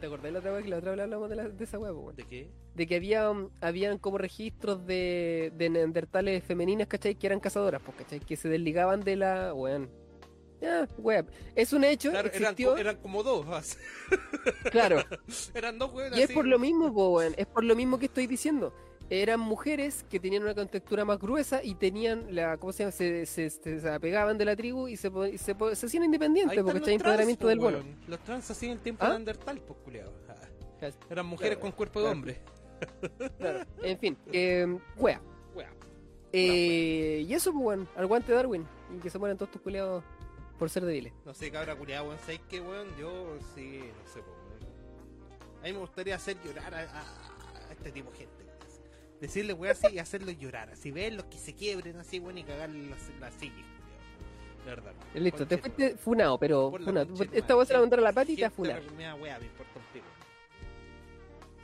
¿Te acordás la otra vez que la otra vez hablamos de, la- de esa weá, weón? ¿De qué? De que había, um, habían como registros de, de neandertales femeninas, ¿cachai? Que eran cazadoras, pues, ¿cachai? Que se desligaban de la. Weón. Ya, weón. Es un hecho, Claro, existió. eran como dos. Claro. eran dos weón. Y es por lo mismo, po, weón, es por lo mismo que estoy diciendo. Eran mujeres que tenían una contextura más gruesa y tenían la, ¿cómo se llama? Se, se, se- se apegaban de la tribu y se, se, hacían Ahí independientes están porque está empoderamiento po, del bueno. Los trans así en el tiempo ¿Ah? de Neandertal, pues culiado. Claro. Eran mujeres Claro. con cuerpo de Claro. hombre. Claro. En fin, eh, wea. Weá. Eh, y eso, pues, weón, al guante Darwin. Y que se mueran todos tus culiados por ser débiles. No sé, cabra culiado, weón. ¿Sabes qué, weón? Yo sí, no sé, weón. A mí me gustaría hacer llorar a, a- a este tipo de gente. weón. Decirle, weón, así y hacerlos llorar. Así verlos que se quiebren así, weón, y cagarle la, la silla. De verdad. Listo, te fuiste funado, pero la funado. Esta weá se la va a la pati y te funar. me weá, me importa un pico.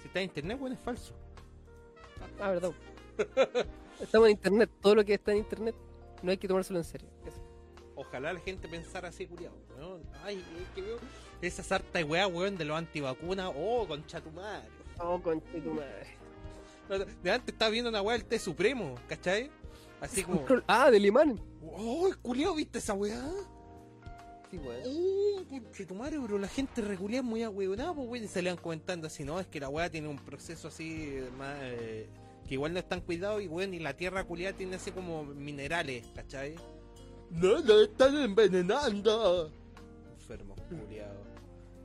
Si está en internet, weón, es falso. Ah, verdad. Estamos en internet, todo lo que está en internet no hay que tomárselo en serio. Eso. Ojalá la gente pensara así, culiado. weón. Ay, es que veo esa sarta de weá, weón, de los antivacunas. Oh, concha tu madre. Oh, conche tu madre. De antes estaba viendo una weá del té supremo, ¿cachai? Así como. Ah, del imán. Oh, culiado, ¿viste esa weá? Sí, weón. Oh, concha tu madre, pero la gente es muy ahueonada, pues, weón. Y se le van comentando así, no, es que la weá tiene un proceso así, más. eh, que igual no están cuidados y weón, y la tierra culiada tiene así como minerales, ¿cachai? No, nos están envenenando. Enfermos culiados.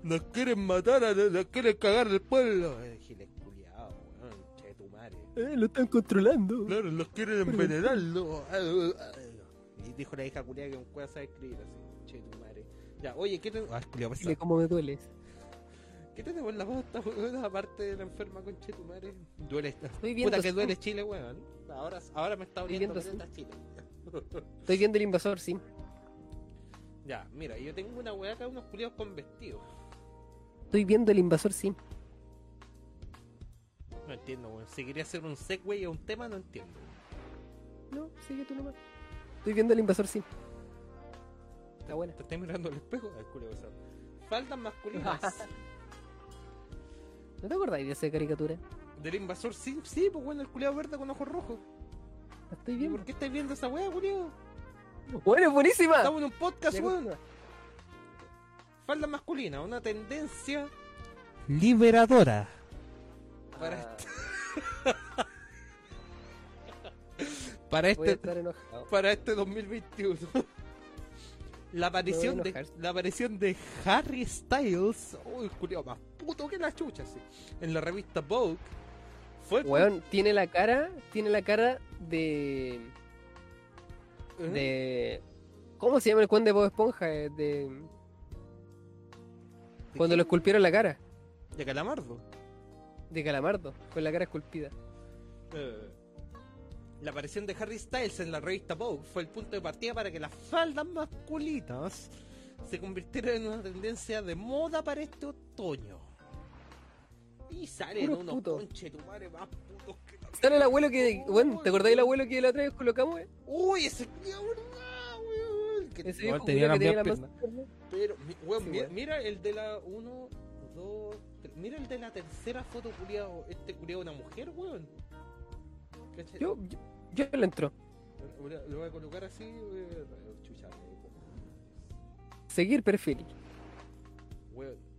Nos quieren matar, a- nos quieren cagar el pueblo. Eh, giles culiados, weón, che tu madre. Eh, lo están controlando. Claro, los quieren envenenarlo. Y dijo la hija culiada que un cueva sabe escribir así. Che tu madre. Ya, oye, ¿qué te... Ah, culiao, pasa. Dile cómo me dueles. ¿Qué tenemos en la posta, weón? Aparte de la enferma con che tu madre. Duele. Viendo Puta que duele Chile, weón. Ahora, ahora me está caleta Chile. Estoy viendo el invasor, sí. Ya, mira, yo tengo una weá acá, unos culiados con vestidos. Estoy viendo el invasor, sí. No entiendo, weón. Si quería hacer un segue a un tema, no entiendo. No, sigue tú nomás. Estoy viendo el invasor, sí. Está buena. ¿Te estás mirando al espejo? Al culiao pesado. Faldas masculinas. ¿No te acordáis de esa caricatura? Del invasor, sí, sí, pues bueno, el culiado verde con ojos rojos. La estoy ¿Y viendo. por qué estáis viendo esa weá, culiao? Bueno, es buenísima. Estamos en un podcast, weón. Falda masculina, una tendencia liberadora. Para, Ah, para a este estar enojado. para este 2021. La aparición, de, la aparición de Harry Styles, uy, culiao, más puto que la chucha, sí, en la revista Vogue, fue el Weón, tiene la cara, tiene la cara de... De... ¿Cómo se llama el cuento de Bob Esponja? Eh, De... ¿De Cuando qué? lo esculpieron la cara. de Calamardo. De Calamardo, con la cara esculpida. Eh, La aparición de Harry Styles en la revista Vogue fue el punto de partida para que las faldas masculinas se convirtieran en una tendencia de moda para este otoño. Puros unos putos. conchetumares más putos que la... Sale el abuelo que... Bueno, ¿te acordás del abuelo que la otra vez colocamos? eh? Uy, ese culiao, ¿verdad, weón? Que Ese weón, viejo tenía culiao que tenía la más- Pero, weón, Sí, mira, weón. mira el de la 1, 2, 3. Mira el de la tercera foto, culiao. Este culiao, una mujer, weón. ¿Cachai? Yo, yo, yo le entro. Lo lo voy a colocar así, weón. Chucha, Seguir perfil. weón.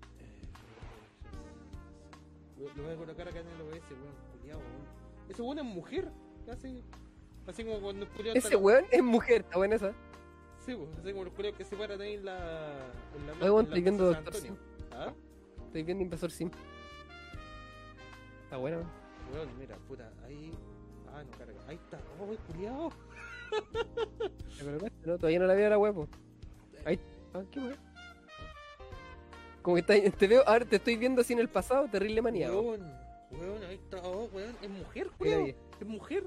Lo lo voy a colocar acá en el OBS, weón. Culiao, weón. Ese weón es mujer. Así, así como cuando el Ese weón es mujer, está buena esa. Sí, pues, así como los culiaos que se paran ahí en la. En la, Oye, weón, estoy viendo Doctor Antonio. ¿Ah? Estoy viendo Invasor Sim. Está buena. weón. Weón, mira, puta, ahí. Ah, no carga. Ahí está. Oh, culiao. ¿Te colocaste? No, todavía no la veo la huevo. Ahí. Ah, qué weón. Como que te veo, ahora te estoy viendo así en el pasado, terrible maniado. Weón, weón, ahí está. Oh, weón, es mujer, ahí. Es mujer.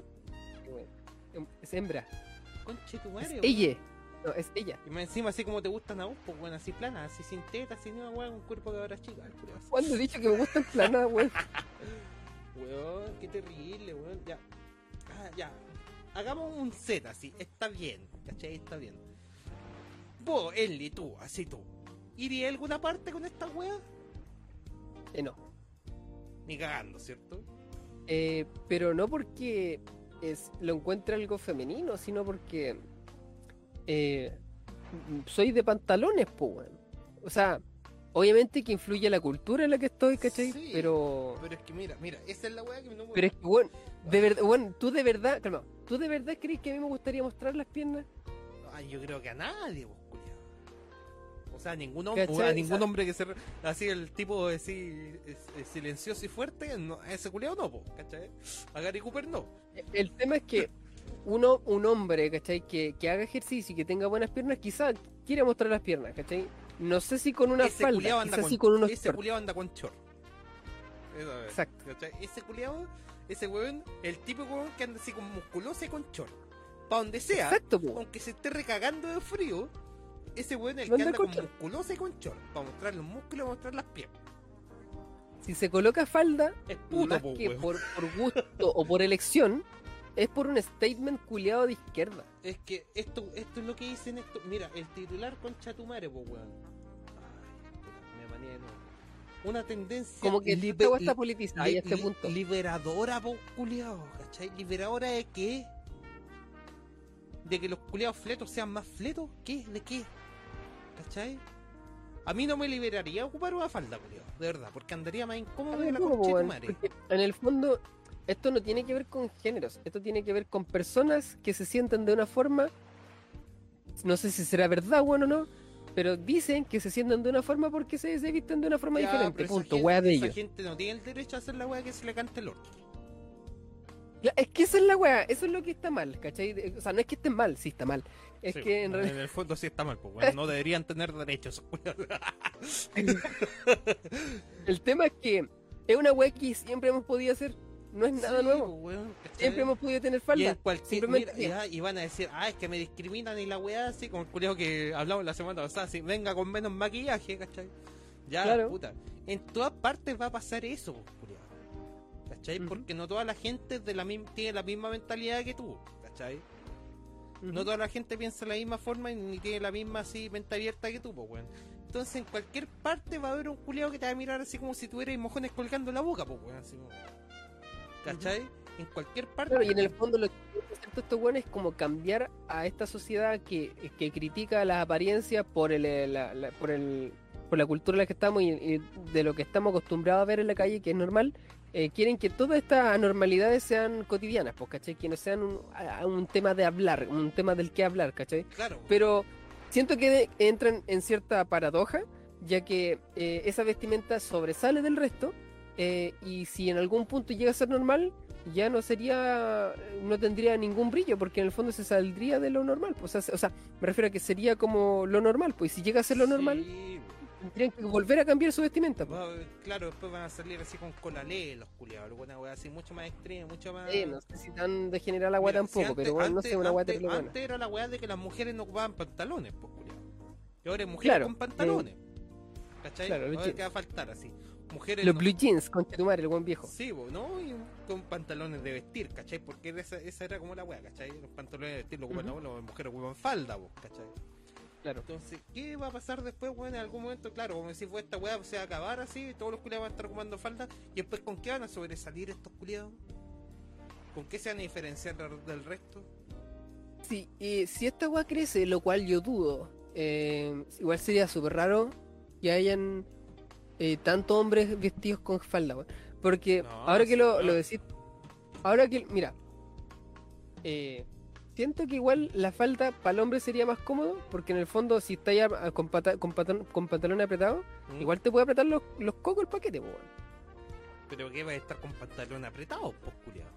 Weón. Es hembra. Conche tu Es madre. ella. No, es ella. Y más encima así como te gustan a vos, pues bueno, así plana, así sin tetas, sin nada, weón, un cuerpo de ahora chica. ¿Cuándo he dicho que me gustan planadas, weón? Weón, qué terrible, weón. Ya. Ah, ya. Hagamos un Z así, está bien, ¿cachai? Está bien. Vos, Ellie, tú, así tú. ¿Iría a alguna parte con esta wea? Eh, no. Ni cagando, ¿cierto? Eh, pero no porque es, lo encuentre algo femenino, sino porque eh, soy de pantalones, pues, weón. O sea, obviamente que influye la cultura en la que estoy, ¿cachai? Sí, pero... Pero es que mira, mira, esa es la wea que no me Pero es que, weón, de verdad, weón, tú de verdad, calma, ¿tú de verdad crees que a mí me gustaría mostrar las piernas? Ay, yo creo que a nadie, culiao. O sea, ningún hombre, a ningún hombre que se. Así, el tipo así, es- es silencioso y fuerte, no, ese culiao no, po, ¿cachai? A Gary Cooper no. El tema es que uno, un hombre, ¿cachai? Que, que haga ejercicio y que tenga buenas piernas, quizá quiere mostrar las piernas, ¿cachai? No sé si con una ese falda, quizá con, sí con unos ese culiao anda con short. Eso es, Exacto. ¿cachai? Ese culiao, ese weón, el típico weón que anda así con musculoso y con short. Pa' donde sea, Exacto, aunque se esté recagando de frío, ese weón es el que anda con musculoso y con short. Para mostrar los músculos y mostrar las piernas. Si se coloca falda, Es puto, más po, que por, por gusto o por elección, es por un statement culiado de izquierda. Es que esto, esto es lo que dicen esto. Mira, el titular con Chatumare, pues weón. Ay, puta, me maneé de nuevo. Una tendencia. Como que libe- esta weá está li- politizada li- a este li- punto. Liberadora, po, culiao, ¿cachai? ¿Liberadora de qué? ¿De que los culiados fletos sean más fletos? ¿Qué? ¿De qué? ¿Cachai? A mí no me liberaría ocupar una falda, culiao, de verdad, porque andaría más incómodo ver, la ¿cómo, concha de madre. En el fondo, esto no tiene que ver con géneros, esto tiene que ver con personas que se sientan de una forma, no sé si será verdad, bueno o no, pero dicen que se sientan de una forma porque se, se visten de una forma Ya, diferente, punto, gente- de ellos. gente no tiene el derecho a hacer la weá que se le cante el orto. Es que esa es la weá, eso es lo que está mal, ¿cachai? O sea, no es que esté mal, sí está mal. Es Sí, que en en realidad... el fondo sí está mal, pues weón, no deberían tener derechos. El tema es que es una weá que siempre hemos podido hacer, no es nada Sí, nuevo. pues. Siempre hemos podido tener Y, en falda. cualquier- Simplemente mira, y van a decir, ah, es que me discriminan y la weá así, como el culiao que hablamos la semana pasada, así, venga con menos maquillaje, ¿cachai? Ya, Claro. puta. En todas partes va a pasar eso, ¿Cachai? Porque no toda la gente de la misma, tiene la misma mentalidad que tú, ¿cachai? No toda la gente piensa de la misma forma y ni tiene la misma así mente abierta que tú, pues, weón. Entonces en cualquier parte va a haber un culiao que te va a mirar así como si tuvieras mojones colgando la boca, pues, weón. Así como... ¿Cachai? En cualquier parte. Claro, y en el fondo lo que hacer estos weones es como cambiar a esta sociedad que, que critica las apariencias por el, eh, la, la- por el por la cultura en la que estamos y, y de lo que estamos acostumbrados a ver en la calle, que es normal, eh, quieren que todas estas anormalidades sean cotidianas, pues, ¿cachai? Que no sean un, a- un tema de hablar, un tema del que hablar, ¿cachai? Claro. Pero siento que de- entran en cierta paradoja, ya que eh, esa vestimenta sobresale del resto, eh, y si en algún punto llega a ser normal, ya no sería, no tendría ningún brillo, porque en el fondo se saldría de lo normal. Pues, o, sea, me refiero a que sería como lo normal, pues y si llega a ser lo normal, Sí, tendrían que volver a cambiar su vestimenta. pues. claro, después van a salir así con colalé los culiados, alguna weá así mucho más extrema, mucho más. Eh, no sé si tan degenerada la si tampoco, antes- pero bueno, no sé, una agua antes, antes era la weá de que las mujeres no ocupaban pantalones, pues culiado. Y ahora hay mujeres Claro, con pantalones. ¿Cachai? claro, lo ahora que- va a faltar así. Mujeres Los no- blue jeans, concha tu madre, el buen viejo. Sí, bo, ¿no? Y con pantalones de vestir, ¿cachai? Porque esa, esa era como la weá, ¿cachai? Los pantalones de vestir lo ocupan Ujú. los las mujeres ocupan falda, vos, ¿cachai? Claro. Entonces, ¿qué va a pasar después, weón? En algún momento, claro, como decís, pues esta weá se va a acabar así, todos los culiados van a estar ocupando falda, y después, ¿con qué van a sobresalir estos culiados? ¿Con qué se van a diferenciar del- resto? Sí, y si esta weá crece, lo cual yo dudo, eh, igual sería súper raro que hayan eh, tantos hombres vestidos con falda, weón. Porque No, ahora que lo, no. lo decís, ahora que, mira, eh, siento que igual la falda para el hombre sería más cómodo, porque en el fondo si está ya con, pata- con, con pantalones apretados, ¿Mm? igual te puede apretar los, los cocos el paquete, weón. ¿Pero qué va a estar con pantalón apretado, pues, culiado?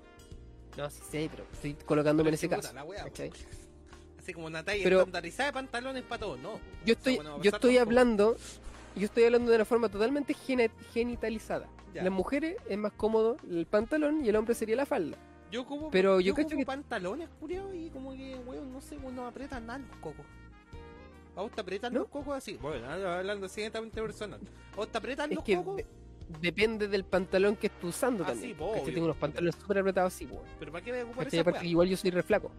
No, sí sé, pero estoy colocándome en ese caso. Así como una talla Pero- estandarizada de pantalones para todos, no. Yo estoy, yo estoy hablando, yo estoy hablando de una forma totalmente genitalizada. Ya. Las mujeres es más cómodo el pantalón y el hombre sería la falda. Yo como, Pero yo como que- pantalones, culiao, y como que, weón, no sé, no apretan nada los cocos. ¿A vos te apretan ¿No? los cocos así? Bueno, hablando netamente personal. ¿A vos te apretan Es los que cocos? de- depende del pantalón que estés usando Ah, también. sí, po, obvio. Tengo unos pantalones súper apretados así, weón. ¿Pero para qué a ocupar esa Aparte, igual yo soy re flaco.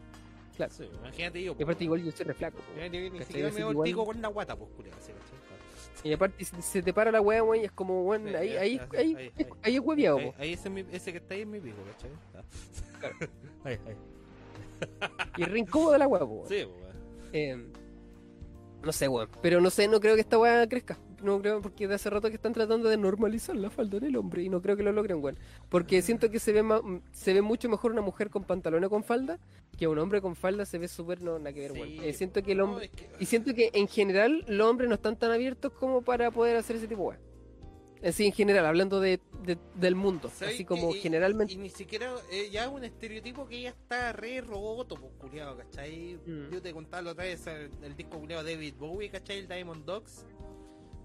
Claro. Sí, imagínate yo. Y aparte, igual yo soy re flaco. po. Imagínate que ni siquiera Así me igual- con la guata, pues, así, ¿cachai? Y aparte, si se te para la weá, weón, es como, weón, Sí, ahí, ahí, ahí, ahí, ahí, ahí. ahí es hueviado, Ahí, ahí ese, ese que está ahí es mi pico, ¿cachai? Ah. Ahí, ahí. Y re incómodo la weá, weón. Sí, weón. Eh, no sé, weón. Pero no sé, no creo que esta weá crezca. No creo, porque de hace rato que están tratando de normalizar la falda en el hombre y no creo que lo logren, weón. Porque siento que se ve ma- se ve mucho mejor una mujer con pantalón o con falda que un hombre con falda se ve súper no, nada que ver, weón. Sí, Eh, siento que el no, hombre. es que- Y siento que en general los hombres no están tan abiertos como para poder hacer ese tipo de weá. Así en general, hablando de, de- del mundo. ¿Sabes Así como Y- generalmente. Y ni siquiera, eh, ya es un estereotipo que ya está re roto, pues, culiado, ¿cachai? Mm. Yo te contaba la otra vez el, el disco culiado David Bowie, ¿cachai? El Diamond Dogs.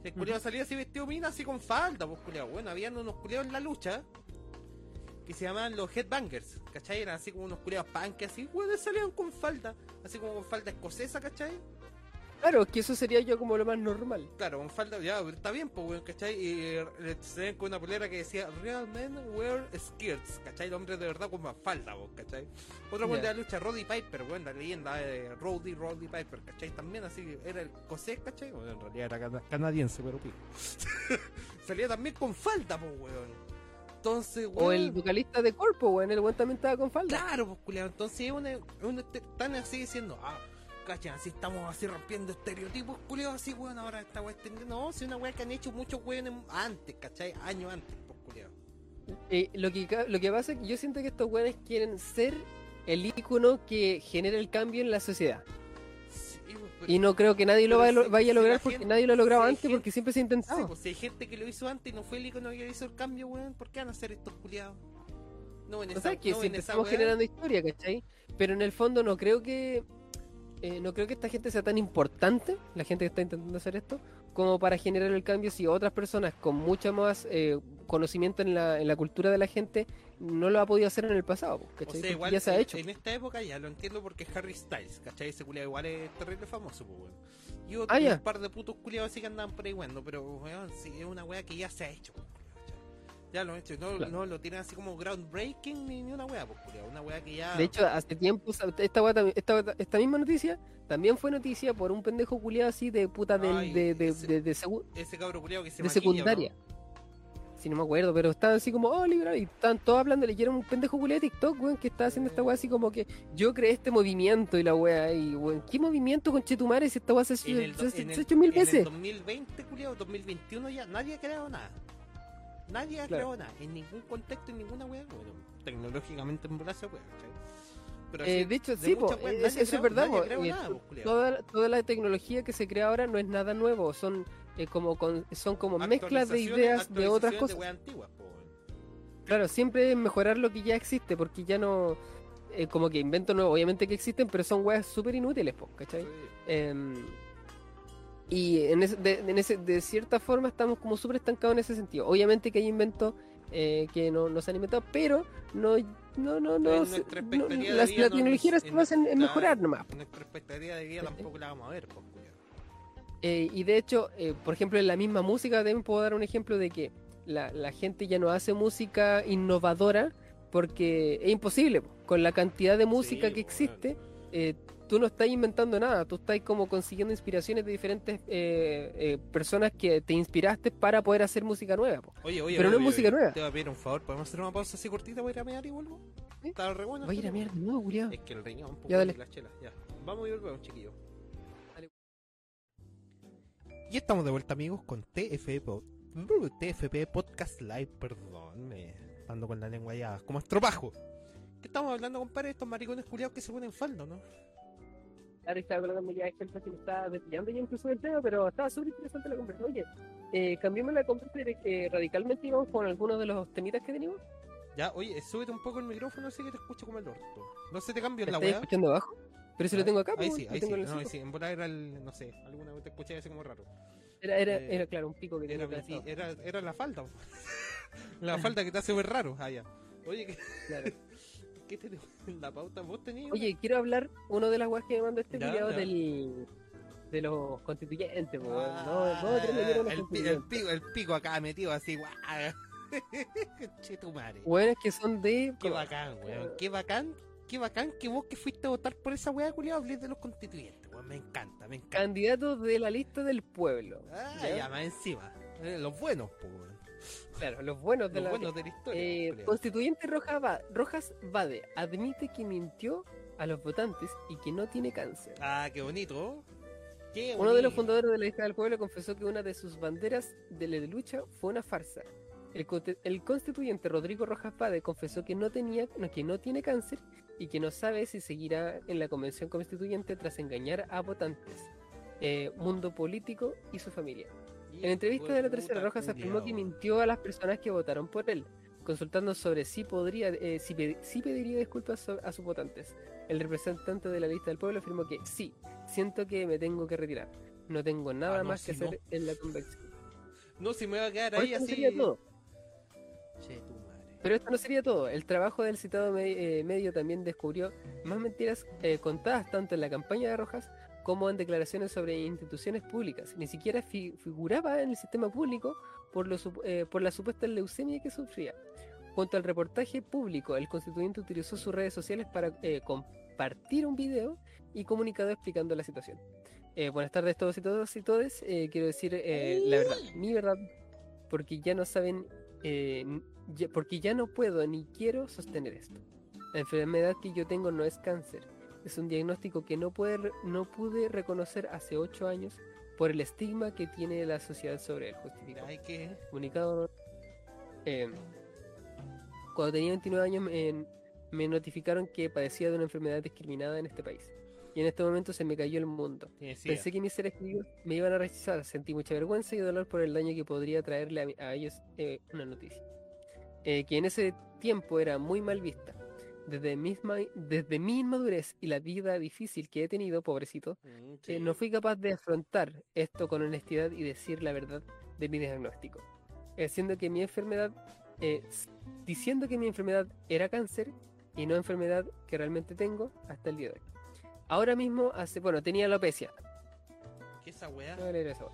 El culiado salía así vestido mina, así con falda, pues, culiado. Bueno, habían unos culiados en la lucha que se llamaban los Headbangers, ¿cachai? Eran así como unos culiados punk, así, bueno, salían con falda, así como con falda escocesa, ¿cachai? Claro, que eso sería yo como lo más normal. Claro, con falda, ya, está bien, pues, weón, ¿cachai? Y eh, se ven con una polera que decía Real men wear skirts, ¿cachai? El hombre de verdad con más falda, vos, ¿cachai? Otro weón de la lucha, Roddy Piper, weón, la leyenda de Roddy, Roddy Piper, ¿cachai? También así, era el cosés, ¿cachai? Bueno, en realidad era cana- canadiense, pero pico. Salía también con falda, pues, weón. Entonces, weón. O el vocalista de Corpo, weón, el weón también estaba con falda. Claro, pues, culiao. Entonces, es una, una- están así diciendo, ah, cachan, así estamos así rompiendo estereotipos, culiao, así, weón, ahora esta weá No, es una weá que han hecho muchos weones antes, ¿cachai? Años antes, pues, culiao. Eh, lo, que, lo que pasa es que yo siento que estos weones quieren ser el ícono que genera el cambio en la sociedad. Sí, pues, pero- Y no creo que nadie lo vaya, si- vaya a si lograr porque gente- nadie lo ha logrado si antes gente- porque siempre se ha Sí, intentado. pues si hay gente que lo hizo antes y no fue el icono que hizo el cambio, weón, ¿por qué van a hacer estos culiados? No ven o esa, sea, que no siempre estamos weá. generando historia, ¿cachai? Pero en el fondo no creo que eh, no creo que esta gente sea tan importante, la gente que está intentando hacer esto, como para generar el cambio si otras personas con mucho más eh, conocimiento en la, en la cultura de la gente no lo ha podido hacer en el pasado, O ¿cachai? sea, Porque igual ya se ha en- hecho. En esta época ya lo entiendo porque es Harry Styles, ¿cachai? Ese culiado igual es terrible famoso, pues, weón. Y otro, Ah, ya. un par de putos culiados así que andaban por ahí, weón, pero, weón, sí, es una weá que ya se ha hecho, pues. Ya lo han hecho, no, Claro. no lo tienen así como groundbreaking ni, ni una weá, pues, una weá que ya... De hecho, hace tiempo, esta, weá también- esta, esta misma noticia también fue noticia por un pendejo culiado así de puta del, Ay, de, de, ese- de, de ese cabro culiado que se de maquilla, secundaria. Si no me acuerdo, pero estaban así como, oh, liberal, y estaban todos hablando, le un pendejo culiado de TikTok, weón, que estaba haciendo esta weá así como que yo creé este movimiento y la weá, y weón, ¿qué movimiento con Chetumare si esta weá se, ha ¿no? Hecho- se, se- en el- ha hecho mil en el veces? 2020, culiado, 2021 ya, nadie ha creado nada. Nadie ha Claro. creado nada, en ningún contexto, en ninguna weá, bueno, tecnológicamente en brazo, weá, ¿cachai? Pero Eh, así, de hecho, de sí, po, muchas weas, eh, eso es verdad, eh, nada, toda, toda la tecnología que se crea ahora no es nada nuevo, son eh, como con- son como mezclas de ideas de otras cosas. antiguas. Claro, siempre es mejorar lo que ya existe, porque ya no. eh, como que invento nuevo, obviamente que existen, pero son weas súper inútiles, po, ¿cachai? Sí. Y en ese, de, en ese, de cierta forma estamos como súper estancados en ese sentido. Obviamente que hay inventos eh, que no, no se han inventado, pero no, no, no, no, En se- nuestra no- de la no- tecnología se en basa en, mejorar nomás. Nuestra expectativa de vida tampoco la vamos a ver, culiao. Eh, y de hecho, eh, por ejemplo, en la misma música también puedo dar un ejemplo de que la, la gente ya no hace música innovadora porque es imposible. po. Con la cantidad de música Sí, que po, existe, eh, tú no estás inventando nada, tú estás como consiguiendo inspiraciones de diferentes eh, eh, personas que te inspiraste para poder hacer música nueva. po. Oye, oye, Pero no oye, es música oye, nueva. Te voy a pedir un favor, ¿podemos hacer una pausa así cortita? Voy a ir a mear y vuelvo. ¿Sí? Está re bueno. Va a ir a esto, mierda, no, culiao. Es que el riñón, un poco Ya, dale. y la chela, ya. Vamos y volvemos, chiquillos. Y estamos de vuelta, amigos, con TFP, TFP Podcast Live, perdón, ando con la lengua ya como estropajo. ¿Qué estamos hablando, compadre? de Estos maricones culiados que se ponen falda, ¿no? Claro, estaba hablando ya de gente que me estaba desviando ya incluso del tema, pero estaba súper interesante la conversación. Oye, eh, cambiemos la conversación de que radicalmente íbamos con algunos de los temitas que teníamos. Ya, oye, súbete un poco el micrófono, así que te escucho como el orto. No se te cambio ¿Me en la weá. escuchando abajo? Pero si lo tengo acá, Ahí pues, sí, ahí sí. No, ahí sí. En volar era el, no sé, alguna vez te escuché así como raro. Era, era, Eh, era, claro, un pico que Era, tenía calzado. era, era la falda. po. la falda que te hace ver raro. Ah, ya. Oye, ¿qué, Claro. qué te en la pauta vos tenías? Oye, quiero hablar uno de las weas que me mandó este Ya, video ya. del de los constituyentes. Ah, No, no, el, pi- el constituyentes. pico, el pico acá metido así, guau. Che tu madre. Weones que son de. Qué bacán, weón. Qué bacán, qué bacán que vos que fuiste a votar por esa weá, culiado, hables de los constituyentes, weón. Me encanta, me encanta. Candidatos de la lista del pueblo. Ah, ¿ya? ya, más encima. Eh, los buenos, weón. Claro, los buenos de Los la. buenos de la historia. Eh, constituyente Roja Rojas Bade admite que mintió a los votantes y que no tiene cáncer. Ah, qué bonito. Qué Uno de los fundadores de la lista del pueblo confesó que una de sus banderas de la lucha fue una farsa. El, el constituyente Rodrigo Rojas Pade confesó que no, tenía, que no tiene cáncer y que no sabe si seguirá en la convención constituyente tras engañar a votantes, eh, mundo político y su familia. En entrevista de la Tercera Rojas afirmó que mintió a las personas que votaron por él, consultando sobre si podría, eh, si, si pediría disculpas a sus votantes. El representante de la lista del pueblo afirmó que sí, siento que me tengo que retirar. No tengo nada Ah, no, más que si no. hacer en la convención. No, si me va a quedar Pero ahí esto no así. sería todo. Che, tu madre. Pero esto no sería todo. El trabajo del citado me- eh, medio también descubrió más mentiras eh, contadas tanto en la campaña de Rojas como en declaraciones sobre instituciones públicas. Ni siquiera fi- figuraba en el sistema público por, lo eh, por la supuesta leucemia que sufría. Junto al reportaje público, el constituyente utilizó sus redes sociales para eh, compartir un video y comunicado explicando la situación. Eh, buenas tardes todos y todas y todes. Eh, quiero decir eh, la verdad, mi verdad, porque ya no saben, eh, ya- porque ya no puedo ni quiero sostener esto. La enfermedad que yo tengo no es cáncer, es un diagnóstico que no, puede, no pude reconocer hace ocho años por el estigma que tiene la sociedad sobre él. Justificado. Ay, que. Comunicado. eh, cuando tenía 29 años me, me notificaron que padecía de una enfermedad discriminada en este país. Y en este momento se me cayó el mundo. Pensé que mis seres queridos me iban a rechazar, sentí mucha vergüenza y dolor por el daño que podría traerle a, a ellos eh, una noticia. Eh, que en ese tiempo era muy mal vista. Desde, misma, desde mi inmadurez y la vida difícil que he tenido, pobrecito, Mm, eh, no fui capaz de afrontar esto con honestidad y decir la verdad de mi diagnóstico. Eh, siendo que mi enfermedad, eh, diciendo que mi enfermedad era cáncer y no enfermedad que realmente tengo hasta el día de hoy. Ahora mismo, hace, bueno, tenía alopecia, ¿Qué esa weá? no esa.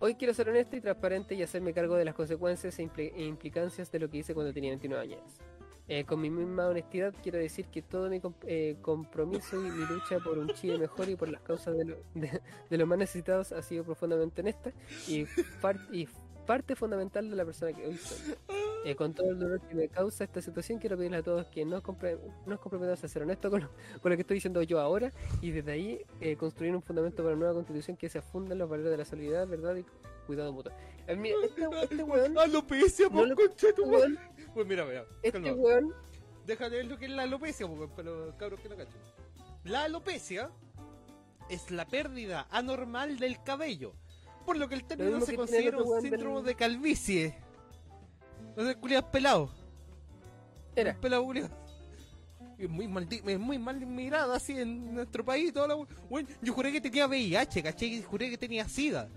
Hoy quiero ser honesto y transparente y hacerme cargo de las consecuencias e, e implicancias de lo que hice cuando tenía 29 años. Eh, con mi misma honestidad quiero decir que todo mi com- eh, compromiso y mi lucha por un Chile mejor y por las causas de, lo- de- los más necesitados ha sido profundamente honesta y, par- y parte fundamental de la persona que hoy soy. Eh, con todo el dolor que me causa esta situación, quiero pedirle a todos que nos, nos comprometamos a ser honestos con lo, con lo que estoy diciendo yo ahora y desde ahí eh, construir un fundamento para una nueva constitución que se afunda en los valores de la solidaridad, verdad y cuidado mutuo. Mira, este, este weón, Alopecia, No po, le- concha este tu madre. weón, Pues mira, mira. este calma. weón, Déjale ver lo que es la alopecia, po, para los cabros que no cachan. La alopecia es la pérdida anormal del cabello, por lo que el término se considera un del- síndrome de calvicie. No sé, culiado pelado. era. Un pelado culiado. Es muy, maldi- es muy mal mirada así en nuestro país. Toda la... yo juré que tenía VIH, ¿cachai? Y Juré que tenía SIDA.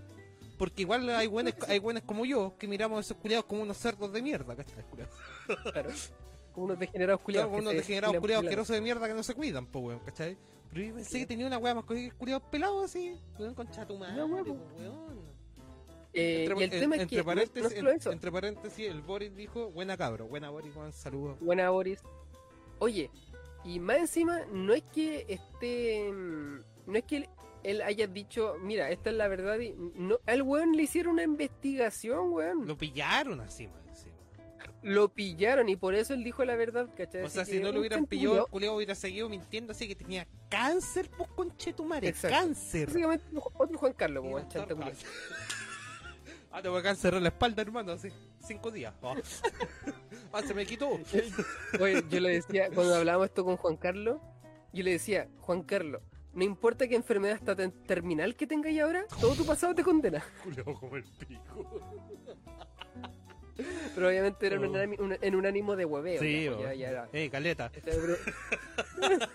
Porque igual hay buenas, hay buenas como yo que miramos a esos culiados como unos cerdos de mierda, ¿cachai? Claro. Como unos degenerados Claro, culiados. como que unos degenerados culiados asquerosos de mierda que no se cuidan, po, weón, ¿cachai? Pero yo pensé que tenía una weá más culiados pelados así. Weón, concha tu madre, No, weón. Eh, Entre, y el en- tema es entre que paréntesis, no en- entre paréntesis, el Boris dijo, buena cabro, buena Boris, Juan, saludos. Buena Boris. Oye, y más encima, no es que esté. mm, No es que él, haya dicho, mira, esta es la verdad. Y no, al weón le hicieron una investigación, weón. Lo, Lo pillaron así, man, encima. pillaron y por eso él dijo la verdad, ¿cachai? O sea, si no lo hubieran pillado, el culiao hubiera seguido mintiendo así que tenía cáncer, pues conchetumare, Exacto. cáncer. Básicamente otro Juan Carlos, a weón, chanta. Ah, tengo cáncer en la espalda, hermano, así, cinco días. Ah, Ah, se me quitó. Oye, yo le decía, cuando hablábamos esto con Juan Carlos, yo le decía, Juan Carlos, no importa qué enfermedad está terminal que tengáis ahora, todo tu pasado te condena. Culiao como el pico. Pero obviamente era en un Oh. un- en un ánimo de hueveo. Sí, ya, ya, ya era. Eh, caleta. Bro-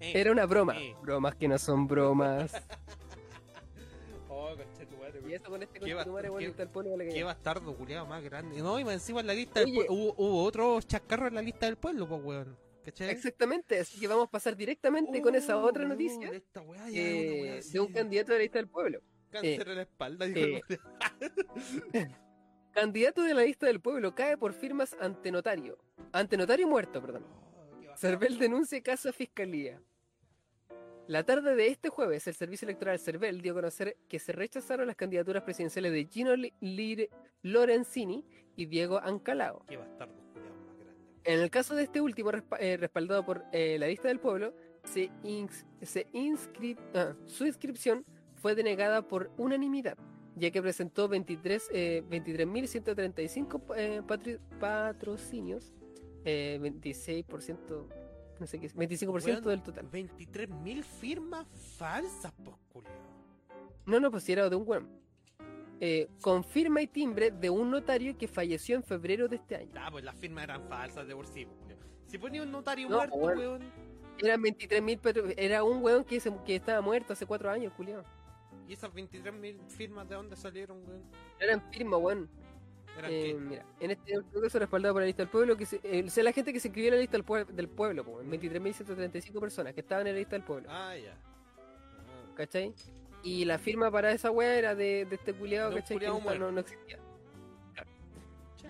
Eh. Era una broma. Sí. Bromas que no son bromas. Oh, conchetumare, Y eso con este conchetumare, qué- está el pueblo Qué bastardo, culiado más grande. No, y más encima en la lista del pueblo. Hubo, hubo otros chascarros en la lista del pueblo, pues, weón. ¿Cachai? Exactamente, así que vamos a pasar directamente con esa Oh, otra weón, noticia esta weá ya es una eh, weá de un candidato de la lista del pueblo. Cáncer en la espalda. dijo eh. Candidato de la lista del pueblo cae por firmas ante notario. Ante notario muerto, perdón. Oh. Cervel denuncia caso a fiscalía. La tarde de este jueves, el Servicio Electoral Cervel dio a conocer que se rechazaron las candidaturas presidenciales de Gino Lire- Lorenzini y Diego Ancalao. Qué grandes. En el caso de este último, eh, respaldado por eh, la lista del pueblo, se ins- se inscri- ah, su inscripción fue denegada por unanimidad, ya que presentó 23, eh, 23.135 eh, patri- patrocinios, eh, 26%, no sé qué es, 25% Weón, del total. 23.000 firmas falsas, pues, culiao. No, no, pues si era de un weón. Eh, con firma y timbre de un notario que falleció en febrero de este año. Ah, pues las firmas eran falsas de por sí. Si ponía un notario No, muerto, weón. weón. Eran 23.000, pero era un weón que, se- que estaba muerto hace cuatro años, culiao. ¿Y esas 23.000 firmas de dónde salieron, weón? Eran firma, weón. Eran Eh, mira, en este caso respaldado por la lista del pueblo, que se, eh, o sea, la gente que se inscribió en la lista del, pue- del pueblo, po, 23.135 personas que estaban en la lista del pueblo, Ah, ya. Ah. ¿cachai? Y la firma para esa wea era de, de este culiado, ¿cachai? Que no, no- no existía.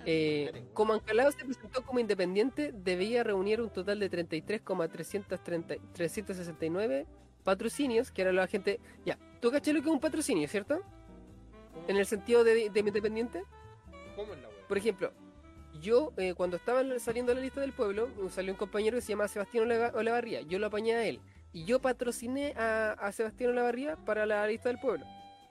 Eh, como Ancalao se presentó como independiente, debía reunir un total de 33,369 patrocinios, que era la gente... Ya, ¿tú cachai lo que es un patrocinio, cierto? ¿Cómo- En el sentido de, de independiente. ¿Cómo es la? Por ejemplo, yo eh, cuando estaba saliendo a la lista del pueblo, salió un compañero que se llama Sebastián Olavarría. Yo lo apañé a él. Y yo patrociné a, a Sebastián Olavarría para la lista del pueblo.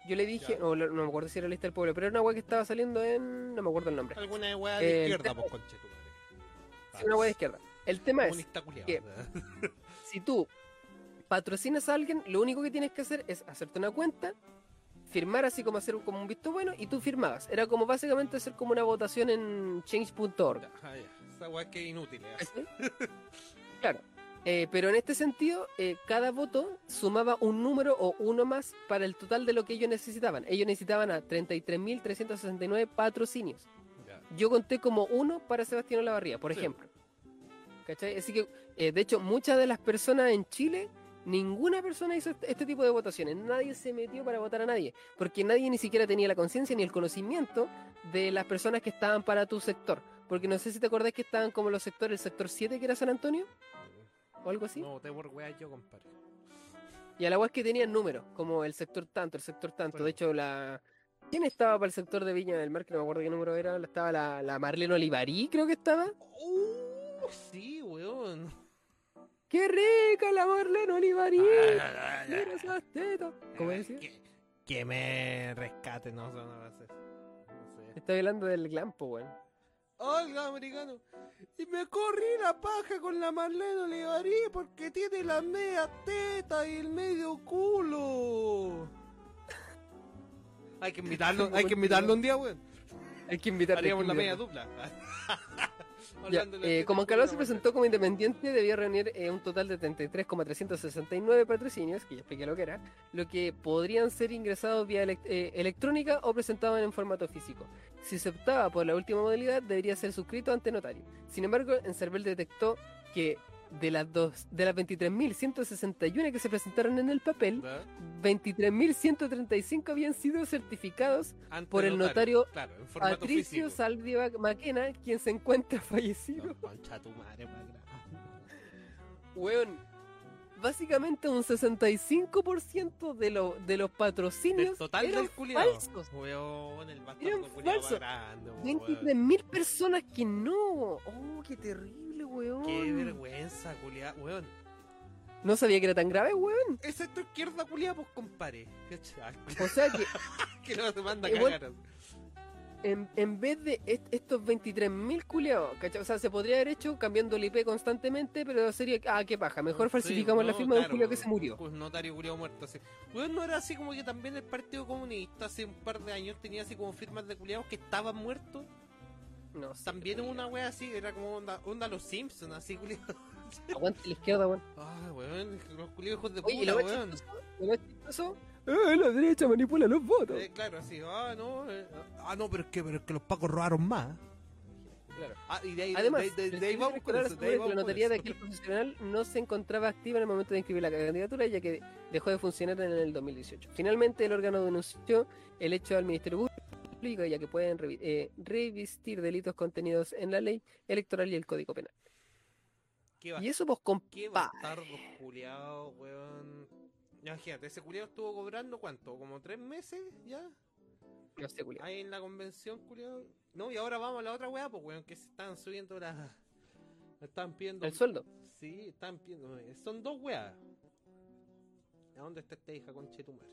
Yo le dije, Ya. o lo- no me acuerdo si era la lista del pueblo, pero era una weá que estaba saliendo en. No me acuerdo el nombre. Alguna weá Eh, de el izquierda, pues, conche tu madre. Sí, una weá de izquierda. El tema es, culiao, que- si tú patrocinas a alguien, lo único que tienes que hacer es hacerte una cuenta, firmar así como hacer un- como un visto bueno, y tú firmabas. Era como básicamente hacer como una votación en change.org. Ah, ya. Esa weá que es inútil, eh. claro. Eh, pero en este sentido, eh, cada voto sumaba un número o uno más para el total de lo que ellos necesitaban. Ellos necesitaban a 33.369 patrocinios. Yo conté como uno para Sebastián Olavarría, por Sí. ejemplo. ¿Cachai? Así que, eh, de hecho, muchas de las personas en Chile, ninguna persona hizo este, este tipo de votaciones. Nadie se metió para votar a nadie. Porque nadie ni siquiera tenía la conciencia ni el conocimiento de las personas que estaban para tu sector. Porque no sé si te acordás que estaban como los sectores, el sector 7 que era San Antonio, o algo así. No, te por weá yo, compadre. Y a la vez que tenían números, como el sector tanto, el sector tanto. Bueno. De hecho, la. ¿Quién estaba para el sector de Viña del Mar? Que no me acuerdo qué número era. Estaba la, la Marlene Olivarí, creo que estaba. Uh, sí, weón. ¡Qué rica la Marlene Olivarí! Ah, Mira esas tetas. ¿Cómo decía? Que, que me rescate, no, no a ser. No sé. Está hablando del glampo, weón. Oiga, americano. Y me corrí la paja con la Marlene Olivarí porque tiene la media teta y el medio culo. Hay que invitarlo, hay que invitarlo un día, weón. Hay que que Haríamos la media dupla. Ya, eh, como Ancalao culo, se presentó como independiente, debía reunir eh, un total de 33,369 patrocinios, que ya expliqué lo que era, lo que podrían ser ingresados vía eh, electrónica o presentados en formato físico. Si se optaba por la última modalidad, debería ser suscrito ante notario. Sin embargo, en Cervel detectó que de las, dos, de las 23.161 que se presentaron en el papel, ¿Verdad? 23.135 habían sido certificados Ante por el notario Claro, Patricio. Salvia Maquena, quien se encuentra fallecido. No, concha tu madre, madre. Weón, básicamente un 65% de, lo, de los patrocinios Del total eran del falsos. Weón, el Eran falsos. grande, weón. 23.000 personas que no. Oh, qué terrible, weón. Qué vergüenza, culiado. Weón, No sabía que era tan grave, weón. esa es tu izquierda culiada, pues compare. O sea que que no se manda a cagar. En, en vez de est- estos 23.000 culiados, ¿cachai? O sea, se podría haber hecho cambiando el IP constantemente, pero sería, ah, qué paja. Mejor Sí, falsificamos la firma de un culiao que se murió. Pues notario culiado muerto así. Weón, no era así como que también el Partido Comunista hace un par de años tenía así como firmas de culiados que estaban muertos. No sé, También una wea así, era como onda, onda los Simpsons, así culiados. Aguante la izquierda, weón. Ay, weón, los culiados hijos de Oye, puta, weón. lo más chistoso, eh, la derecha manipula los votos. Eh, claro, así, ah, no, eh, ah, no, pero es que, pero es que los pacos robaron más. Claro. Ah, y de ahí, Además, de, de- el de ahí vamos con eso, de asegura ahí que vamos la con notaría de eso. que el profesional no se encontraba activa en el momento de inscribir la candidatura, ya que dejó de funcionar en el 2018. Finalmente, el órgano denunció el hecho al Ministerio Público, ya que pueden revi- eh, revestir delitos contenidos en la ley electoral y el Código Penal. ¿Qué, Y eso, pues, compa. qué bastardos culiados, weón. Imagínate, ese culiado estuvo cobrando cuánto, como tres meses ya. No sé, culiao. Ahí en la convención, culiado. No, y ahora vamos a la otra weá, pues weón, que se están subiendo las. Están pidiendo. El sueldo. Sí, están pidiendo. Son dos weas. ¿A dónde está esta hija con Chetumare?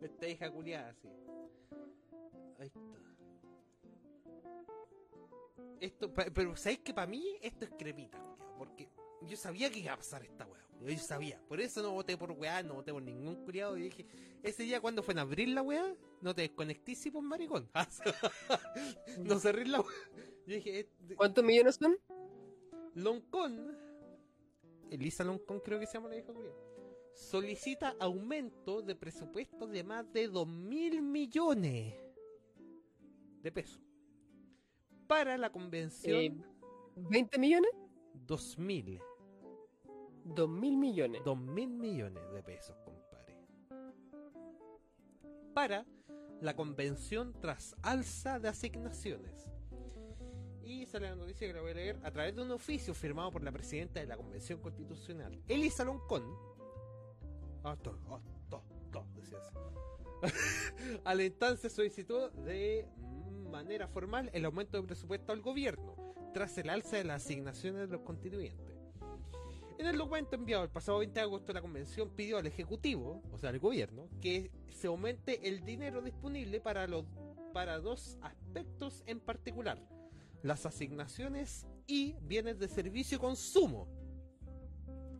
Esta hija culiada, sí. Ahí está. Esto, pero ¿sabéis que para mí esto es cremita, culiao? Porque yo sabía que iba a pasar esta culiao, Yo sabía. Por eso no voté por weá, no voté por ningún culiado. Y dije, ese día cuando fue a abrir la weá, no te desconectís, pues maricón. no cerré la weá. Yo dije, eh, ¿Cuántos millones son? Loncón, Elisa Loncón creo que se llama la hija culia, solicita aumento de presupuesto de más de 2 mil millones de pesos para la convención Eh, ¿20 millones? 2 mil, 2 mil millones. 2 mil millones de pesos, compadre. Para la convención tras alza de asignaciones. Y sale la noticia que la voy a leer a través de un oficio firmado por la presidenta de la Convención Constitucional, Elisa Loncón. Ah, to, ah, to, to, decía así. a la instancia solicitó de manera formal el aumento de presupuesto al gobierno tras el alza de las asignaciones de los constituyentes. En el documento enviado el pasado 20 de agosto, la convención pidió al Ejecutivo, o sea, al gobierno, que se aumente el dinero disponible para, los, para dos aspectos en particular: las asignaciones y bienes de servicio consumo.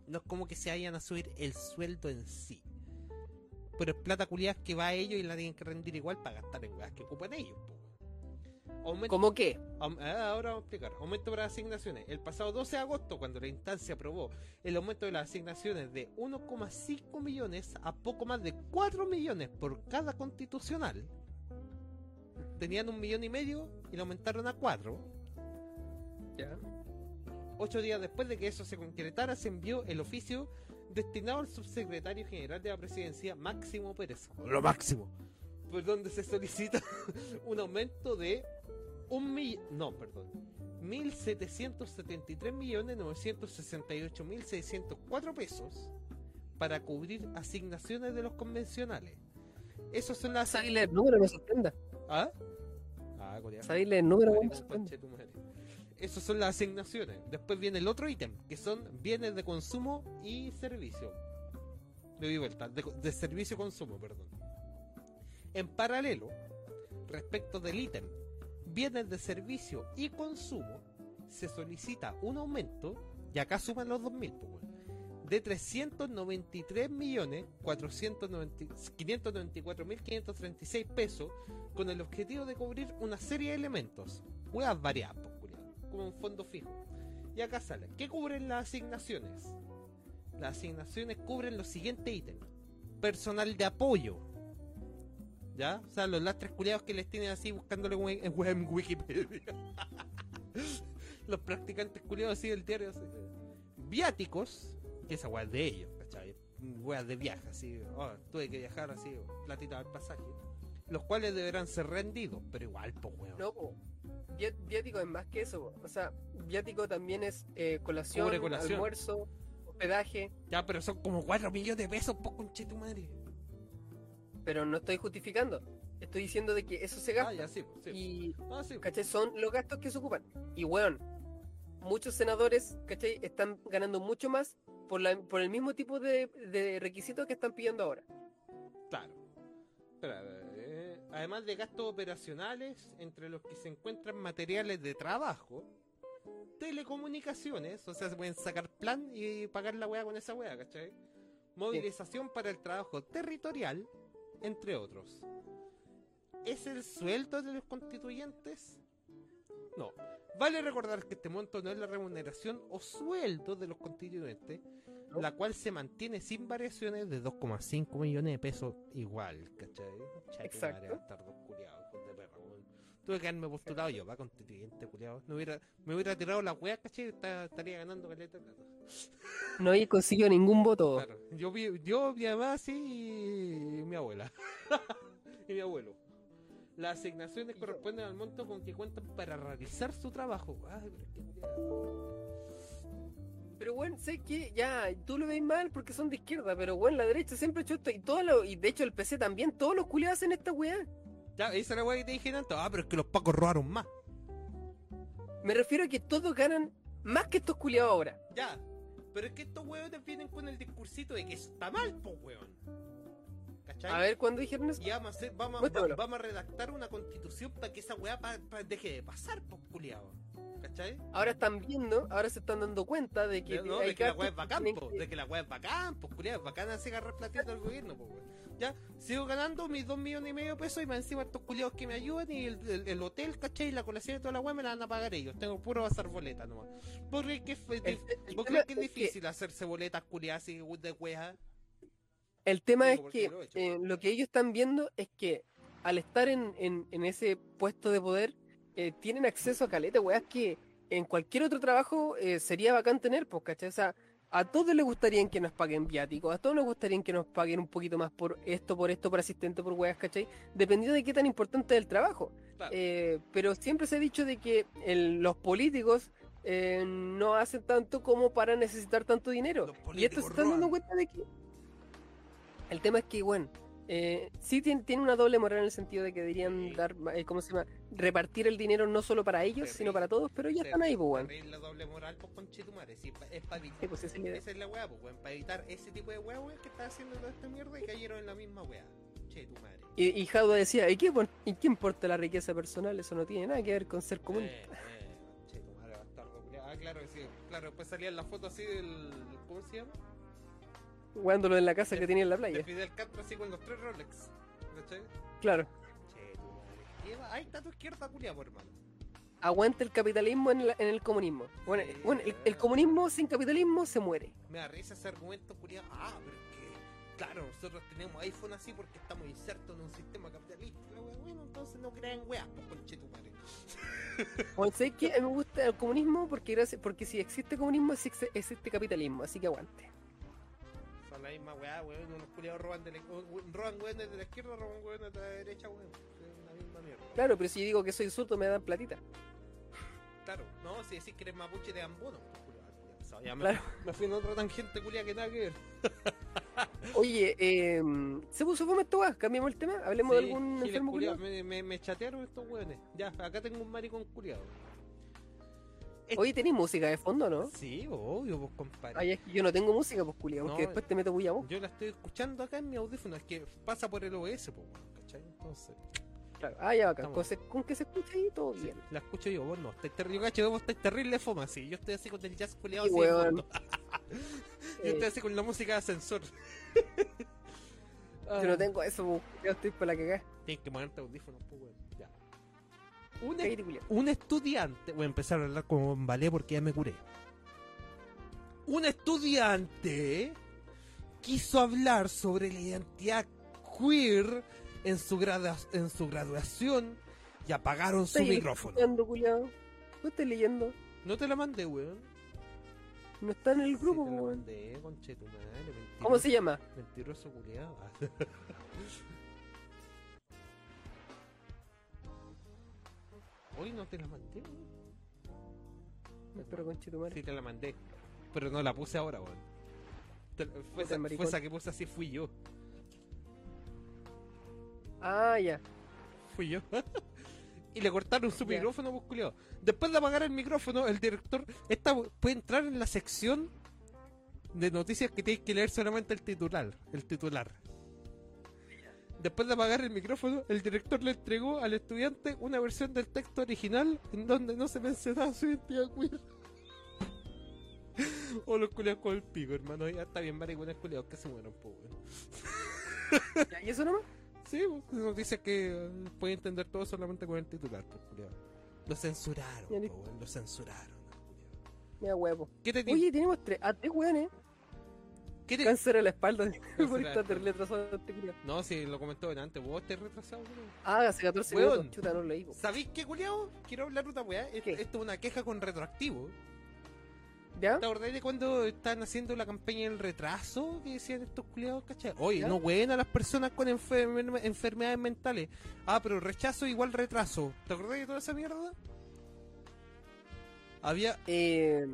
No es como que se vayan a subir el sueldo en sí. Pero es plata culiada que va a ellos y la tienen que rendir igual para gastar en weas que ocupan ellos. Aumento ¿Cómo qué? Ah, Ahora vamos a explicar. Aumento para asignaciones. El pasado 12 de agosto, cuando la instancia aprobó el aumento de las asignaciones de 1,5 millones a poco más de 4 millones por cada constitucional, tenían un millón y medio y lo aumentaron a 4. Ya. Ocho días después de que eso se concretara, se envió el oficio destinado al subsecretario general de la presidencia, Máximo Pérez. Lo máximo. Por donde se solicita un aumento de un millón. No, perdón. 1.773.968.604 pesos para cubrir asignaciones de los convencionales. Esos son las. ¿Sabéis leer el número? Me sorprenda. ¿Ah? Ah, coreano. ¿Sabéis leer el número? Me. Esos son las asignaciones. Después viene el otro ítem, que son bienes de consumo y servicio. Le doy vuelta, de, de servicio y consumo, perdón. En paralelo, respecto del ítem bienes de servicio y consumo, se solicita un aumento, y acá suman los 2.000, pues, de 393 millones 594.536 pesos con el objetivo de cubrir una serie de elementos, huevas variadas, pues, como un fondo fijo. Y acá sale, ¿qué cubren las asignaciones? Las asignaciones cubren los siguientes ítems. Personal de apoyo. ¿Ya? O sea, los lastres culiados que les tienen así buscándole en, Wikipedia. los practicantes culiados así del diario. así. Viáticos, que esa weá es de ellos, ¿cachai? Weas de viaje, así. oh, tuve que viajar así, platita al pasaje. Los cuales deberán ser rendidos, pero igual, pues weón. No, po. Vi- viático es más que eso. po. O sea, viático también es eh, colación. almuerzo, hospedaje, Ya, pero son como 4 millones de pesos, po conche tu madre. Pero no estoy justificando. Estoy diciendo de que eso se gasta. Ah, ya, sí, sí. Y, Ah, sí. ¿cachai? Son los gastos que se ocupan. Y, weón, muchos senadores, ¿cachai? Están ganando mucho más por, la, por el mismo tipo de, de requisitos que están pidiendo ahora. Claro. Eh, además de gastos operacionales, entre los que se encuentran materiales de trabajo, telecomunicaciones, o sea, se pueden sacar plan y pagar la weá con esa weá, ¿cachai? Movilización para el trabajo territorial, entre otros. ¿Es el sueldo de los constituyentes? No. Vale recordar que este monto no es la remuneración o sueldo de los constituyentes, ¿no? la cual se mantiene sin variaciones de 2,5 millones de pesos igual, ¿cachai? Exacto. Tuve que haberme postulado yo, va constituyente, culiado. No hubiera, me hubiera tirado la ¿cachai? Esta- estaría ganando caleta plata. No he conseguido ningún voto. Claro. Yo vi, yo, mi mamá, sí, y mi abuela. y mi abuelo. Las asignaciones corresponden al monto con que cuentan para realizar su trabajo. Ay. Pero bueno, sé que ya tú lo ves mal porque son de izquierda, pero bueno, la derecha siempre ha hecho esto y todo lo, y de hecho el PC también, todos los culiados hacen esta weá. Ya, esa es la wea que te dije antes. Ah, pero es que los pacos robaron más. Me refiero a que todos ganan más que estos culiados ahora. Ya. Pero es que estos hueones vienen con el discursito de que eso está mal, po weón. ¿Cachai? A ver, ¿cuándo dijeron eso? Y vamos a, hacer- vamos, vamos a redactar una constitución para que esa weá pa- pa- deje de pasar, po culiado. ¿Cachai? Ahora están viendo, ahora se están dando cuenta de que no, de que la weá es bacán, po, que- de que la weá es bacán, pues culiado, bacán así agarrar platito al gobierno, po weón. Ya, sigo ganando mis dos millones y medio de pesos y más encima estos culiados que me ayudan y el, el- el hotel, ¿cachai? Y la colación de toda la weá me la van a pagar ellos. Tengo puro pasar boleta nomás. ¿Vos crees que es, vos crees que es difícil hacerse boletas culiadas así de weá? El tema es que lo he hecho. eh, lo que ellos están viendo es que al estar en, en- en ese puesto de poder, eh, tienen acceso a caleta, weas que en cualquier otro trabajo eh, sería bacán tener, pues, ¿cachai? O sea, a todos les gustaría que nos paguen viáticos, a todos les gustaría que nos paguen un poquito más por esto, por esto, por asistente, por weas, ¿cachai? Dependiendo de qué tan importante es el trabajo. Claro. Eh, pero siempre se ha dicho de que el- los políticos eh, no hacen tanto como para necesitar tanto dinero. Y políticos se están dando cuenta de que... El tema es que, bueno, eh, sí tiene, tiene una doble moral en el sentido de que deberían Sí. dar, eh, ¿cómo se llama? Repartir el dinero no solo para ellos, sino Terrible. para todos, pero ya están ahí, pues, weón. La doble moral, pues conchetumare. Pa- es para evitar. Sí, pues esa es es la weá, pues, weón, para evitar ese tipo de weá, weón, que está haciendo toda esta mierda y cayeron en la misma weá. Che, tu madre. Y, y Jauda decía, ¿y qué, ¿y qué importa la riqueza personal? Eso no tiene nada que ver con ser común. Eh, che, tu madre, bastardo, culiao. Ah, claro que sí. Claro, después salían las fotos así del. ¿Cómo se llama? Jugándolo en la casa que tenía en la De playa. Fidel Castro así con los tres Rolex. ¿Cachai? Claro. Che. Lleva- Ahí está tu izquierda, culiao, por hermano. Aguanta el capitalismo en, la- en el comunismo. Bueno, Sí, bueno el, el comunismo sin capitalismo se muere. Me da risa ese argumento, culiao. Ah, pero es que. Claro, nosotros tenemos iPhone así porque estamos insertos en un sistema capitalista. Bueno, entonces no crean weas, pues conchetumare. Bueno. A mí me gusta el comunismo porque, gracias, porque si existe comunismo, existe, existe capitalismo. Así que aguante. Son la misma weá, weón. Unos culiados roban, de la, roban weones de la izquierda, roban weones de la derecha, weón. Es la misma mierda. Claro, pero si digo que soy zurdo, me dan platita. Claro, no, si decís que eres mapuche te dan bono. pues, culiao, ya me, Claro. me fui en otra tangente culia que nada que ver. Oye, eh, ¿se puso fome weá? ¿Cambiamos el tema? ¿Hablemos de Sí, algún giles enfermo culiao? me, me, me chatearon estos weones. Ya, acá tengo un maricón culiado. Oye, ¿tenéis música de fondo, no? Sí, obvio, pues compadre. Ay, es que yo no tengo música, pues culiao, porque No, después te meto bulla vos. Yo la estoy escuchando acá en mi audífono, es que pasa por el OBS, pues, ¿cachai? Entonces, Claro. Ah, ya, bacán. Con, con que se escuche ahí, todo sí, bien. la escucho yo, vos no. Yo cacho, vos estáis terrible foma, sí. Yo estoy así con el jazz culiado Sí, así fondo. Yo estoy así con la música de ascensor. yo no tengo eso, pues, yo estoy por la cagada. Tienes que ponerte audífonos, pues, weón. Ya. Un, estudiante, voy a empezar a hablar como en ballet porque ya me curé. Un estudiante quiso hablar sobre la identidad queer en su, grada- en su graduación y apagaron su ¿Estás micrófono. leyendo, culiao? ¿No estás leyendo? No te la mandé, weón. No está en el grupo, Sí te la mandé, mentiroso. ¿Cómo se llama? Mentiroso culiado. Hoy no te la mandé, weón. Pero conche tu madre. Sí te la mandé. Pero no la puse ahora, weón. Fue, esa, maricón. fue esa que puse así, fui yo. Ah, ya. Fui yo. y le cortaron su Ya. micrófono, pues, culiao. Después de apagar el micrófono, el director esta, puede entrar en la sección de noticias que tienes que leer solamente el titular. El titular. Después de apagar el micrófono, el director le entregó al estudiante una versión del texto original en donde no se mencionaba su identidad queer. o los culiados con el pico, hermano. Ya está bien, maricones culiados que se mueran, pues. Ya, ¿Y eso nomás? Sí, pues, noticias que eh, puede entender todo solamente con el titular, pues, culiao. Lo censuraron, po, weón, lo censuraron. Mira, huevo. ¿Qué te Oye, tenemos tres, a tres weones. ¿Qué te- Cáncer a la espalda. Por estar culiao. No, si lo comentó antes, vos estás retrasado, weón. Ah, hace 14 Weón. minutos. Chuta, no leí. ¿Sabéis qué, culiao? Quiero hablar de otra weá. Esto es una queja con retroactivo. ¿Ya? ¿Te acordás de cuando están haciendo la campaña del retraso? Que decían estos culiados, ¿cachai? Oye, ¿Ya? no hueen a las personas con enfer- enfermedades mentales. Ah, pero rechazo igual retraso. ¿Te acordás de toda esa mierda? Había. Eh,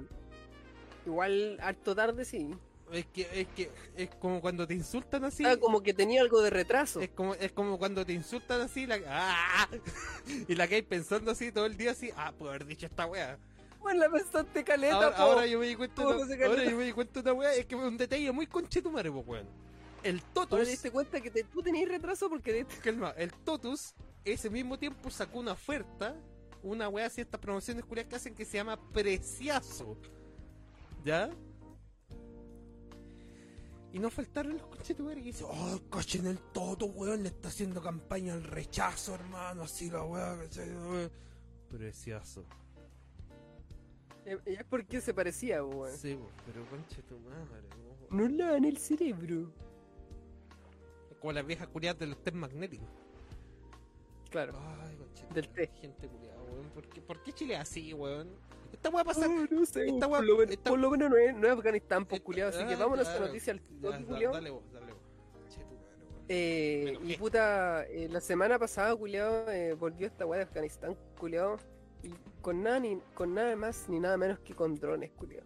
igual, harto tarde, sí. Es que, es que, es como cuando te insultan así. Ah, como que tenía algo de retraso. Es como, es como cuando te insultan así la, ¡Ah! y la que hay pensando así todo el día así, ah, puedo haber dicho esta wea. Bueno, la pensaste caleta, Ahora, po. ahora yo me di cuenta, ¿Cómo de- no se caleta? ahora yo me di cuenta de una wea, es que un detalle muy conchetumare, po, weón. El Ahora Totus, te diste cuenta que te- tú tenías retraso porque de- calma, el Totus, ese mismo tiempo sacó una oferta, una wea así, estas promociones culiadas que hacen que se llama Preciazo. ¿Ya? Y no faltaron los conchetumares que dicen, oh, cachen el Toto, weón, le está haciendo campaña al rechazo, hermano, así la wea, ¿cachai? Preciazo. eh, es porque se parecía, weón. Sí, pero conchetumare, po. No lavan el cerebro. Como las viejas culiadas de los test magnéticos. Claro. Ay, conchetumare, Del té. Gente culiada, weón. ¿Por qué, ¿Por qué Chile es así, weón? Esta wea pasa. Oh, no sé, esta por, wea- lo, men- esta- por lo menos no es, no es Afganistán, pues, culiado. Así que ah, vámonos a esa noticia al culiao. dale vos, dale vos. Eh, y puta, eh, la semana pasada, culiado, eh, volvió esta weá de Afganistán, culiado. Y con nada, ni, con nada más ni nada menos que con drones, culiado.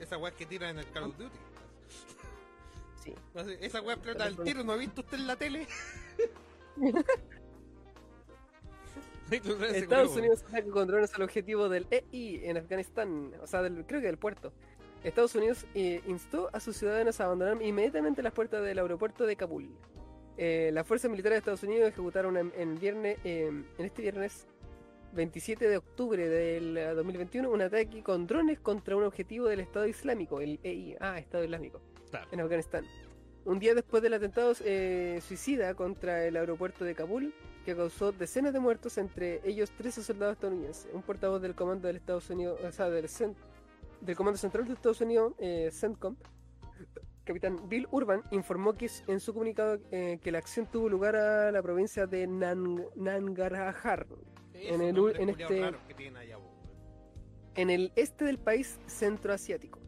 Esa weá que tiran en el Call of Duty. Sí. Esa weá explota al tiro, ¿no ha visto usted en la tele? Estados Unidos ataca con drones al objetivo del EI en Afganistán, o sea, del- creo que del puerto. Estados Unidos eh, instó a sus ciudadanos a abandonar inmediatamente las puertas del aeropuerto de Kabul. Eh, las fuerzas militares de Estados Unidos ejecutaron en, en viernes, eh, en este viernes 27 de octubre del eh, 2021 un ataque con drones contra un objetivo del Estado Islámico, el EI, ah, Estado Islámico, Claro. en Afganistán. Un día después del atentado eh, suicida contra el aeropuerto de Kabul, que causó decenas de muertos, entre ellos 13 soldados estadounidenses. Un portavoz del comando del Estados Unidos, o sea, del, cen- del comando central de Estados Unidos, eh, CENTCOM, capitán Bill Urban, informó que en su comunicado eh, que la acción tuvo lugar a la provincia de Nan- Nangarhar, en el- en este- allá, en el este del país centroasiático.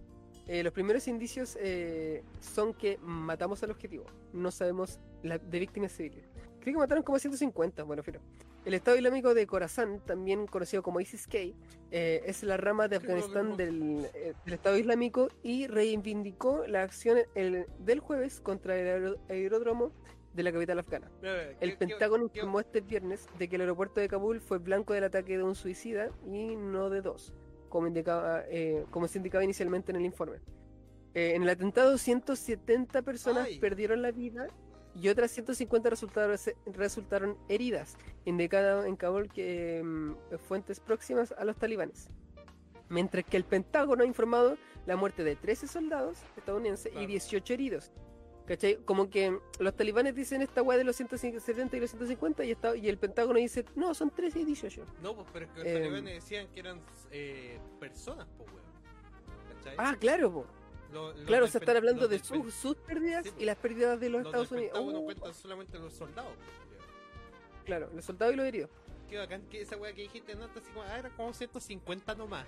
Eh, los primeros indicios eh, son que matamos al objetivo. No sabemos la, de víctimas civiles. Creo que mataron como 150, bueno, filo. El Estado Islámico de Khorasan, también conocido como ISIS-K, eh, es la rama de Afganistán del, eh, del Estado Islámico y reivindicó la acción el- del jueves contra el aeródromo de la capital afgana. El ¿qué- Pentágono qué- qué- informó este viernes de que el aeropuerto de Kabul fue blanco del ataque de un suicida y no de dos, como, indicaba, eh, como se indicaba inicialmente en el informe. Eh, en el atentado, 170 personas Ay. perdieron la vida y otras 150 resultaron, resultaron heridas, indicado en Kabul que mm, fuentes próximas a los talibanes. Mientras que el Pentágono ha informado la muerte de 13 soldados estadounidenses y Claro. 18 heridos. ¿Cachai? Como que los talibanes dicen esta weá de los 170 y los 150 y, y el Pentágono dice, no, son 13 y 18. No, pues, pero es que los Em. talibanes decían que eran eh, personas, pues, weón. Ah, claro, po. Lo- claro, se están hablando de sus, sus pérdidas Sí, y las pérdidas de los, los Estados Unidos. Pentágono Uh, cuentan solamente los soldados, pues, claro, los soldados y los heridos. Qué bacán que esa weá que dijiste, no, así como, ah, era como 150 nomás.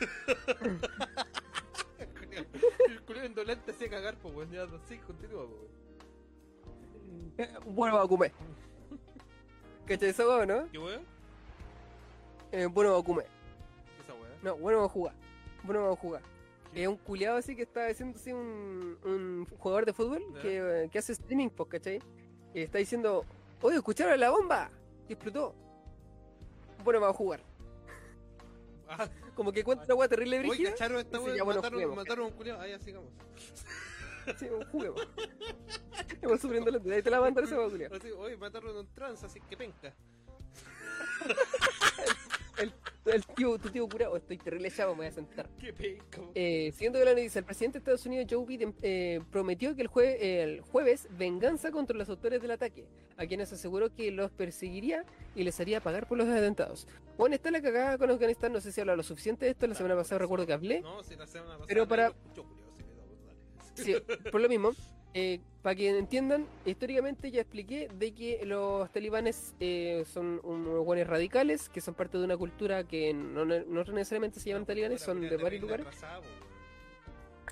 El culiao indolente se cagar, pues, weón. Ya, sí, continúa, pues, weón. Eh, bueno, Bakume. ¿Cachai esa weá, no? ¿Qué weón? Eh, bueno, Bakume. Esa weá. No, bueno, va a jugar. Bueno, va a jugar. Es un culiado así que está haciendo así un, un jugador de fútbol Ya. que, que hace streaming, pues, ¿cachai? Y está diciendo, oye, ¿escucharon la bomba? Y explotó. Bueno, va a jugar. Ah, Como que cuenta una weá terrible Oye, brígida. cacharon esta bueno, mataron, juguemos. mataron a un culiao. Ah, ya, sigamos. Sí, juguemos. Estamos sufriendo la Ahí te la va a mandar ese weá, culiao. Así, oye, mataron a un trans, así que penca. El tío, tu tío curado, estoy terrible chavo, me voy a sentar. Qué weón. Eh, siguiendo con la noticia, el presidente de Estados Unidos, Joe Biden, eh, prometió que el, jue- el jueves venganza contra los autores del ataque, a quienes aseguró que los perseguiría y les haría pagar por los atentados. Bueno, está la cagada con Afganistán, no sé si habla lo suficiente de esto, la semana pasada recuerdo que hablé. No, si la semana pasada. Pero para- pues. Sí, por lo mismo, eh, para que entiendan, históricamente ya expliqué de que los talibanes eh, son unos buenos radicales, que son parte de una cultura que no, no- necesariamente se llaman talibanes, son de varios lugares,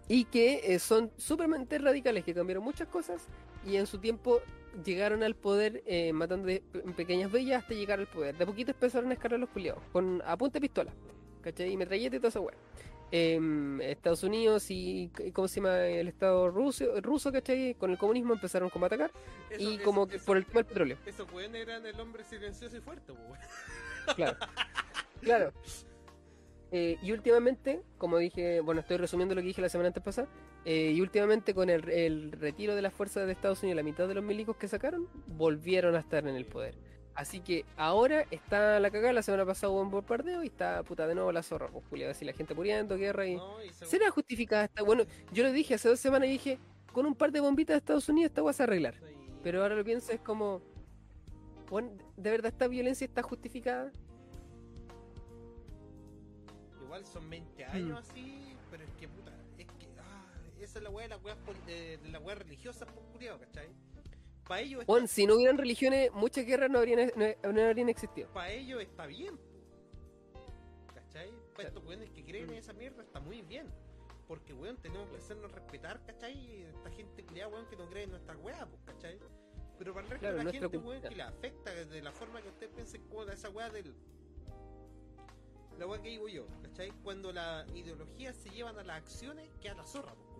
y que eh, son supermente radicales, que cambiaron muchas cosas y en su tiempo llegaron al poder eh, matando pequeñas bellas hasta llegar al poder. De poquito empezaron a escalar los culiados, con a pistola, ¿cachai? Y metralleta y toda esa weá. Em, Estados Unidos y, ¿cómo se llama? El Estado ruso, ruso, ¿cachai? Con el comunismo empezaron como a atacar y como que por el tema del petróleo. Esos weones eran el hombre silencioso y fuerte. Claro. claro. Eh, y últimamente, como dije, bueno, estoy resumiendo lo que dije la semana antes pasada, eh, y últimamente con el, el retiro de las fuerzas de Estados Unidos, la mitad de los milicos que sacaron, volvieron a estar en el poder. Así que ahora está la cagada, la semana pasada hubo un bombardeo y está puta de nuevo la zorra, pues Julia, así la gente muriendo, guerra y... No, y se- ¿Será justificada esta? Bueno, yo lo dije hace dos semanas y dije, con un par de bombitas de Estados Unidos esta vas a arreglar. Sí. Pero ahora lo pienso, es como, bueno, ¿de verdad esta violencia está justificada? Igual son 20 Hmm. años así, pero es que puta, es que ah, esa es la weá de las weas pol- de, las weas religiosas por culiao, ¿cachai? Para ellos, está, Bueno, si no hubieran religiones, muchas guerras no habrían, no, no habrían existido. pa' ellos está bien. ¿cachai? Para estos weones que creen en esa mierda está muy bien. Porque weón, tenemos que hacernos respetar, ¿cachai? Esta gente culiao, weón, que no cree en nuestra weá, pues, ¿cachai? Pero para el resto Claro, de la gente, cultura. weón, que le afecta de la forma que usted piense como esa weá del. La weá que digo yo, ¿cachai? Cuando las ideologías se llevan a las acciones, que a la zorra, pues.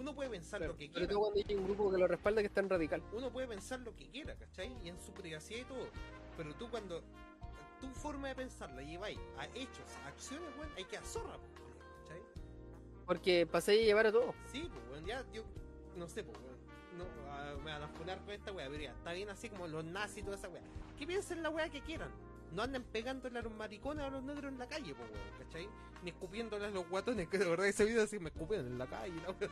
Uno puede pensar lo que quiera, todo cuando hay un grupo que lo respalda que es tan radical. uno puede pensar lo que quiera, ¿cachai? Y en su privacidad y todo. Pero tú cuando tu forma de pensar la lleváis a hechos, a acciones, weón, hay que a zorra, culiao, ¿cachai? Porque pasé a llevar a todos. Sí, pues, weón, ya yo no sé, pues, weón. No, ah, me van a funar con esta weá, pero ya, está bien así como los nazis y toda esa weá. Que piensen la weá que quieran. No anden pegándole a los maricones a los negros en la calle, pues, weón, ¿cachai? Ni escupiéndole a los guatones, que de verdad ese video así me escupían en la calle, la weá.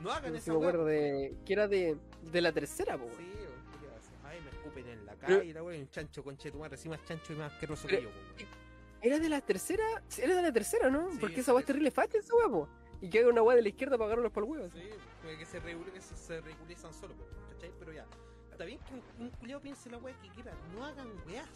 No hagan esa si me acuerdo de. que era de, de la tercera, po. Sí, weón, ¿qué le va a hacer? Ay, me escupen en la calle, la weá, y un chancho conchetumar, así más chancho y más asqueroso que yo, weón. Era de la tercera. Era de la tercera, ¿no? Sí, Porque sí, esa weá es sí. terrible fácil, esa weá, po. Y que haga una weá de la izquierda para agarrarlos por el huevo. Sí, que se, regule, que se, ridiculizan solo, pues, ¿cachai? Pero ya, está bien que un, un culiao piense la weá que quiera, no hagan weás.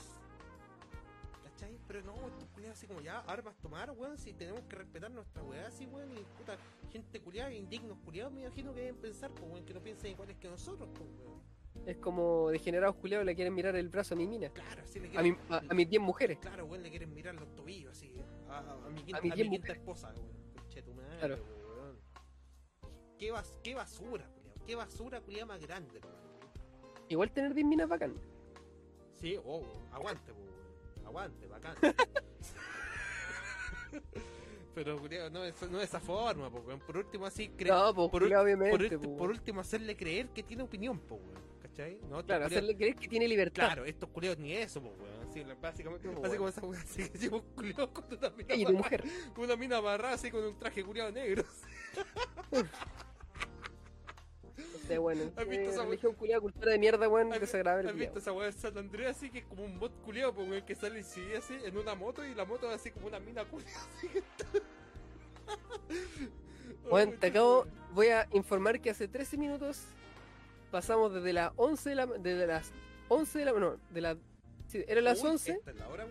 ¿Cachai? Pero no, estos culiados así como ya, armas tomar, weón, si tenemos que respetar nuestra weá así, weón, y puta, gente culiada, indignos culiados, me imagino que deben pensar, pues, weón, que no piensen iguales que nosotros, pues, weón. Es como degenerados culiados le quieren mirar el brazo a mi mina. Claro, así le A, quieren, mi, a, a mis 10 mujeres. Claro, weón, le quieren mirar los tobillos, así, a, a- a mi quinta, A mi a quien mi quinta mujer. esposa, weón. Conche tu madre, Claro. weón. Qué, bas, qué basura, culiao, qué basura, culiada más grande, weón. Igual tener 10 minas bacán. Sí, oh, aguante, weón. Aguante, bacán. Pero, no, es- no de esa forma, po, por último así creer, No, pues por, obviamente. por, po. por último hacerle creer que tiene opinión, po, weón. ¿cachai? No, Claro, hacerle creer que tiene libertad. Claro, estos culeos ni eso, po, weón. Así, básicamente, No, así como esa weón, así que llevo un culeo con una mina Cállate, amarrada- mujer. con una mina amarrada así con un traje culiado negro. Sea, bueno. ¿Has visto eh, esa religión culiada, cultura de mierda, weón. ¿Has- Desagradable. ¿Has visto esa weá de San Andrés así que es como un bot culiado, pues weón, que sale así, así en una moto y la moto es así como una mina culiada así que. Bueno, te acabo, voy a informar que hace 13 minutos pasamos desde las 11 de la, desde las 11 de la, no, de la, sí, era las Uy, 11, Esta es la hora,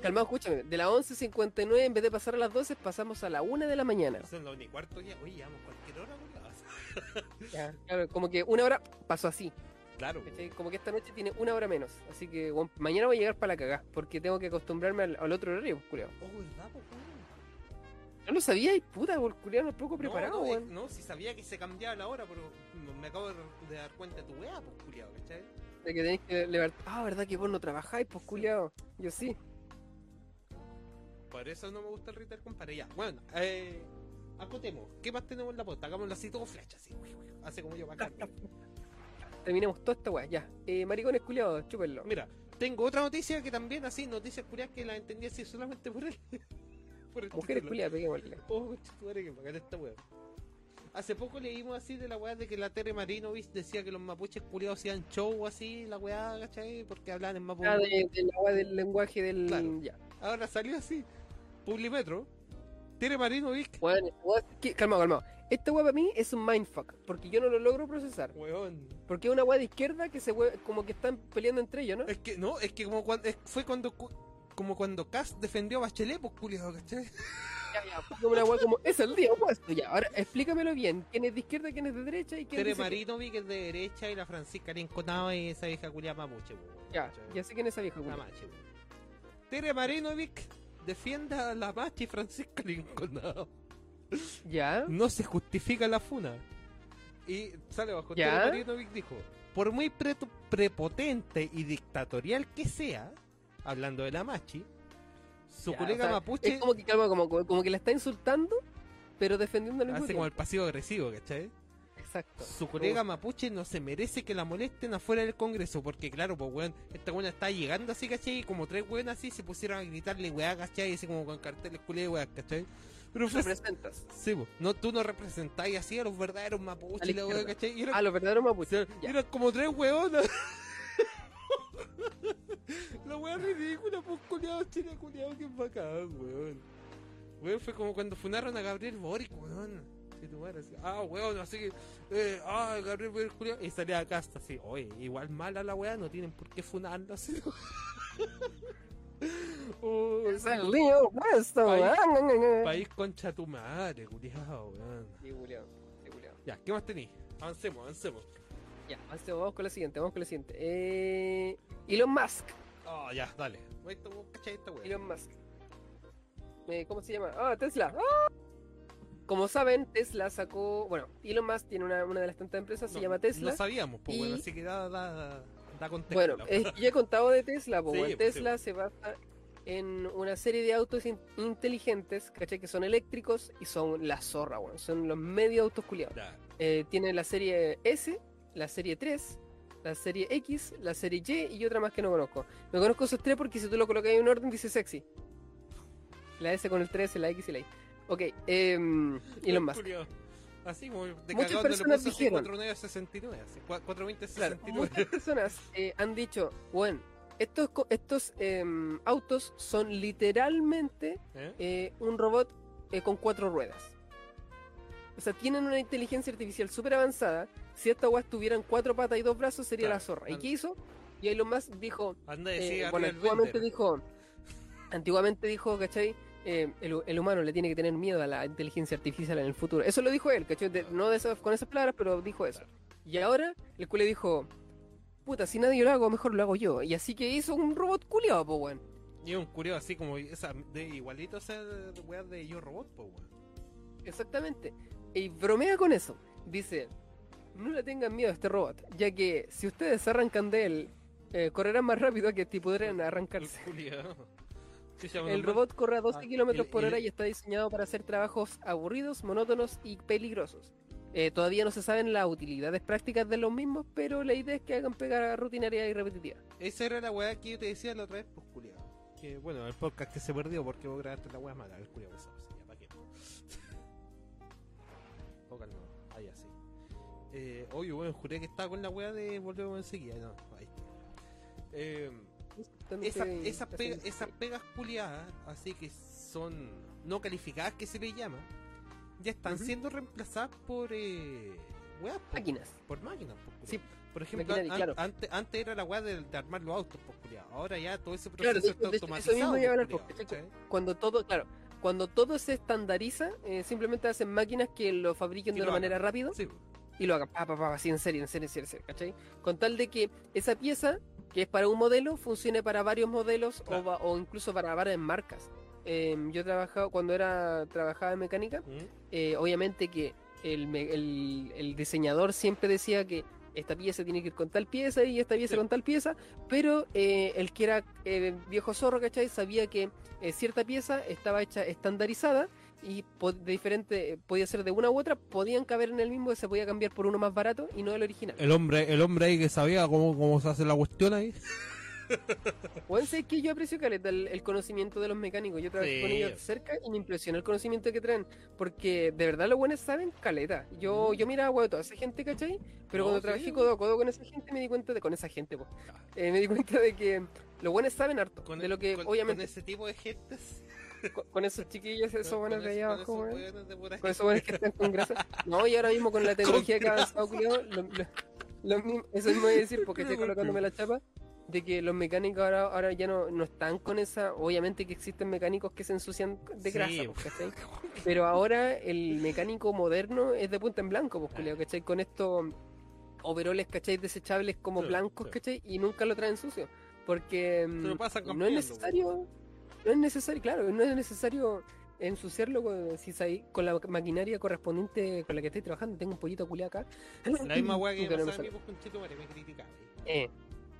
calmado, escúchame, de las 11.59 en vez de pasar a las 12 pasamos a la 1 de la mañana. Son las 1 y cuarto ya, oye, llevamos cualquier hora, culiao. Ya, claro, como que una hora pasó así, Claro, ¿cachai? como que esta noche tiene una hora menos, así que bueno, mañana voy a llegar para la cagá, porque tengo que acostumbrarme al, al otro horario, culiao. Oh, ¿verdad, po? No lo sabía y puta, por culiao, no poco No, preparado, no, no, si sabía que se cambiaba la hora, pero me acabo de dar cuenta de tu weá, pues, culiao, ¿cachai? De que tenéis que levantar, ah, verdad que vos no trabajáis, pues culiao, yo sí. Por eso no me gusta el retail, compadre. Ya, bueno, eh, acotemos. ¿Qué más tenemos en la posta? Hagámoslo así todo flecha, así. uy, uy, Hace como yo, bacán. Terminemos toda esta weá, ya. Eh, maricones culiados, chúpenlo. Mira, tengo otra noticia que también así, noticias curiosas que la entendí así solamente por él. por el Mujeres culiadas, peguémosle. Oh, que bacán esta weá. Hace poco leímos así de la weá de que la Tere Marinovich decía que los mapuches culiados hacían show así, la weá, ¿cachai? Porque hablaban en mapuche. Ah, de, de la weá del lenguaje del. Claro. Ya. Ahora salió así. Publimetro. Weón, esta weá- ¿qué? calmado, calmado. esta weá para mí es un mindfuck, porque yo no lo logro procesar. Weón. Porque es una weá de izquierda que se hue- como que están peleando entre ellos, ¿no? Es que, no, es que como cuando, es- fue cuando, cu- como cuando Cass defendió a Bachelet, pues culiado, ¿cachai? Ya, ya, fue como una weá como, es el día opuesto, ya. Ahora explícamelo bien, quién es de izquierda, quién es de derecha y quién Tere dice qué? Marinovic es de derecha y la Francisca Linconado y esa vieja culiada mapuche, pues, weón, Ya, ¿cachai? ya sé quién es esa vieja, weón. Tere Marinovic defiende a la machi Francisca Linconado. Ya, No se justifica la funa. Y sale bajo Ya. Marinovic dijo, por muy preto- prepotente y dictatorial que sea, hablando de la machi, su Ya, colega o sea, mapuche es como que, calma, como, como, como que la está insultando, pero defendiendo hace como el pasivo agresivo, ¿cachai? Exacto. Su colega mapuche no se merece que la molesten afuera del Congreso, porque claro, pues weón, esta weona está llegando así, ¿cachai? Y como tres weonas así se pusieron a gritarle weá, ¿cachai? Así como con carteles culé weá, ¿cachai? Pero fue representas Sí, po. no, tú no representáis así a los verdaderos mapuches, la la weá. ¿cachai? Y eran, a los verdaderos mapuches. ya. eran como tres weonas. la weá ridícula, pues culiado, chile culiado, que bacán, weón. Weón, fue como cuando funaron a Gabriel Boric, weón. Sí, tu madre, así, ah, weón, así que, eh, ah, Gabriel Boric, culiado. Y salía acá hasta así, oye, igual mala la weá, no tienen por qué funarlo así. Oh, Es el día opuesto. País- país concha tu madre, culiado, weón. Sí, culiao, sí, culiao. Ya, ¿qué más tenéis? Avancemos, avancemos. Ya, avancemos, vamos con la siguiente, vamos con la siguiente. Eh, Elon Musk. Oh, ya, dale. Elon Musk. Eh, ¿Cómo se llama? Ah, Tesla. ¡Ah! Como saben, Tesla sacó. Bueno, Elon Musk tiene una, una de las tantas empresas, se No, llama Tesla. No sabíamos, pues y- bueno, así que da, da, da contexto. Bueno, eh, yo he contado de Tesla, pues, Sí, Tesla se basa en una serie de autos in- inteligentes, ¿cachai? Que son eléctricos y son la zorra, bueno, son los medio autos culiados. Eh, tiene la serie S, la serie 3, la serie X, la serie Y y otra más que no conozco. Me conozco esos tres porque si tú lo colocas en orden dice sexy. La S con el 3, la X y la Y. Ok, eh, Elon Musk. Así como de Muchas personas dijeron. 4969, así, cua- 420 Claro, 69. muchas personas eh, han dicho, bueno, estos, estos em, autos son literalmente ¿Eh? eh, un robot con cuatro ruedas. O sea, tienen una inteligencia artificial súper avanzada. Si estas weas tuvieran cuatro patas y dos brazos, sería Claro, la zorra. ¿Y qué hizo? Y Elon Musk dijo, Anda decir bueno, antiguamente dijo, antiguamente dijo, ¿cachai? Eh, el, el humano le tiene que tener miedo a la inteligencia artificial en el futuro. Eso lo dijo él, ¿cachai? De- no de esas- con esas palabras, pero dijo eso. Y ahora el culo dijo, puta, si nadie lo hago, mejor lo hago yo. Y así que hizo un robot culiado, po, weón. Y un curioso así como esa, de igualito a esa de weá de Yo Robot, pues weón. Exactamente. Y bromea con eso. Dice, no le tengan miedo a este robot, ya que si ustedes arrancan de él, eh, correrán más rápido que si pudieran El arrancarse. culiao. Sí, El normal. robot corre a 12 Ah, kilómetros por hora y está diseñado para hacer trabajos aburridos, monótonos y peligrosos. Eh, todavía no se saben las utilidades prácticas de los mismos, pero la idea es que hagan pegar rutinaria y repetitiva. Esa era la weá que yo te decía la otra vez, pues culiao. Que bueno, el podcast que se perdió porque vos grabaste la weá mala, el culiao pesado, sí, ya, ¿para qué? Calma, ahí así. Eh, oye, bueno, juré que estaba con la weá de volvemos enseguida, no, ahí está. Eh, esa, esas pega- esas pegas culiadas, así que son no calificadas que se le llama, ya están siendo reemplazadas por eh, weas, Máquinas. por máquinas, po, culiao. Sí, Por ejemplo, maquinaria, an- claro. antes, antes era la weá de, de armar los autos, culiao. Ahora ya todo ese proceso está de eso automatizado. mismo iba a hablar, porque, culiao, ¿cachai? cuando todo, claro, cuando todo se estandariza, eh, simplemente hacen máquinas que lo fabriquen Que de lo una hagan. manera rápida Sí, y lo hagan, pa, pa, pa, así en serie, en serie, en ¿cachai? Con tal de que esa pieza, que es para un modelo, funcione para varios modelos Claro. o, incluso para varias marcas. Em, yo trabajaba, cuando era trabajaba en mecánica, ¿Mm? eh, obviamente que el, me- el- el diseñador siempre decía que esta pieza tiene que ir con tal pieza y esta pieza Sí. con tal pieza, pero eh, el que era eh, viejo zorro, ¿cachai? Sabía que eh, cierta pieza estaba hecha estandarizada y de diferente, podía ser de una u otra, podían caber en el mismo, se podía cambiar por uno más barato y no el original. El hombre, el hombre ahí que sabía cómo, cómo se hace la cuestión ahí. Bueno, sé que yo aprecio caleta el, el conocimiento de los mecánicos. Yo trabajé con ellos cerca y me impresiona el conocimiento que traen. Porque de verdad los buenos saben caleta. Yo, yo miraba weón, toda esa gente, ¿cachai? Pero No, cuando sí. trabajé codo a codo con esa gente me di cuenta de, con esa gente, po. Eh, me di cuenta de que los buenos saben harto. Con, de lo que con- obviamente con ese tipo de gentes. con, con esos chiquillos, esos buenos de allá abajo. Con esos buenos que están con grasa. No, y ahora mismo con la tecnología que ha avanzado, culiao, lo, lo- lo mismo, eso mismo voy a decir porque estoy colocándome la chapa, de que los mecánicos ahora, ahora ya no, no están con esa, obviamente que existen mecánicos que se ensucian de grasa, pues, ¿cachai? Pero ahora el mecánico moderno es de punta en blanco, pues, culiao, ¿cachai? Con estos overoles, ¿cachai? Desechables como blancos. ¿cachai? Y nunca lo traen sucio. Porque mm, no es necesario, no es necesario, claro, no es necesario ensuciarlo con, si sabéis, con la maquinaria correspondiente con la que estoy trabajando. Tengo un pollito culiao acá. La misma weá que Que no me pasaba a mí, sale. pues, conchetumare, me criticaba. Eh,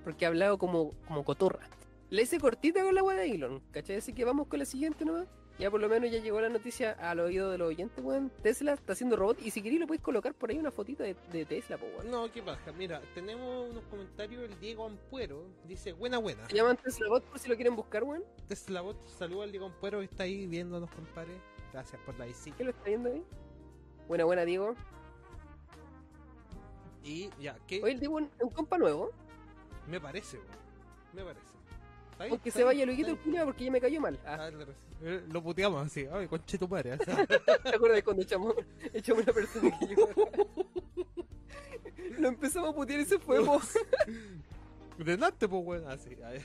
porque he hablado como, como cotorra. Le hice cortita con la weá de Elon, ¿cachai? Así que vamos con la siguiente nomás. Ya por lo menos ya llegó la noticia al oído de los oyentes, weón. Tesla está haciendo robot y si queréis lo podéis colocar por ahí una fotita de, de Tesla, po, weón. No, ¿qué pasa? Mira, tenemos unos comentarios. El Diego Ampuero dice: Buena, buena. Se llaman Tesla Bot por si lo quieren buscar, weón. Tesla Bot, saluda al Diego Ampuero que está ahí viéndonos, compadre. Gracias por la visita. ¿Qué lo está viendo ahí? Buena, buena, Diego. Y ya, ¿qué? Oye, el Diego es un compa nuevo. Me parece, weón. Me parece. Aunque ¿Está se vaya ¿Está el porque ya me cayó mal. Ah, Ah, de recién. Eh, Lo puteamos así. Ay, conche tu madre. ¿te acuerdas de cuando echamos, echamos una persona que llegó? Lo empezamos a putear y se fue, po. Delante, pues, weón. Así. a ver.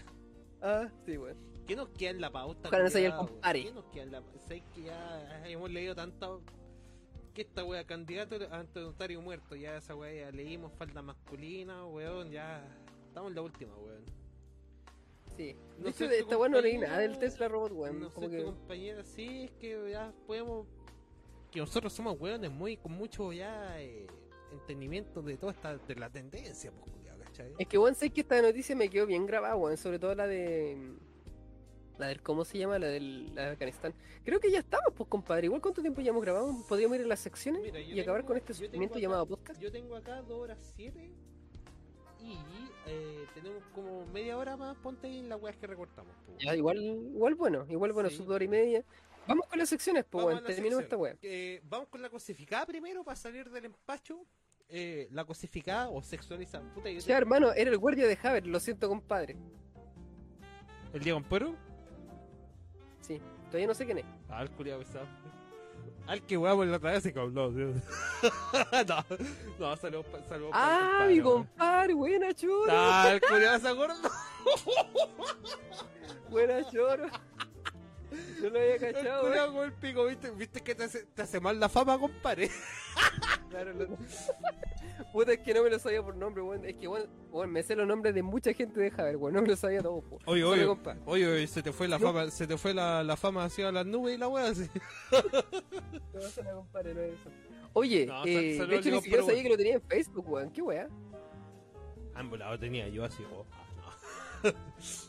Ah, sí, weón. ¿Qué nos queda en la pauta? Ojalá no se haya. ¿Qué nos queda en la pauta? ¿Sabes que ya hemos leído tanta. Que esta wea, candidato ante notario muerto. Ya esa wea ya leímos falda masculina, weón. Ya. Estamos en la última, weón. Sí. No De hecho, esta weón no leí nada del Tesla Robot, weón. No sé, que... tu compañera, sí, es que ya podemos. Que nosotros somos weones muy, con mucho ya eh, entendimiento de toda esta. de la tendencia, pues, culiao, ¿cachai? Es que, weón, sé que esta noticia me quedó bien grabada, weón. Sobre todo la de. La del, ¿cómo se llama? La del la de Afganistán. Creo que ya estamos, pues, compadre. Igual, ¿cuánto tiempo ya hemos grabado? Podríamos ir a las secciones Mira, y acabar con este sufrimiento acá- llamado podcast. Yo tengo acá 2 horas 7 y eh, tenemos como media hora más. Ponte ahí en las weas que recortamos. pues. Ya, igual, igual bueno, igual bueno, Sí. su hora y media. Vamos con las secciones, pues, Terminemos sección. esta weá. Eh, vamos con la cosificada primero para salir del empacho. Eh, la cosificada o sexualizada. Puta, yo Ya, hermano, era el guardia de Haver, lo siento, compadre. ¿El Diego Amparo? Sí, todavía no sé quién es. Ah, el culiado pesado. Al que weamos la otra vez se cabló, tío. no, no, saludos el Ah, mi compadre, buena choro. Ah, el culiado se acordó. Buena choro. No lo había El cachado, weón. culiado con el pico, ¿viste? ¿Viste que te hace, te hace mal la fama, compadre? Claro, lo- Puta, es que no me lo sabía por nombre, weón. Es que, weón, weón, me sé los nombres de mucha gente de Haber, weón. No me lo sabía todo, po. Oye, oye, oye, oye, se te fue la No. fama, se te fue la, la fama hacia las nubes y la wea así. No, no, compadre, no es eso. Oye, No, eh, de hecho ni siquiera sabía que lo tenía en Facebook, weón. ¿Qué weá? Ah, en volado tenía yo así, oh, ah,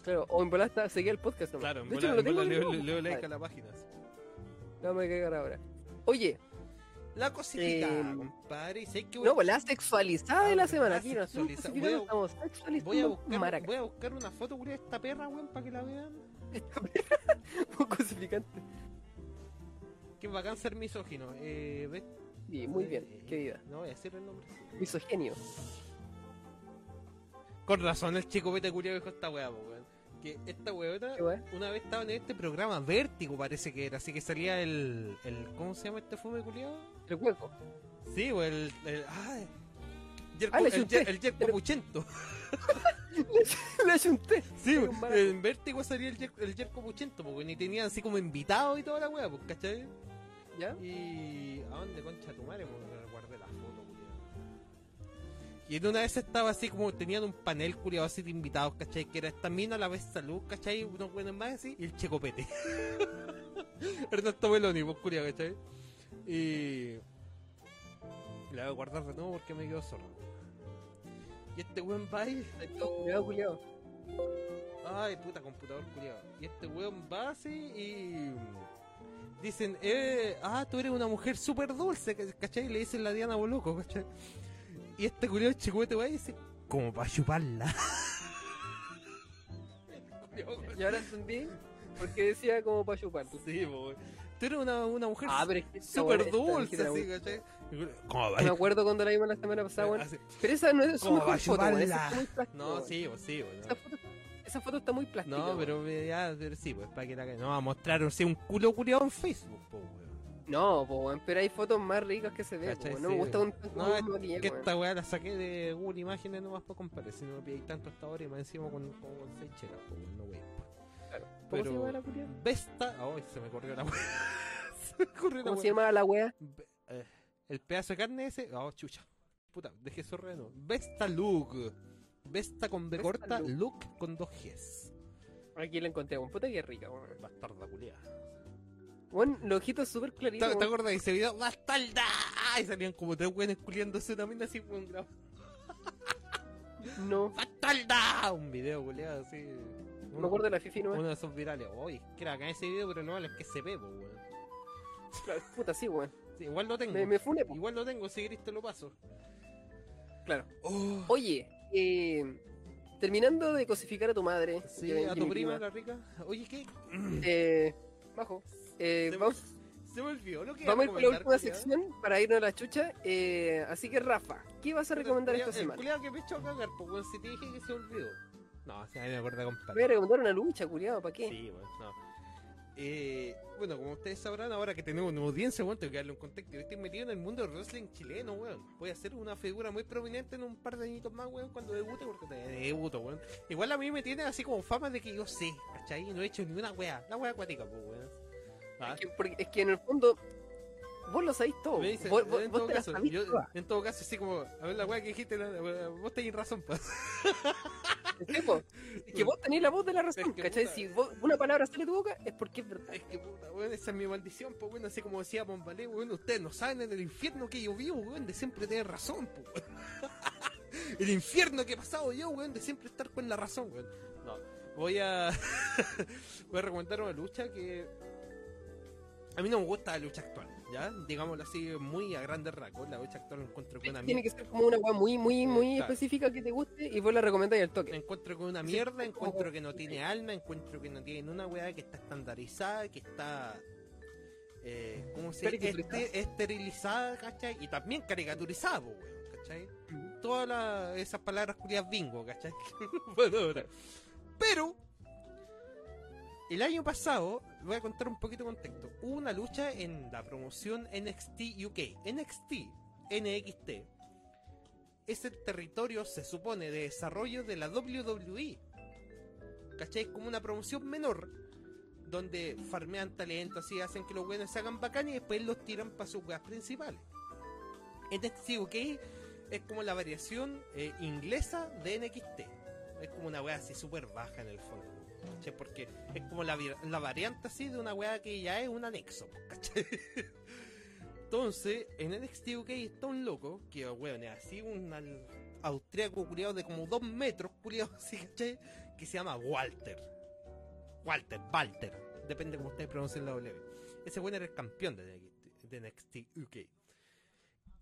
Claro, o en volada está- seguía el podcast nomás. Claro, en no ni leo, nuevo, leo like a la página. No me cagar ahora. Oye, La cosificada, Eh, compadre. y sé que no, pues la sexualizada de Ah, la la semana. Aquí no estamos sexualiza- voy a- estamos sexualizando Voy a buscar, voy a buscar una foto de esta perra, weón, para que la vean. Un cosificante. Que bacán ser misógino. Eh, ¿ves? Sí, muy bien, Eh, qué vida. No voy a decir el nombre. Misogenio. Con razón el chico vete culiao dijo esta weá, weón. Que esta weona una vez estaba en este programa Vértigo parece que era, así que salía el, el ¿cómo se llama este fome culiao? El hueco. Sí, o el, el Yerko- Ah, le el. Yer- el Yerko Puchento. Le ayunté. Sí, en Vértigo salía el, Yer- el Yerko Puchento, porque ni tenían así como invitado y toda la weá, pues, ¿cachai? ¿Ya? Y. ¿A dónde concha tu madre? Y en una vez estaba así como tenían un panel culiado así de invitados, ¿cachai? Que era esta mina, la vez salud, ¿cachai? Unos buenos más así, y el checopete. Ernesto Meloni, pues culiado, ¿cachai? Y. La voy a guardar de nuevo porque me quedo sordo. Y este weón va ahí. Cuidado, culiao. Ay, puta computador culiado. Y este weón va así y. Dicen, eh, ah, tú eres una mujer súper dulce, ¿cachai? Le dicen la Diana Boloco, ¿cachai? Y este culiado chicuete va y dice, como para chuparla. Y ahora entendí por qué decía como para chupar. sí, po. Tú eres una, una mujer Ah, súper esta dulce, así, ¿cachai? Como Me acuerdo cuando la vimos la semana pasada, weón. Así. Pero esa no es su mejor foto. Esa es muy No, sí, pues sí, weón. Esa foto, esa foto está muy plástica. No, pero ya, pero sí, pues para que la No, va a mostrar o sea, un culo culiado en Facebook, po, weón. No, po, pero hay fotos más ricas que se ve, po, ¿Cachai? weón. No me gusta un No, un es que esta weá la saqué de Google Imágenes nomás para comparar. Si no me pidáis tanto hasta ahora y más encima con, con, con seis chelas, po, weón, no wey. Claro. ¿Cómo se pero- llama la culia? Vesta. Ay, se me corrió la weá. se me corrió la ¿Cómo weá. se llama la wea? Ve- eh, el pedazo de carne ese. Oh, chucha. Puta, dejé eso reno. Vesta Look. Vesta con B Vesta corta, Look. Look con dos Gs. Aquí la encontré, weón. Puta que rica, weón. Bastarda culiada. Weón, los ojitos súper claritos. ¿Te, ¿Te weón. acuerdas de ese video? ¡Bastarda! Y salían como tres güeyes culiándose una mina así, un grabo. No, ¡Bastarda! Un video culiado así. no me acuerdo de la Fifi nomás. Uno de esos virales. Uy, que era acá ese video, pero no, es que se ve, weón. Claro, puta, sí, weón. Sí, igual lo tengo. Me, me fune, po. Igual lo tengo, si querés te lo paso. Claro. Oh, Oye, eh, terminando de cosificar a tu madre. sí, a tu mi prima, la rica. Oye, ¿qué? Eh, bajo. Eh, Se me- vamos, Se me olvidó lo que vamos a ir con la última culiao. sección para irnos a la chucha. Eh, así que, Rafa, ¿qué vas a recomendar El esta culiao- semana? El que me echó a cagar, weón, si te dije que se olvidó. No, o sea, me acuerdo, compadre. Voy a recomendar una lucha, culiado, ¿para qué? Sí, bueno, no. Eh, bueno, como ustedes sabrán, ahora que tenemos una audiencia, bueno, tengo que darle un contexto. Yo estoy metido en el mundo del wrestling chileno, weón. Voy a ser una figura muy prominente en un par de añitos más, weón, cuando debute, porque te- debuto, weón. Igual a mí me tiene así como fama de que yo sé, ¿cachai? Y no he hecho ni una weá, la weá acuática, pues, weón. Ah, Es que, porque- es que en el fondo, vos lo sabéis todo. me dice, vos vos- en, todo te caso, yo- en todo caso, así como, a ver la weá que dijiste, la- la- vos tenés razón, pues. Es que vos tenés la voz de la razón, Es que, ¿cachai? puta. Si vos- una palabra sale de tu boca es porque es verdad. Es que puta, weón, esa es mi maldición, pues weón, así como decía Bombalé, weón, ustedes no saben en el infierno que yo vivo, weón, de siempre tener razón, pues el infierno que he pasado yo, weón, de siempre estar con la razón, weón. No, voy a voy a recomendar una lucha que a mí no me gusta la lucha actual, ¿ya? Digámoslo así, muy a grandes rasgos, la lucha actual encuentro con una Tiene mierda. que ser como una weá muy, muy, muy Claro. específica que te guste y vos la recomendáis al toque. Encuentro con una Sí, mierda, como- encuentro que no tiene alma, encuentro que no tiene una weá que está estandarizada, que está. Eh, ¿Cómo se dice? Este- esterilizada, ¿cachai? Y también caricaturizada, weón, ¿cachai? Todas la- esas palabras culiadas bingo, ¿cachai? Pero. El año pasado, voy a contar un poquito de contexto. Hubo una lucha en la promoción NXT UK. NXT, NXT, es el territorio, se supone, de desarrollo de la WWE. ¿Cachai? Como una promoción menor, donde farmean talento, así hacen que los buenos se hagan bacán y después los tiran para sus weas principales. NXT UK es como la variación eh, inglesa de NXT. Es como una wea así súper baja en el fondo. Porque es como la, la variante así de una wea que ya es un anexo. ¿cachai? Entonces, en NXT UK está un loco, que weón, es así un austríaco culiado de como dos metros, culiado así, ¿cachai? Que se llama Walter. Walter, Walter, depende como ustedes pronuncien la W. Ese weón era el campeón de NXT, de NXT UK.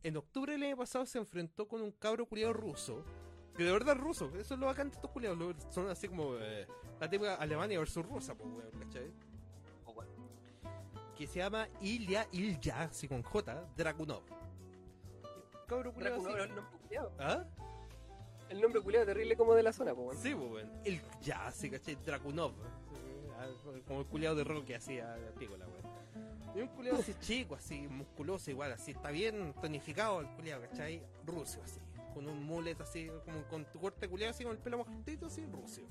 En octubre del año pasado se enfrentó con un cabro culiado ruso, que de verdad es ruso, eso es lo bacán de estos culiados, son así como eh, la típica Alemania versus Rusia, pues weón, ¿cachai? que se llama Ilya Ilya, así con J, Dragunov. Cabro culiao Dragunov, nombre culiado. ¿Ah? El nombre culiado terrible como de la zona, po, weón. Sí, pues, weón. El ya, así, ¿cachai? Dragunov. Como el culiado de Rocky así a la picola, weón. Y un culiado así chico, así, musculoso igual, así, está bien tonificado el culiado, ¿cachai? Ruso, así. Con un mulet así, como con tu corte culiado así, con el pelo cortito, así, ruso.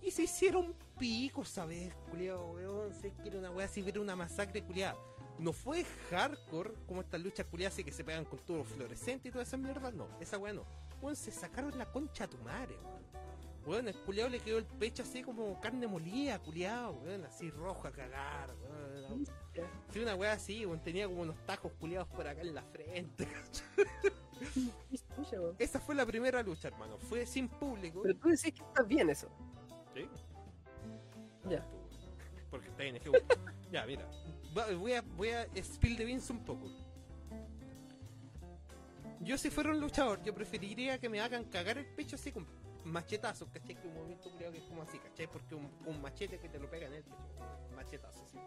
Y se hicieron picos, ¿sabes? Culiado, weón. Sé que era una weá así, era una masacre culiada. No fue hardcore como estas luchas culiadas así que se pegan con tubos fluorescentes y toda esa mierda, no. Esa weá no. Weón, se sacaron la concha a tu madre, weón. Weón, el culiado le quedó el pecho así como carne molida, culiado, weón, así rojo a cagar, weón. Sí, una weá así, weón, tenía como unos tajos culiados por acá en la frente. Esa fue la primera lucha, hermano. Fue sin público. Pero tú decís que estás bien eso. Sí. Ya. Porque está en Ya, mira. Voy a, voy a spill the beans un poco. Yo si fuera un luchador, yo preferiría que me hagan cagar el pecho así con machetazos, ¿cachai? Que un movimiento culiado que es como así, ¿cachai? Porque un, un machete que te lo pega en el pecho. Machetazo, así.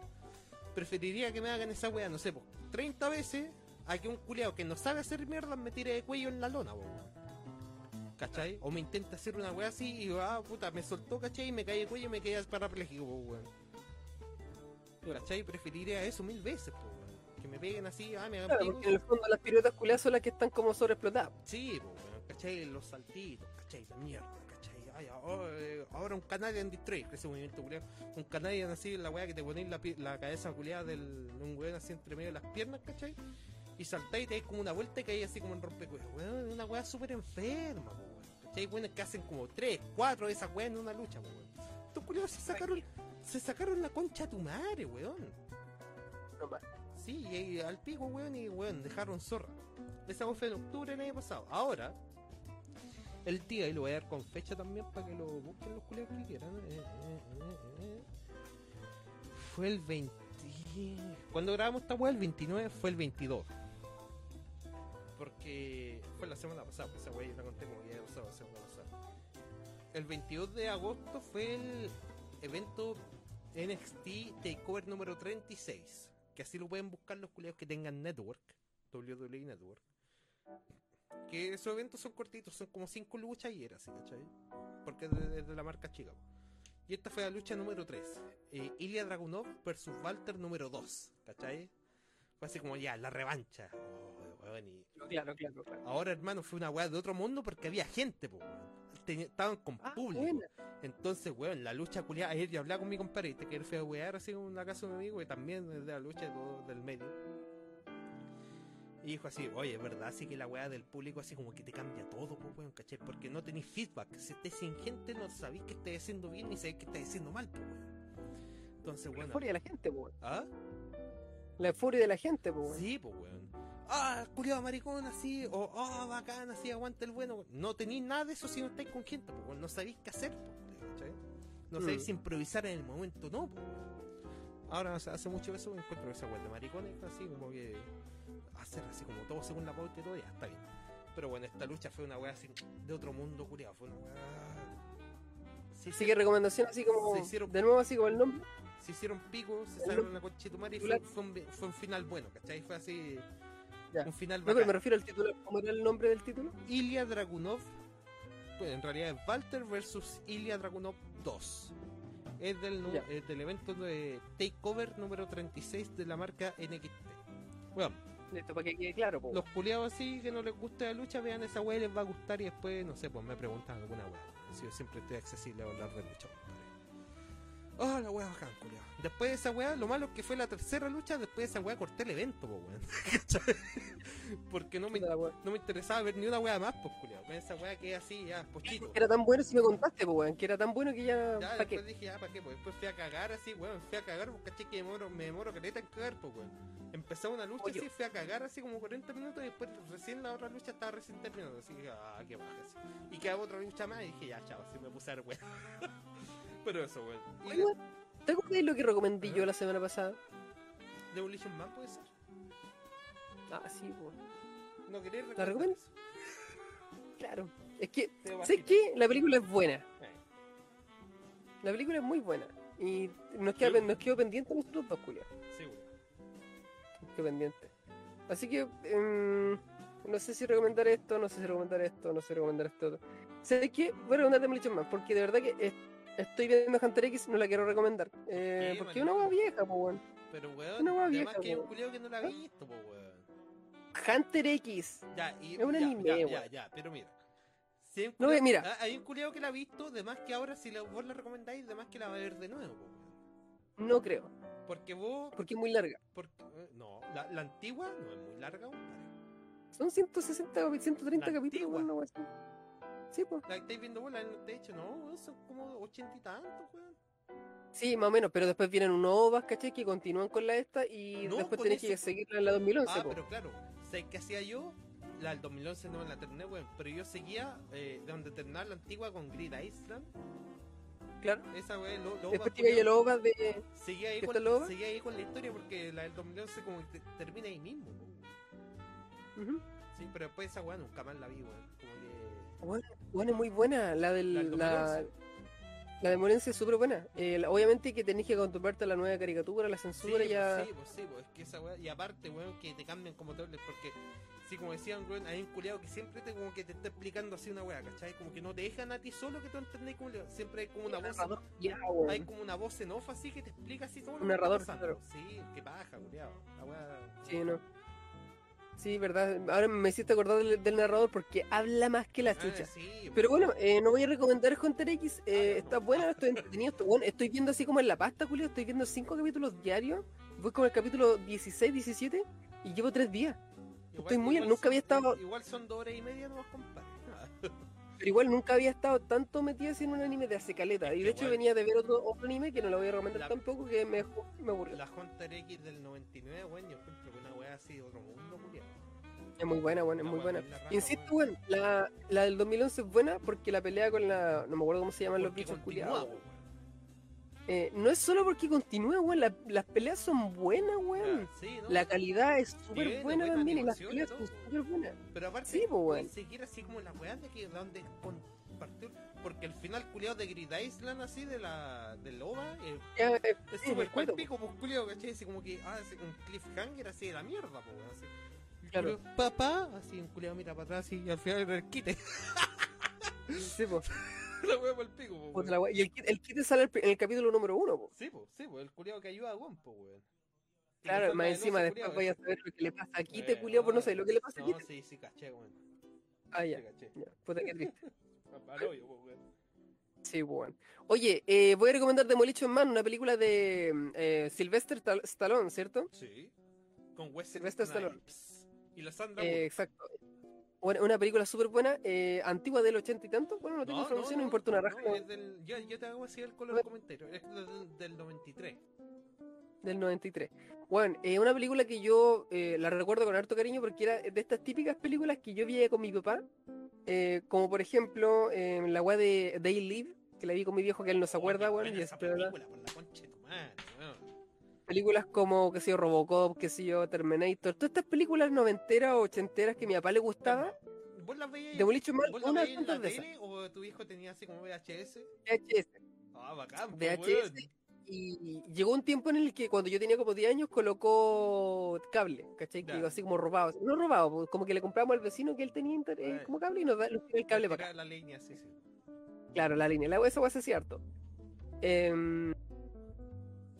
Preferiría que me hagan esa wea, no sé, pues 30 veces a que un culiado que no sabe hacer mierda me tire de cuello en la lona, weón. ¿Cachai? O me intenta hacer una weá así y ah, puta, me soltó, ¿cachai? Y me caí de cuello y me quedé parapléjico, po, weón. ¿Cachai? Preferiría eso mil veces, po, weón. Que me peguen así, ah, me hagan Claro, porque en el fondo las piruetas culiadas son las que están como sobreexplotadas. Sí, po, weón, ¿cachai? Los saltitos, ¿cachai? La mierda, ¿cachai? Ay, ahora, eh, ahora un Canadian Destroy, ese movimiento culiado. Un Canadian así, la weá que te ponéis la, la cabeza culiada del, de un weón así entre medio de las piernas, ¿cachai? Y saltáis y te dais como una vuelta y caí así como en rompecuellos. Weón, una weá súper enferma, weón. ¿Cachai? Weones que hacen como tres, cuatro de esas weas en una lucha, weón. Estos culiados se sacaron, se sacaron la concha a tu madre, weón. Sí, y, al pico, weón, y weón, dejaron zorra. Esa fue en octubre del año pasado. Ahora, el día, y lo voy a dar con fecha también para que lo busquen los culiados que quieran. eh, eh, eh. Fue el 20. Cuando grabamos esta weá, el 29 fue el 22. Porque fue la semana pasada, pues esa weá yo la conté como que ya pasado la semana pasada. El 22 de agosto fue el evento NXT Takeover número 36. Que así lo pueden buscar los culiados que tengan Network, WWE Network. Que esos eventos son cortitos, son como 5 luchas y era así, ¿cachai? Porque es de, es de la marca chica. Y esta fue la lucha número 3. Eh, Ilya Dragunov versus Walter número 2, ¿cachai? Fue así como ya, la revancha. Oh, weón, y Claro, claro, claro. ahora, hermano, fue una weá de otro mundo porque había gente, po, weón. Estaban con Ah, público. buena. Entonces, weón, la lucha culiada. Ayer yo hablaba con mi compadre, que él fue a wear así en la casa de un amigo, y también de la lucha de todo- del medio. Y dijo así, oye, es verdad, así que la weá del público así como que te cambia todo, pues, weón, ¿cachai? Porque no tenéis feedback. Si estés sin gente, no sabéis que estáis haciendo bien ni sabéis que estáis haciendo mal, pues, weón. Entonces, La bueno. euforia de la gente. ¿Ah? La euforia de la gente, po. weón. Sí, pues, weón. Ah, culiado maricón así, o ah, bacán así, aguanta el bueno. No tenéis nada de eso si no estáis con gente, pues. No sabéis qué hacer, pues. No sabéis Mm. si improvisar en el momento, no, pues. Ahora, o sea, hace mucho eso me encuentro esa weón de maricones, así como que hacer así como todo según la pauta y todo, ya está bien. Pero bueno, esta lucha fue una weá así de otro mundo, culiado. Fue una weá. Sí, Así que recomendación así como, Se hicieron- de nuevo así como el nombre. se hicieron picos, se salieron la conchetumare y fue, un, fue un final bueno, ¿cachai? Fue así. Ya. Un final No, pero bacán. me refiero al título. ¿Cómo era el nombre del título? Ilya Dragunov, pues en realidad es Walter versus Ilya Dragunov 2. Es del, es evento de Takeover número 36 de la marca NXT. Bueno, Listo, para que quede claro, po. los culiados así que no les gusta la lucha, vean esa weá y les va a gustar y después, no sé, pues me preguntan alguna weá. Si yo siempre estoy accesible a hablar de lucha. Oh, la weá bacán, culiado. Después de esa weá, lo malo es que fue la tercera lucha, después de esa weá corté el evento, po, weón. Porque no me, no me interesaba ver ni una weá más, pues, culiado. Con esa weá que así, ya, pochito. Era tan bueno si me contaste, po, weón. Que era tan bueno que ya. Ya, ¿Para después qué? dije, ya, ¿para qué? Pues después fui a cagar así, weón, fui a cagar, porque caché que me demoro, me demoro caleta en cagar, pues, weón. Empezó una lucha Oye. así, fui a cagar así como 40 minutos y después recién la otra lucha estaba recién terminando, así que, ah, qué baja, así. Y quedaba otra lucha más y dije, ya, chao, así me puse a ver, weón. Pero eso, weón. Weón, ¿Te acuerdas de lo que recomendé yo la semana pasada? de Demolition Man puede ser. Ah, sí, po. No queréis ¿La recomendar recomiendo? eso? Claro. Es que, ¿sabes qué? La película es buena. Eh, La película es muy buena. Y nos, queda, Sí. nos quedó pendiente a nosotros dos, Julia. Sí, weón. Nos quedó pendiente. Así que, em, no sé si recomendar esto, no sé si recomendar esto, no sé si recomendar esto. ¿Sabes qué? Voy a recomendar Demolition Man, porque de verdad que es- estoy viendo Hunter X, no la quiero recomendar. Eh, porque es una maricón? hueá vieja, po, weón. Pero, weón, Una además vieja, que hay un weón. culiao que no la ha visto, pues, weón. Hunter X. Ya, y, Es un ya, anime, ya, weón. ya, ya, pero mira. Si hay No, mira. ah, hay un culiao que la ha visto, de más que ahora si la- vos la recomendáis, de más que la va a ver de nuevo, po, weón. No creo, Porque vos, porque es muy larga. porque, eh, no, la, la antigua no es muy larga, compadre. Son 160 o 130 La capítulos, weón, una hueá así. Sí, pues. La que estáis viendo vos, la de hecho, no, weón, son como ochenta y tantos, weón. Sí, más o menos, pero después vienen unos ovas, ¿cachai? Que continúan con la esta y No, después tenés que seguirla en la 2011, Ah, po. pero claro, ¿sabes qué hacía yo? La del 2011 no me la terminé, weón, pero yo seguía eh, de donde terminaba la antigua con Grid Island. Claro. Esa, weón, lo, lo Después te iba a ir a los ovas de... Seguía ahí, ¿Qué con, seguía ahí con la historia porque la del 2011 como que te- termina ahí mismo. po. Ujú. Sí, pero después esa weá nunca más la vi, weón. Como que... Bueno, bueno, muy buena la del... ¿La del La... 2011? La demolencia es súper buena. Eh, obviamente que tenés que acostumbrarte a la nueva caricatura, la Sí, censura pues, ya. sí, pues sí, pues es que esa weá. Y aparte, weón, que te cambian como te hables, porque, sí, como decían, weón, hay un culiado que siempre te como que te está explicando así una weá, ¿cachai? Como que no te dejan a ti solo que tú entendés como siempre hay como una voz. narrador, ya. Hay como una voz en off así que te explica así todo lo Un que está narrador, claro. Sí, que paja, culiado. La weá. Sí, no. Sí, verdad. Ahora me hiciste acordar del, del narrador porque habla más que la Ah, chucha. sí. Pero bueno, eh, no voy a recomendar Hunter X. eh, Ah, está buena, estoy entretenido. Estoy, bueno, estoy viendo así como en la pasta, Julio. Estoy viendo cinco capítulos diarios. Voy con el capítulo 16, 17 y llevo tres días. estoy muy- nunca son- había estado- Igual son dos horas y media, no compadre. Pero igual nunca había estado tanto metido así en un anime de hace caleta. Es Y de hecho igual- venía de ver otro, otro anime que no lo voy a recomendar La- tampoco, que me, me aburrió. La Hunter X del 99, weón, yo encuentro que una weá así de otro mundo. Es muy buena, bueno, es muy buena. bien la raja, Insisto, weón. bueno, la, la del 2011 es buena porque la pelea con la... No me acuerdo cómo se llaman los bichos culiados. Eh, no es solo porque continúa, weón. la- las peleas son buenas, weón. Sí, ¿no? La calidad es súper buena buena también y las peleas son súper buenas. Pero aparte, Sí, pues, siquiera así como la weá de que donde compartir. Porque el final culiado de Grid Island, así de la del OVA, eh, Ya, eh, es súper pico, pues culiado, ¿cachai? Así como que, ah, así, un cliffhanger así de la mierda, pues, weón, así. Claro. Papá, así un culiado mira para atrás y al final era el quite. sí, po. la weá por el pico, pues, weón. la wea. Y el, kit- el kit sale en el capítulo número uno, po. Sí, pues, sí, pues, el culiado que ayuda a Gon, pues, weón. Claro, más encima después culiao, vaya a saber lo que le pasa a Kite, Eh, culiao, pues no sé lo que le pasa a No, Kite. sí, sí, caché, weón. Ah, ya, Sí, caché. ya. Puta que triste. Al hoyo, weón. Sí, bueno. Oye, eh, voy a recomendar Demolition Man, una película de mm, eh, Sylvester Tal- Stallone, ¿cierto? Sí. Con Wesley Sylvester Stallone. Y la Sandra Eh, exacto. Una, una película súper buena, eh, antigua del ochenta y tanto. Bueno, no tengo información, no, importa una raja. no, del, yo, yo te hago así el color Bueno. comentario. Es del, del 93. Del 93. Bueno, es una película que yo eh, la recuerdo con harto cariño porque era de estas típicas películas que yo veía con mi papá. eh, como por ejemplo, eh, la weá de Day Live, que la vi con mi viejo que él no se acuerda, weón. buena y esa película, por la concha Películas como, qué sé yo, Robocop, qué sé yo, Terminator. Todas estas películas noventeras o ochenteras que a mi papá le gustaba. ¿Vos las veías? Demolition Man, ¿Vos las en la de esas. tele o tu hijo tenía así como VHS? VHS. Ah, bacán, VHS. weón. Y llegó un tiempo en el que cuando yo tenía como 10 años colocó cable, ¿cachai? Que iba así como robado. No robado, pues, como que le compramos al vecino que él tenía inter- eh, como cable y nos da nos el cable para acá. La línea, sí, sí. Claro, la línea. La, esa hueá es cierto. Em,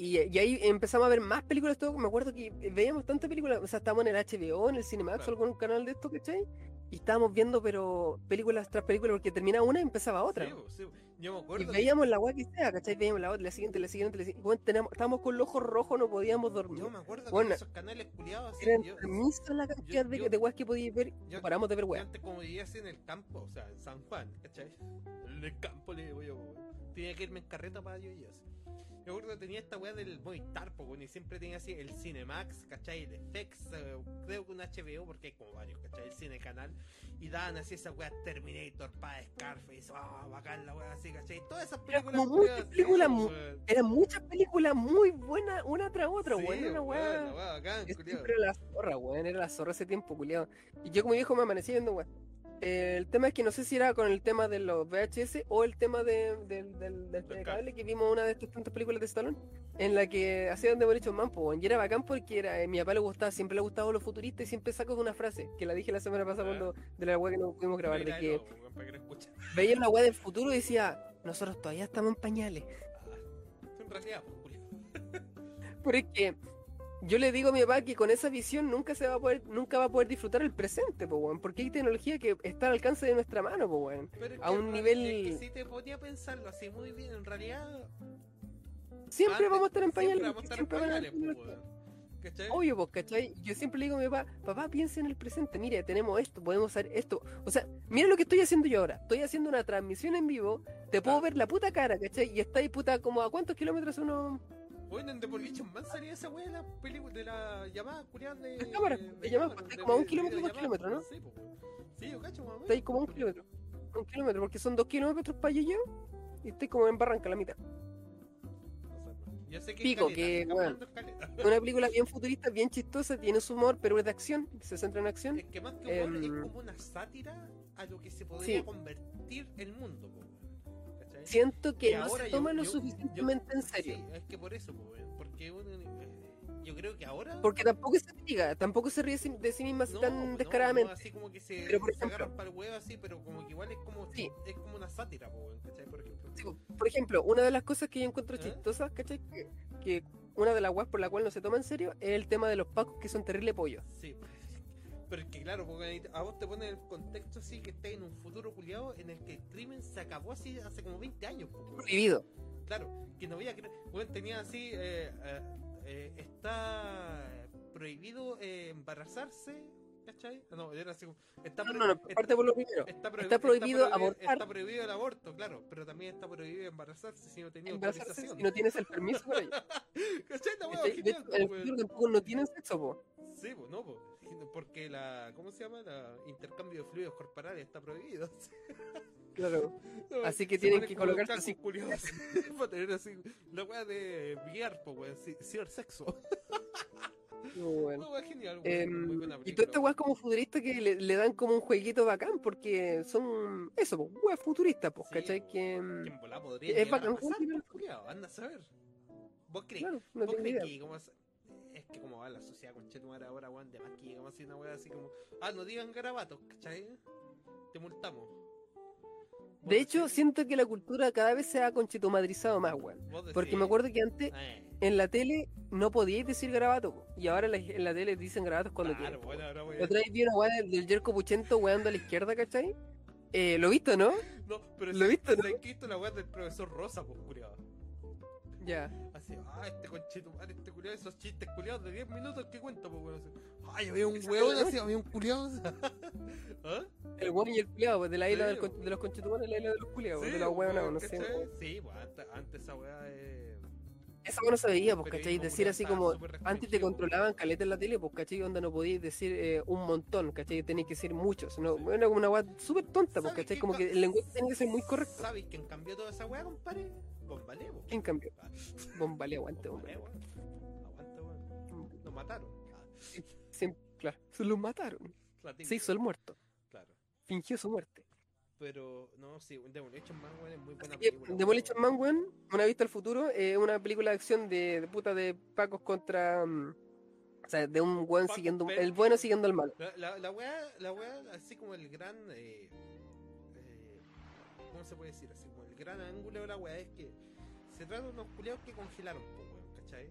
y, y ahí empezamos a ver más películas. Todo. Me acuerdo que veíamos tantas películas. O sea, estábamos en el HBO, en el Cinemax Claro. o algún canal de esto, ¿cachai? Y estábamos viendo, pero películas tras películas, porque terminaba una y empezaba otra. Sí, sí, po. Yo me Y acuerdo. que- veíamos la weá que sea, ¿cachai? Veíamos la otra, la siguiente, la siguiente, la siguiente. Bueno, teníamos- estábamos con los ojos rojos, no podíamos dormir. Yo me acuerdo que Bueno, esos canales culiados así. Era yo, la cantidad de, yo- de que podíais ver. yo- paramos de ver weas. antes como vivía así en el campo, o sea, en San Juan, ¿cachai? En el campo le digo yo. Tenía que irme en carreta para yo y. Yo recuerdo que tenía esta weá del Movistar, po, weón, y siempre tenía así el Cinemax, ¿cachai? El FX, eh, creo que un HBO, porque hay como varios, ¿cachai? El Cine Canal. Y daban así esa weá Terminator, para Scarface, ah, bacán la weá así, ¿cachai? Todas esas películas. muchas mu-. Eran muchas películas muy buenas, una tras otra, Sí, weón. Era una weá era la zorra, weón. Era la zorra ese tiempo, culiado. Y yo como viejo me amanecí viendo. Eh, el tema es que no sé si era con el tema de los VHS o el tema de, del, del, del telecable que vimos una de estas tantas películas de Stallone en la que hacían Demolition Man, pues, weón. Y era bacán porque era, eh, mi papá le gustaba, siempre le gustaba lo futurista y siempre saco de una frase que la dije la semana pasada Ah. cuando de la weá que no pudimos grabar, de que veía una weá del futuro y decía, nosotros todavía estamos en pañales. Ah, En realidad, pues, yo le digo a mi papá que con esa visión nunca se va a poder, nunca va a poder disfrutar el presente, po, weón, porque hay tecnología que está al alcance de nuestra mano, po, weón. Pero a un nivel- es que si te ponía a pensarlo así muy bien, en realidad. Siempre antes- vamos a estar en pañales. Siempre vamos a estar en pañales, pues, tecnología. weón. ¿Cachai? Obvio, pues, ¿cachai? Yo siempre le digo a mi papá, papá, piensa en el presente, mire, tenemos esto, podemos hacer esto. O sea, mira lo que estoy haciendo yo ahora. Estoy haciendo una transmisión en vivo, te puedo ver la puta cara, ¿cachai? Y está ahí puta como a cuántos kilómetros uno... Bueno, en Demolition Man salía esa weá de la película de la llamada culiada de. De cámara, de llamada, pues, como a un kilómetro, dos kilómetros, ¿no? Sí. Sí, yo cacho, más o Está ahí menos. como a un kilómetro. Un kilómetro, porque son dos kilómetros para allá y estoy como en Barranca, la mitad. Yo sé que Pico, caleta, que. Es una película bien futurista, bien chistosa, tiene su humor, pero es de acción, se centra en acción. Es que más que humor Em, es como una sátira a lo que se podría sí. convertir el mundo, po. Siento que no se yo- toma lo yo- suficientemente en serio. Sí, es que por eso, porque uno, eh, yo creo que ahora. Porque tampoco se diga, tampoco se ríe de sí misma no, tan no, descaradamente. no, así como que se, Pero, por se ejemplo- para el huevo así, pero como que igual es como, Sí. es como una sátira. Por ejemplo. Sí, por ejemplo, una de las cosas que yo encuentro ¿Eh? chistosas, ¿cachai? Que, que una de las weas por la cual no se toma en serio es el tema de los pacos que son terrible pollo. Sí, pues, pero es que claro, porque a vos te ponen el contexto así que estás en un futuro culiado en el que el crimen se acabó así hace como 20 años, pues, weón. Prohibido. Claro, que no había. cre- Bueno, tenía así. eh, eh, eh, está prohibido eh, embarazarse. ¿Cachai? No, era así como. Está, No, no, no, está- parte por lo primero. está prohibi- está prohibido prohibi- abortar. Está prohibido el aborto, claro. Pero también está prohibido embarazarse si no tenía Embarazarse autorización. si no tienes el permiso para ello. ¿Cachai? Pues, futuro tampoco no tienen sexo, po. Sí, pues no. Porque la. ¿Cómo se llama? La intercambio de fluidos corporales está prohibido. Claro. No, Así que tienen que colocarse así. culiados, para tener así la weá de VR, sí, cibersexo. Muy bueno. Weá genial, muy buena y toda película, esta weá es como futurista que le, le dan como un jueguito bacán porque son eso, pues, weas futuristas, pues, Sí, ¿cachai? Que, podría es bacán, pasar, culiao, anda a saber. ¿Vos crees? claro, no ¿Vos crees que como que como va la sociedad con Chetumare ahora, weón, de más que llegamos así una weá así como, ah, no digan garabatos, ¿cachai? Te multamos. ¿Vos De hecho, siento que la cultura cada vez se ha conchitomadrizado más, weón. ¿Vos Porque me acuerdo que antes Eh, en la tele no podíais decir garabato, y ahora en la, en la tele dicen garabatos cuando claro, quieren. bueno, La otra vez vi una weá del, Jerko Puchento weando a la izquierda, ¿cachai? Eh, ¿Lo viste, no? No, pero ¿Lo sí- viste, no? es la weá del profesor Rosa, pues, culiao. Ya. Así, ah, este conchetumare, este culiado, esos chistes culiados de 10 minutos que cuenta, pues, weón. así, Ay, había un weón así, había un culiado. ¿Ah? El weón y el culiado, pues de la isla Sí, del de los conchetumanes, la isla de los culiados, Sí, de pues, weonados, weón, no sé. Sí, pues antes, antes esa weá eh, Esa no se veía, pues, ¿cachai? Decir así como, antes te controlaban caleta en la tele, pues, ¿cachai? Onda no podías decir eh, un montón, ¿cachai? Tenías que decir muchos, ¿no? Sí. Era como una weá súper tonta, pues, ¿Sabes ¿cachai? Como que el lenguaje tenía que ser muy correcto. ¿Sabes quién cambió toda esa weá, compadre? Bombalevo. ¿Quién cambió? Ah, Bombale, aguante. Aguanta, weón. Lo mataron. Ah, Siempre, claro, se lo mataron. la tinta, Se hizo el muerto. Claro. Fingió su muerte. Pero, no, sí, Demolition Man, weón, es muy buena Así película. Demolition Man, weón, una vista al futuro, es una película de acción de, de puta de pacos contra. mm, o sea, de un weón Paco siguiendo. El bueno siguiendo al malo. La, la, la weá, la weá, así como el gran. Eh, eh, ¿Cómo se puede decir? Así gran ángulo de la weá es que se trata de unos culeados que congelaron, po, weón, ¿cachai?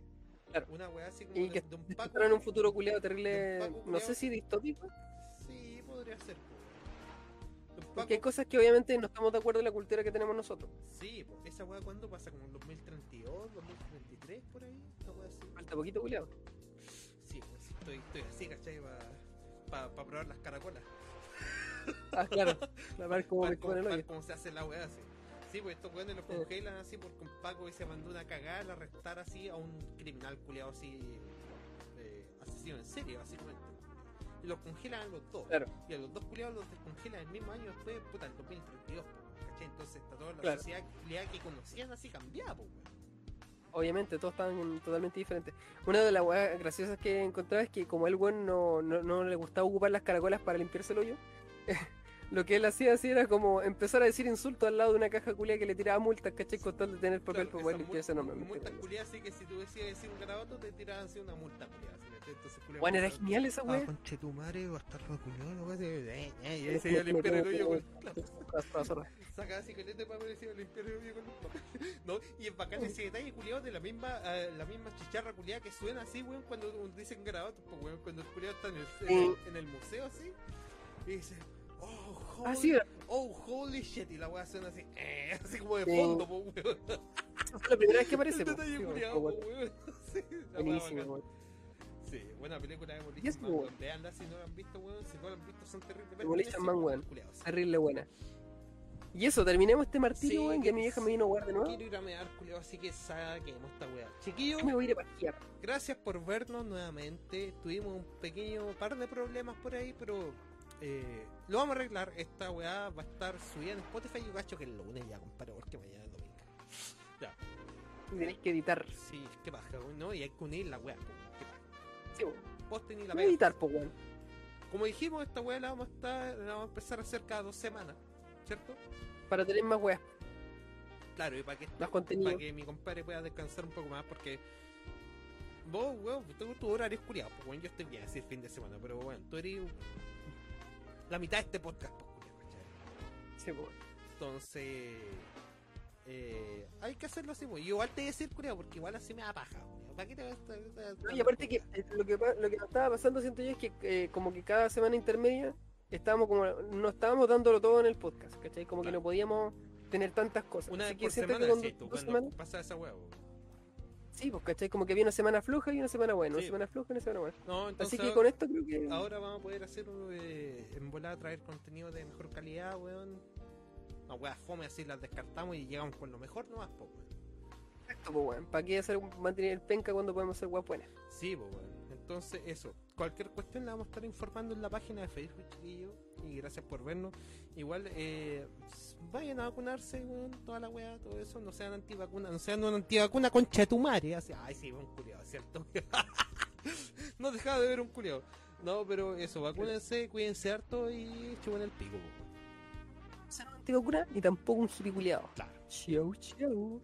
Claro. Una weá así como Y de, que de un Paco. En un futuro culiado terrible. No sé si distópico. Sí, podría ser, Porque hay cosas que obviamente no estamos de acuerdo en la cultura que tenemos nosotros. Sí, esa weá, ¿cuándo pasa? ¿Como en 2032, 2033, por ahí? Falta poquito culiado. Sí, pues estoy, estoy así, ¿cachai? Para pa, probar las caracolas. Ah, claro. A ver cómo Para me hoyo. cómo se hace la weá así. Sí, pues estos weones los congelan así porque un Paco y se mandó una cagada al arrestar así a un criminal culiado así, eh, asesino en serie, básicamente. Y los congelan a los dos. Claro. Y a los dos culiados los descongelan el mismo año después, puta, el 2032, po, ¿cachai? Entonces está toda la Claro. sociedad culiada que conocían así cambiada, weón. Obviamente, todos estaban totalmente diferentes. Una de las weas graciosas que encontraba es que como el weón no, no, no le gustaba ocupar las caracolas para limpiarse el hoyo, lo que él hacía así era como empezar a decir insultos al lado de una caja culia que le tiraba multas, ¿cachai? Con tal de tener papel Claro, para poder esas limpiarse normalmente. Multas culiadas así que si tú decías decir un garabato te tiraban así una multa culiada. Entonces, Bueno, era genial esa Ah, wea. conche tu madre, bastardo culiao, la wea de- eh, eh, y ahí se iba a limpiar el hoyo con saca así de papel y se iba a limpiar el hoyo con. No, y es bacán ese detalle culiado de la misma, eh, la misma chicharra culiada que suena así, weón, cuando dicen garabatos, pues weón, cuando el culiado está en el, en, el, en el museo así, y dice, oh, holy, era- oh, holy shit, y la wea suena así, eh, así como de Sí. fondo, pues weón. la primera vez que aparece. Po. detalle po, po, weón. Sí, Buenísimo. Sí, buena película de Demolition es Man, weón. Veanla si no la han visto, weón. Si no la han visto, son terribles. Demolition Man, weón. Culiados. Terrible buena. Y eso, terminemos este martillo, Sí, weón. que- mi vieja me vino a guardar de nuevo. Quiero ir a mear, culiao, así que saquemos esta weá. Chiquillos, me voy a ir a gracias por vernos nuevamente. Tuvimos un pequeño par de problemas por ahí, pero eh, lo vamos a arreglar. Esta weá va a estar subida en Spotify. Yo cacho que el lunes ya, compadre, porque mañana es domingo. Ya, tenéis que editar. sí, qué paja, weón, ¿no? Y hay que unir la weá, qué paja. Sí, weón. Posten y la Voy a pega. editar, po, weón. Como dijimos, esta weá la vamos a estar, la vamos a empezar a hacer cada dos semanas, ¿cierto? Para tener más weas. Claro, y para que, más contenido. para que mi compadre pueda descansar un poco más, porque vos, weón, tengo tu horario culiado, pues bueno, yo estoy bien así el fin de semana, pero bueno, tú eres la mitad de este podcast. Entonces, eh, hay que hacerlo así, pues. Igual te voy a decir, culiao, porque igual así me da paja, culiao. ¿Para qué te vas a estar- No, y aparte que eh, lo que lo que estaba pasando siento yo es que eh, como que cada semana intermedia estábamos como no estábamos dándolo todo en el podcast, ¿cachai? Como que no podíamos tener tantas cosas. Una Así vez que por siento semana, que con sí, dos- tú, dos cuando semanas- pasa esa huevo. Sí, pues ¿cachai? Como que había una semana floja y una semana buena, Sí. una semana floja y una semana buena. No, entonces Así que con esto creo que ahora vamos a poder hacer eh, en volada traer contenido de mejor calidad, weón. No, weas fome así las descartamos y llegamos con lo mejor nomás, po, weón. Exacto, pues, weón. ¿Para qué hacer mantener el penca cuando podemos hacer guap buenas? Sí, pues bueno. Entonces, eso. Cualquier cuestión la vamos a estar informando en la página de Facebook, chiquillos. Y gracias por vernos. Igual, eh, vayan a vacunarse, weón, toda la weá, todo eso. No sean antivacunas, no sean una antivacuna concha de tu madre. Así, ay, sí, un culiado, ¿cierto? no dejaba de ver un culiado. No, pero eso, vacúnense, cuídense harto y chupen el pico. No ser un antivacuna ni tampoco un giliculeado. Claro. Chau, chau.